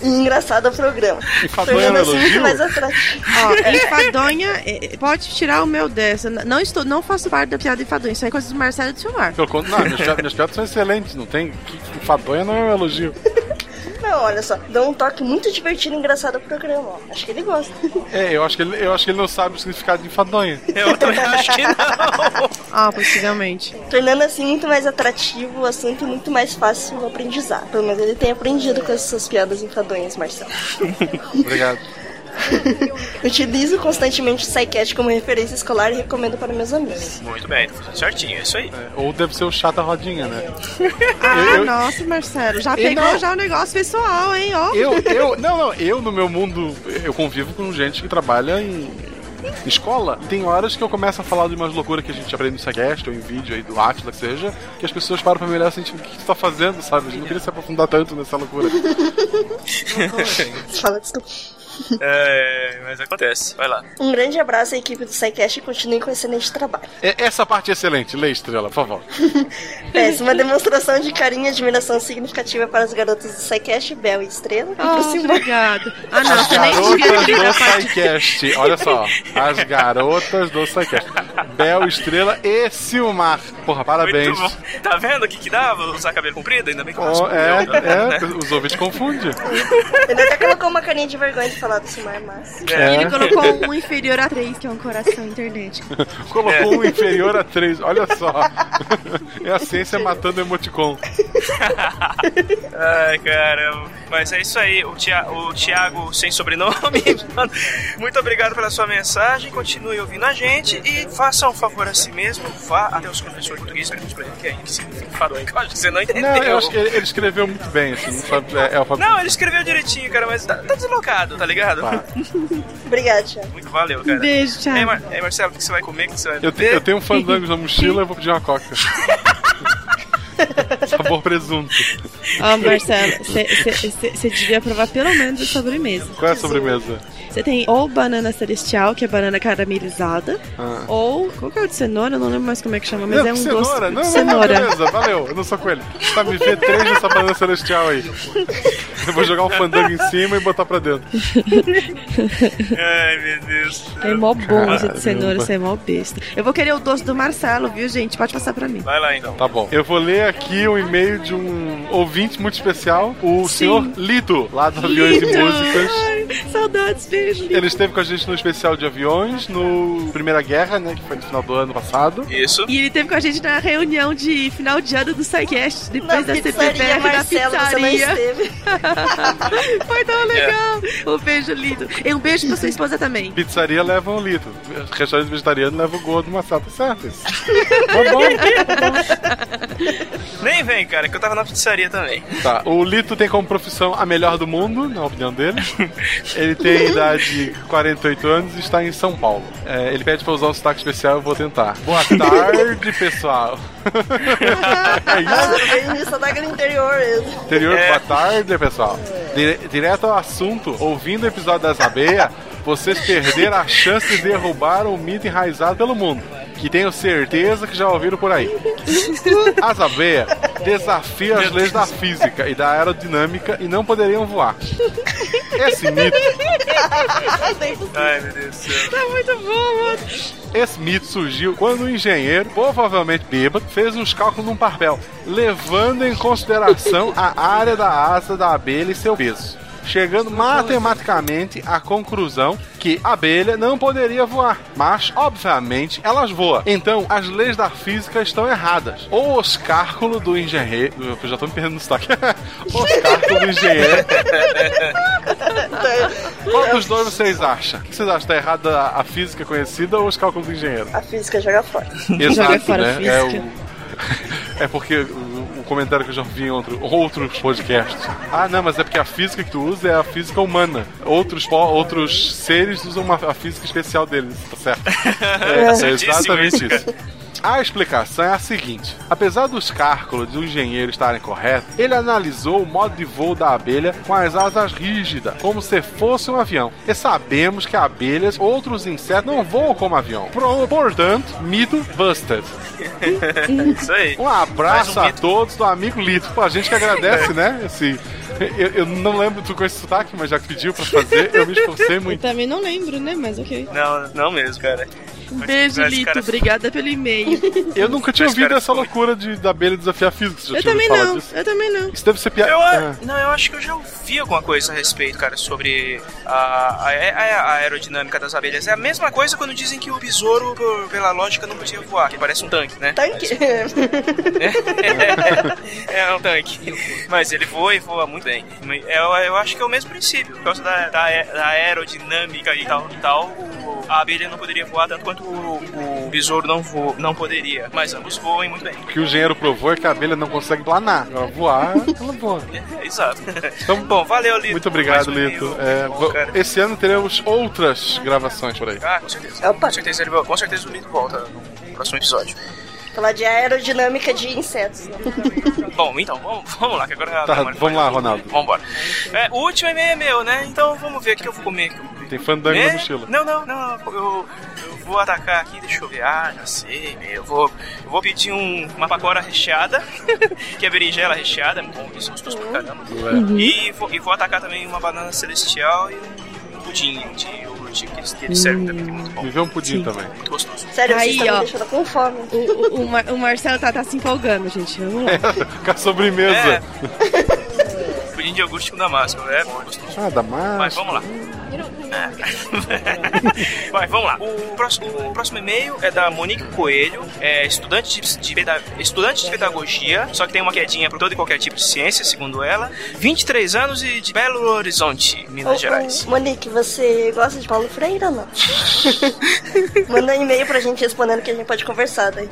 e engraçado ao programa. Enfadonha tornando é um assim muito mais atrativo. Ó, enfadonha, é, pode tirar o meu dessa. Não estou, não faço parte da piada enfadonha. Isso aí é coisa do Marcelo e do Silmar. Pelo contrário, não, minhas piadas, são excelentes, não tem. Enfadonha não é um elogio. Não, olha só, dão um toque muito divertido e engraçado ao programa. Ó. Acho que ele gosta. É, eu acho que ele, eu acho que ele não sabe o significado de enfadonha. Eu também acho que não. Ah, possivelmente. Tornando assim muito mais atrativo o assunto e muito mais fácil o aprendizado. Pelo menos ele tem aprendido com essas piadas enfadonhas, Marcelo. Obrigado. Utilizo constantemente o SciCast como referência escolar e recomendo para meus amigos. Muito bem, tá certinho, é isso aí. Ou deve ser o chata rodinha, né? Ah, Eu- eu- nossa, Marcelo. Já Eu pegou não. já o negócio pessoal, hein? Ó. Eu, eu, não, não, eu no meu mundo, eu convivo com gente que trabalha em escola. Tem horas que eu começo a falar de umas loucuras que a gente aprende no Sagast ou em vídeo aí do Atlas, que seja, que as pessoas param pra me olhar assim, tipo, o que tu tá fazendo, sabe? A gente não queria se aprofundar tanto nessa loucura. Fala, desculpa. É, mas acontece. Vai lá. Um grande abraço à equipe do SciCast e continue com o excelente trabalho. É, essa parte é excelente, lê estrela, por favor. Péssima demonstração de carinho e admiração significativa para as garotas do SciCast, Bel e Estrela. Oh, Aproximou. obrigado. Ah, não, As garotas do SciCast. Olha só. As garotas do SciCast. Bel, Estrela e Silmar. Porra, parabéns. Muito bom. Tá vendo o que que dava usar cabelo comprido? Ainda bem que eu Oh, é, respondeu, né? é, os ouvintes confundem. Ele até colocou uma carinha de vergonha de falar do Silmar, mas... É. Ele colocou um inferior a três, que é um coração internet. Colocou um inferior a 3, olha só. É a ciência matando emoticon. Ai, caramba. Mas é isso aí. O, Tia, o Thiago sem sobrenome. Muito obrigado pela sua mensagem. Continue ouvindo a gente e faça um favor a si mesmo. Vá até os professores o que é que significa fadonha. que Eu acho que você não entendeu. Não, eu acho que ele, escreveu muito bem, assim, é, é alfabeto. Não, ele escreveu direitinho, cara, mas tá, tá deslocado, tá ligado? Obrigado, Thiago. Muito valeu, cara. Beijo, Thiago. Ei, Mar ei, Marcelo, o que você vai comer? O que você vai Eu, te- eu tenho um fandangos na mochila, eu vou pedir uma coca. Sabor presunto. Ó, Marcelo, você devia provar pelo menos a sobremesa. Qual é a sobremesa? Você tem ou banana celestial, que é banana caramelizada, Ah. ou. Qual que é o de cenoura? Eu não lembro mais como é que chama, mas não, é um cenoura. doce Não, de não, não, cenoura. beleza, valeu. Eu não sou coelho. Tá, me vê três dessa banana celestial aí. Eu vou jogar um fandango em cima e botar pra dentro. Ai, meu Deus. É mó bom de cenoura, você é mó besta. Eu vou querer o doce do Marcelo, viu, gente? Pode passar pra mim. Vai lá, então. Tá bom. Eu vou ler aqui um e-mail de um ouvinte muito especial, o Sim. senhor Lito, lá do Aviões e! Músicas. Ai, saudades, beijo. Ele esteve com a gente no especial de aviões, no Primeira Guerra, né? Que foi no final do ano passado. Isso. E ele teve com a gente na reunião de final de ano do SciCast, depois da pizzaria, CPBR da pizzaria. esteve. Foi tão legal. Um beijo lindo. E um beijo pra sua esposa também. Pizzaria leva um litro. Restaurante vegetariano leva o gordo uma sata, certo? isso? Tá bom. Nem vem, cara, que eu tava na pizzaria também. Tá. O Lito tem como profissão a melhor do mundo, na opinião dele. Ele tem idade de 48 anos e está em São Paulo. É, ele pede pra usar um sotaque especial, eu vou tentar. Boa tarde, pessoal. é isso? Vem só daquele interior mesmo. Interior, É. boa tarde, pessoal. Dire- direto ao assunto, ouvindo o episódio das abelhas, vocês perderam a chance de derrubar o mito enraizado pelo mundo, que tenho certeza que já ouviram por aí. As abelhas desafiam as leis da física e da aerodinâmica e não poderiam voar. Esse mito, Ai, meu Deus do céu. Tá muito bom, mano. esse mito surgiu quando um engenheiro, provavelmente bêbado, fez uns cálculos num papel, levando em consideração a área da asa da abelha e seu peso. Chegando matematicamente à conclusão que a abelha não poderia voar. Mas, obviamente, elas voam. Então, as leis da física estão erradas. O cálculos do engenheiro. Eu já tô me perdendo no sotaque. Os cálculos do engenheiro. Qual dos dois vocês acham? O que vocês acham? Tá errada a física conhecida ou os cálculos do engenheiro? A física joga fora. Exato, né? É, o... é porque comentário que eu já vi em outro, outros podcasts. Ah, não, mas é porque a física que tu usa é a física humana. Outros, outros seres usam uma, a física especial deles, tá certo? É, é exatamente isso. A explicação é a seguinte: apesar dos cálculos do engenheiro estarem corretos, ele analisou o modo de voo da abelha com as asas rígidas, como se fosse um avião. E sabemos que abelhas, outros insetos, não voam como avião. Pro- Portanto, mito busted. Isso aí. Um abraço a todos do amigo Lito. Pô, a gente que agradece, né? Esse, eu, eu não lembro tu com esse sotaque, mas já que pediu pra fazer, eu me esforcei Eu muito. também não lembro, né? Mas ok. Não, não mesmo, cara. Um beijo, Lito. cara- Obrigada pelo e-mail. Eu nunca tinha ouvido essa loucura de, da abelha desafiar física. Você já Eu também não. disso? Eu também não. Isso deve ser piada. Eu, Ah. Não, eu acho que eu já ouvi alguma coisa a respeito, cara, sobre a, a, a- a aerodinâmica das abelhas. É a mesma coisa quando dizem que o besouro, por- pela lógica, não podia voar, que parece um tanque, né? Tanque? É, é um tanque. Mas ele voa e voa muito bem. Eu, eu acho que é o mesmo princípio. Por causa da, da, da aerodinâmica e tal, e tal a abelha não poderia voar tanto quanto o, o besouro não, vo, não poderia. Mas ambos voam muito bem. O que o engenheiro provou é que a abelha não consegue planar. Ela voar, ela voa. É, exato. Então, bom, valeu, Lito. Muito obrigado, um Lito. É, Bom, esse ano teremos outras gravações por aí. Ah, com certeza. Com certeza, ele, com certeza o Lito volta no próximo episódio. Falar de aerodinâmica de insetos. né? Bom, então, vamos, vamos lá, que agora... Tá, vamos lá, Ronaldo. Vambora. É, o último e-mail é meu, né? Então vamos ver o que eu vou comer. Tem fandango É? na mochila. Não, não, não, eu, eu vou atacar aqui, deixa eu ver. Ah, já sei, meu. Eu vou, eu vou pedir um, uma pacora recheada, que é berinjela recheada, é bom, isso gostoso pra caramba. Uhum. E, vou, e vou atacar também uma banana celestial e um pudim de iogurte que eles, que eles servem também, que é muito bom. Me vê um pudim Sim. também. Muito gostoso. Sério, Aí, vocês ó. me deixando com fome. O, o, o Mar- o Marcelo tá, tá se empolgando, gente. Vamos lá. Com a sobremesa. Pudim de iogurte com damasco, é bom, é gostoso. Ah, da massa. Mas vamos lá. Vai, vamos lá. O próximo, o próximo e-mail é da Monique Coelho, é estudante de, de peda- estudante de pedagogia, só que tem uma quedinha por todo e qualquer tipo de ciência, segundo ela. 23 anos e de Belo Horizonte, Minas Ô, Gerais. ô, Monique, você gosta de Paulo Freire ou não? Manda um e-mail pra gente respondendo que a gente pode conversar daí.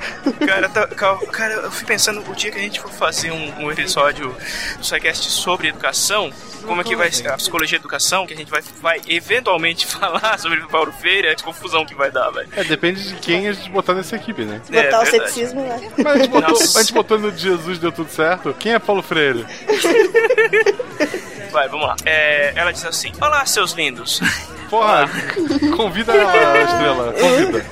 Cara, tá- cara, eu fui pensando o dia que a gente for fazer um, um episódio do SciCast sobre educação, como é que vai ser a psicologia da educação, que a gente vai, vai eventualmente falar sobre o Paulo Freire, a confusão que vai dar, velho. É, depende de quem a gente botar nessa equipe, né? É, Botar o verdade. ceticismo lá. Mas a gente, botou, a gente botou no de Jesus deu tudo certo. Quem é Paulo Freire? Vai, vamos lá. É, ela diz assim: Olá, seus lindos. Porra, convida a estrela. Convida.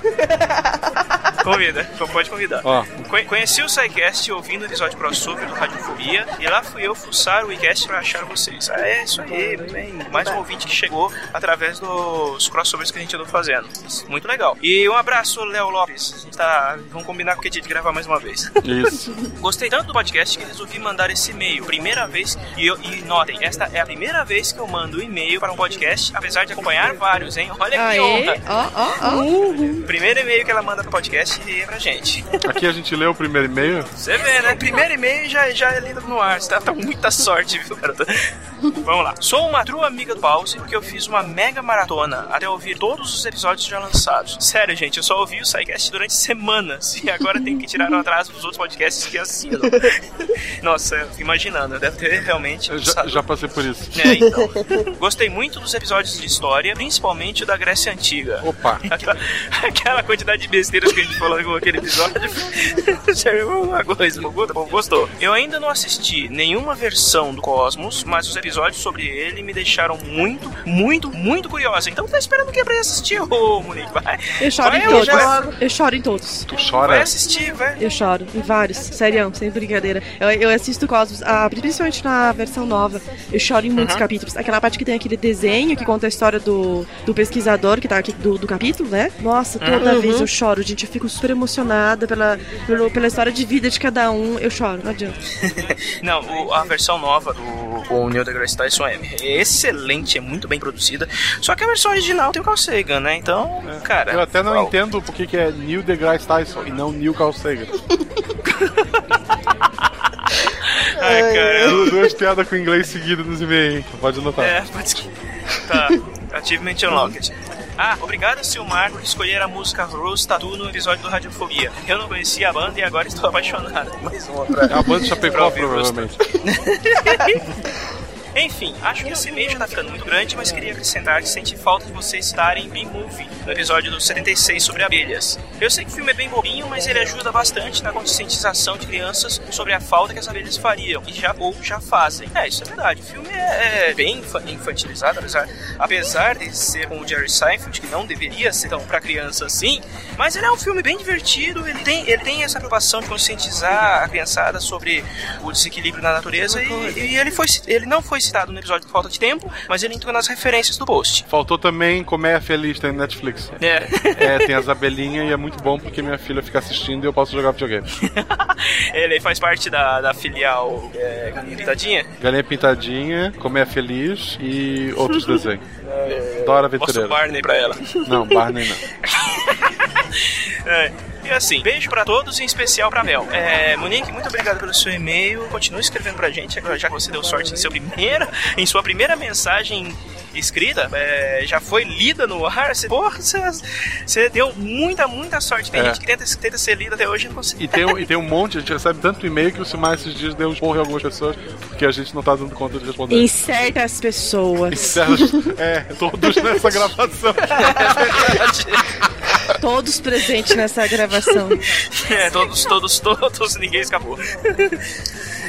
Convida, pode convidar. Ó. Conheci o SciCast ouvindo o episódio crossover do Radiofobia e lá fui eu fuçar o iCast pra achar vocês. Ah, é isso aí, muito bem. Mais um ouvinte que chegou através dos crossovers que a gente andou fazendo. Muito legal. E um abraço, Léo Lopes. A gente tá. Vamos combinar com que dia de gravar mais uma vez. Isso. Gostei tanto do podcast que resolvi mandar esse e-mail. Primeira vez, e, eu- e notem, esta é a primeira vez que eu mando um e-mail para um podcast, apesar de acompanhar vários, hein? Olha que Aê, honra. ó, ó, ó. Primeiro e-mail que ela manda pro podcast é pra gente. Aqui a gente lê o primeiro e-mail. Você vê, né? Primeiro e-mail já, já é lido no ar. Você tá, tá com muita sorte, viu, garota? Vamos lá. Sou uma true amiga do Pause porque eu fiz uma mega maratona até ouvir todos os episódios já lançados. Sério, gente, eu só ouvi o SciCast durante semanas e agora tenho que tirar um atraso dos outros podcasts que assinam. Nossa, eu fico imaginando, deve ter realmente. Eu já, já passei por isso. É, então. Gostei muito dos episódios de história, principalmente o da Grécia Antiga. Opa! Aquela, aquela quantidade de besteiras que a gente falou com aquele episódio. Sério, uma coisa, bom, gostou. Eu ainda não assisti nenhuma versão do Cosmos, mas os episódios sobre ele me deixaram muito, muito, muito curiosa. Então tá esperando o que pra ir assistir, ô Monique? Vai. Eu choro Vai, em todos. já- Eu choro em todos. Tu Vai chora? assistir, vai. Eu choro em vários, sério, sem brincadeira. Eu, eu assisto Cosmos, ah, principalmente na versão nova. Eu choro em muitos Uhum. capítulos. Aquela parte que tem aquele desenho que conta a história do, do pesquisador que tá aqui do, do capítulo, né? Nossa, toda Uhum. vez eu choro, gente. Eu fico super emocionada pela, pelo- pela história de vida de cada um. Eu choro, não adianta. Não, o- a versão nova do o Neil deGrasse Tyson é excelente, é muito bem produzida. Só que a versão original tem o Carl Sagan, né? Então, cara. Eu até não uau. entendo por que que é Neil deGrasse Tyson e não Neil Carl Sagan. Ai, cara. Du- Duas piadas com inglês seguidas nos e-mails, hein? Pode anotar. É, pode que. Tá, Achievement Unlocked. Ah, obrigado, Silmar, por escolher a música Rose Tattoo no episódio do Radiofobia. Eu não conhecia a banda e agora estou apaixonado. Mais uma pra. A banda ouvir Rose provavelmente. Enfim, acho que esse e-mail já tá ficando muito grande, mas queria acrescentar que senti falta de vocês estarem bem movie no episódio do 76 sobre abelhas. Eu sei que o filme é bem bobinho, mas ele ajuda bastante na conscientização de crianças sobre a falta que as abelhas fariam e já ou já fazem. É, isso é verdade. O filme é, é bem infa- infantilizado, apesar, apesar de ser com o Jerry Seinfeld, que não deveria ser tão pra criança assim, mas ele é um filme bem divertido, ele tem, ele tem essa preocupação de conscientizar a criançada sobre o desequilíbrio na natureza e, e ele, foi, ele não foi citado no episódio por falta de tempo, mas ele entrou nas referências do post. Faltou também Coméia Feliz, tem no Netflix. É. É, tem as abelhinhas e é muito bom porque minha filha fica assistindo e eu posso jogar videogame. Ele faz parte da, da filial é, Galinha Pitadinha. Galinha Pintadinha, Coméia Feliz e outros desenhos. Dora Posso Aventureira. Barney pra ela. Não, Barney não. É. E assim, beijo pra todos, em especial pra Mel. É, Monique, muito obrigado pelo seu e-mail. Continue escrevendo pra gente, já que você deu sorte em, seu primeira, em sua primeira mensagem escrita, é, já foi lida no ar. Você, porra, você, você deu muita, muita sorte. Tem É. gente que tenta, tenta ser lida até hoje e não consegue. E tem, um- e tem um monte, a gente recebe tanto e-mail que o Silmar esses dias deu um porro em algumas pessoas porque a gente não tá dando conta de responder. Em certas pessoas. Certos- é, todos nessa gravação. Todos presentes nessa gravação. É, todos, todos, todos, ninguém escapou.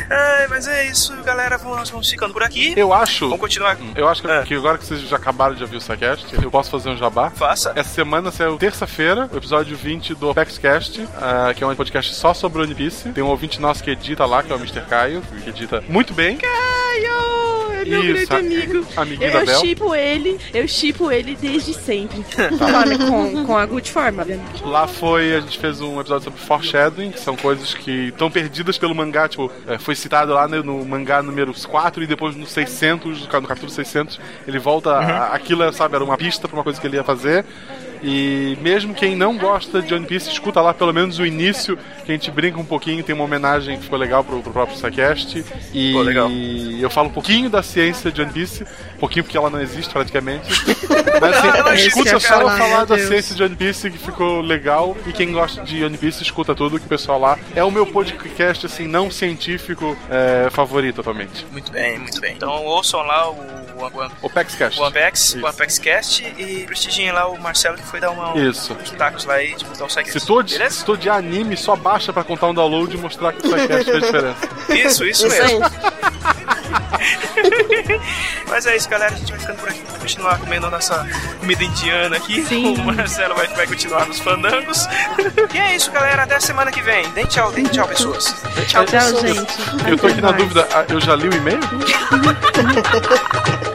Ai, mas é isso, galera. Vamos, vamos ficando por aqui. Eu acho. Vamos continuar. Eu acho que, que agora que vocês já acabaram de ouvir o SciCast, eu posso fazer um jabá. Faça. Essa semana saiu terça-feira, o episódio 20 do ApexCast, ah, que é um podcast só sobre One Piece. Tem um ouvinte nosso que edita lá, que é o Mr. Caio, que edita muito bem. Caio! É meu Isso, grande amigo. amiguinho da eu Bel. chipo ele, eu chipo ele desde sempre. Olha, com, com a good forma, obviamente. Lá foi, a gente fez um episódio sobre foreshadowing, que são coisas que estão perdidas pelo mangá, tipo, é, foi citado lá no, no mangá número 4 e depois no 600, no capítulo 600, ele volta, a- aquilo, sabe, era uma pista pra uma coisa que ele ia fazer. E mesmo quem não gosta de One Piece, escuta lá pelo menos o início, que a gente brinca um pouquinho, tem uma homenagem que ficou legal pro, pro próprio Psycast. E Pô, legal. eu falo um pouquinho da ciência de One Piece, um pouquinho porque ela não existe praticamente. Mas assim, escuta só eu falar da ciência de One Piece que ficou legal. E quem gosta de One Piece escuta tudo que o pessoal lá. É o meu podcast, assim, não científico é, favorito atualmente. Muito bem, muito bem. Então ouçam lá o, o, O PEXCast. o Apex, o Apex Cast e prestigiem lá o Marcelo foi dar uma, Isso. uns tacos lá e tipo, dar um segue. Se tô, de, se tô de anime, só baixa pra contar um download e mostrar que o SciCast fez diferença. Isso, isso, Isso mesmo. Mas é isso, galera. A gente vai ficando por aqui pra continuar comendo a nossa comida indiana aqui. Sim. O Marcelo vai, vai continuar nos fandangos. e é isso, galera. Até a semana que vem. Dê tchau, dê tchau, pessoas. Dê tchau, Tchau, pessoas. gente. Eu tô aqui na mais. dúvida, ah, eu já li o e-mail?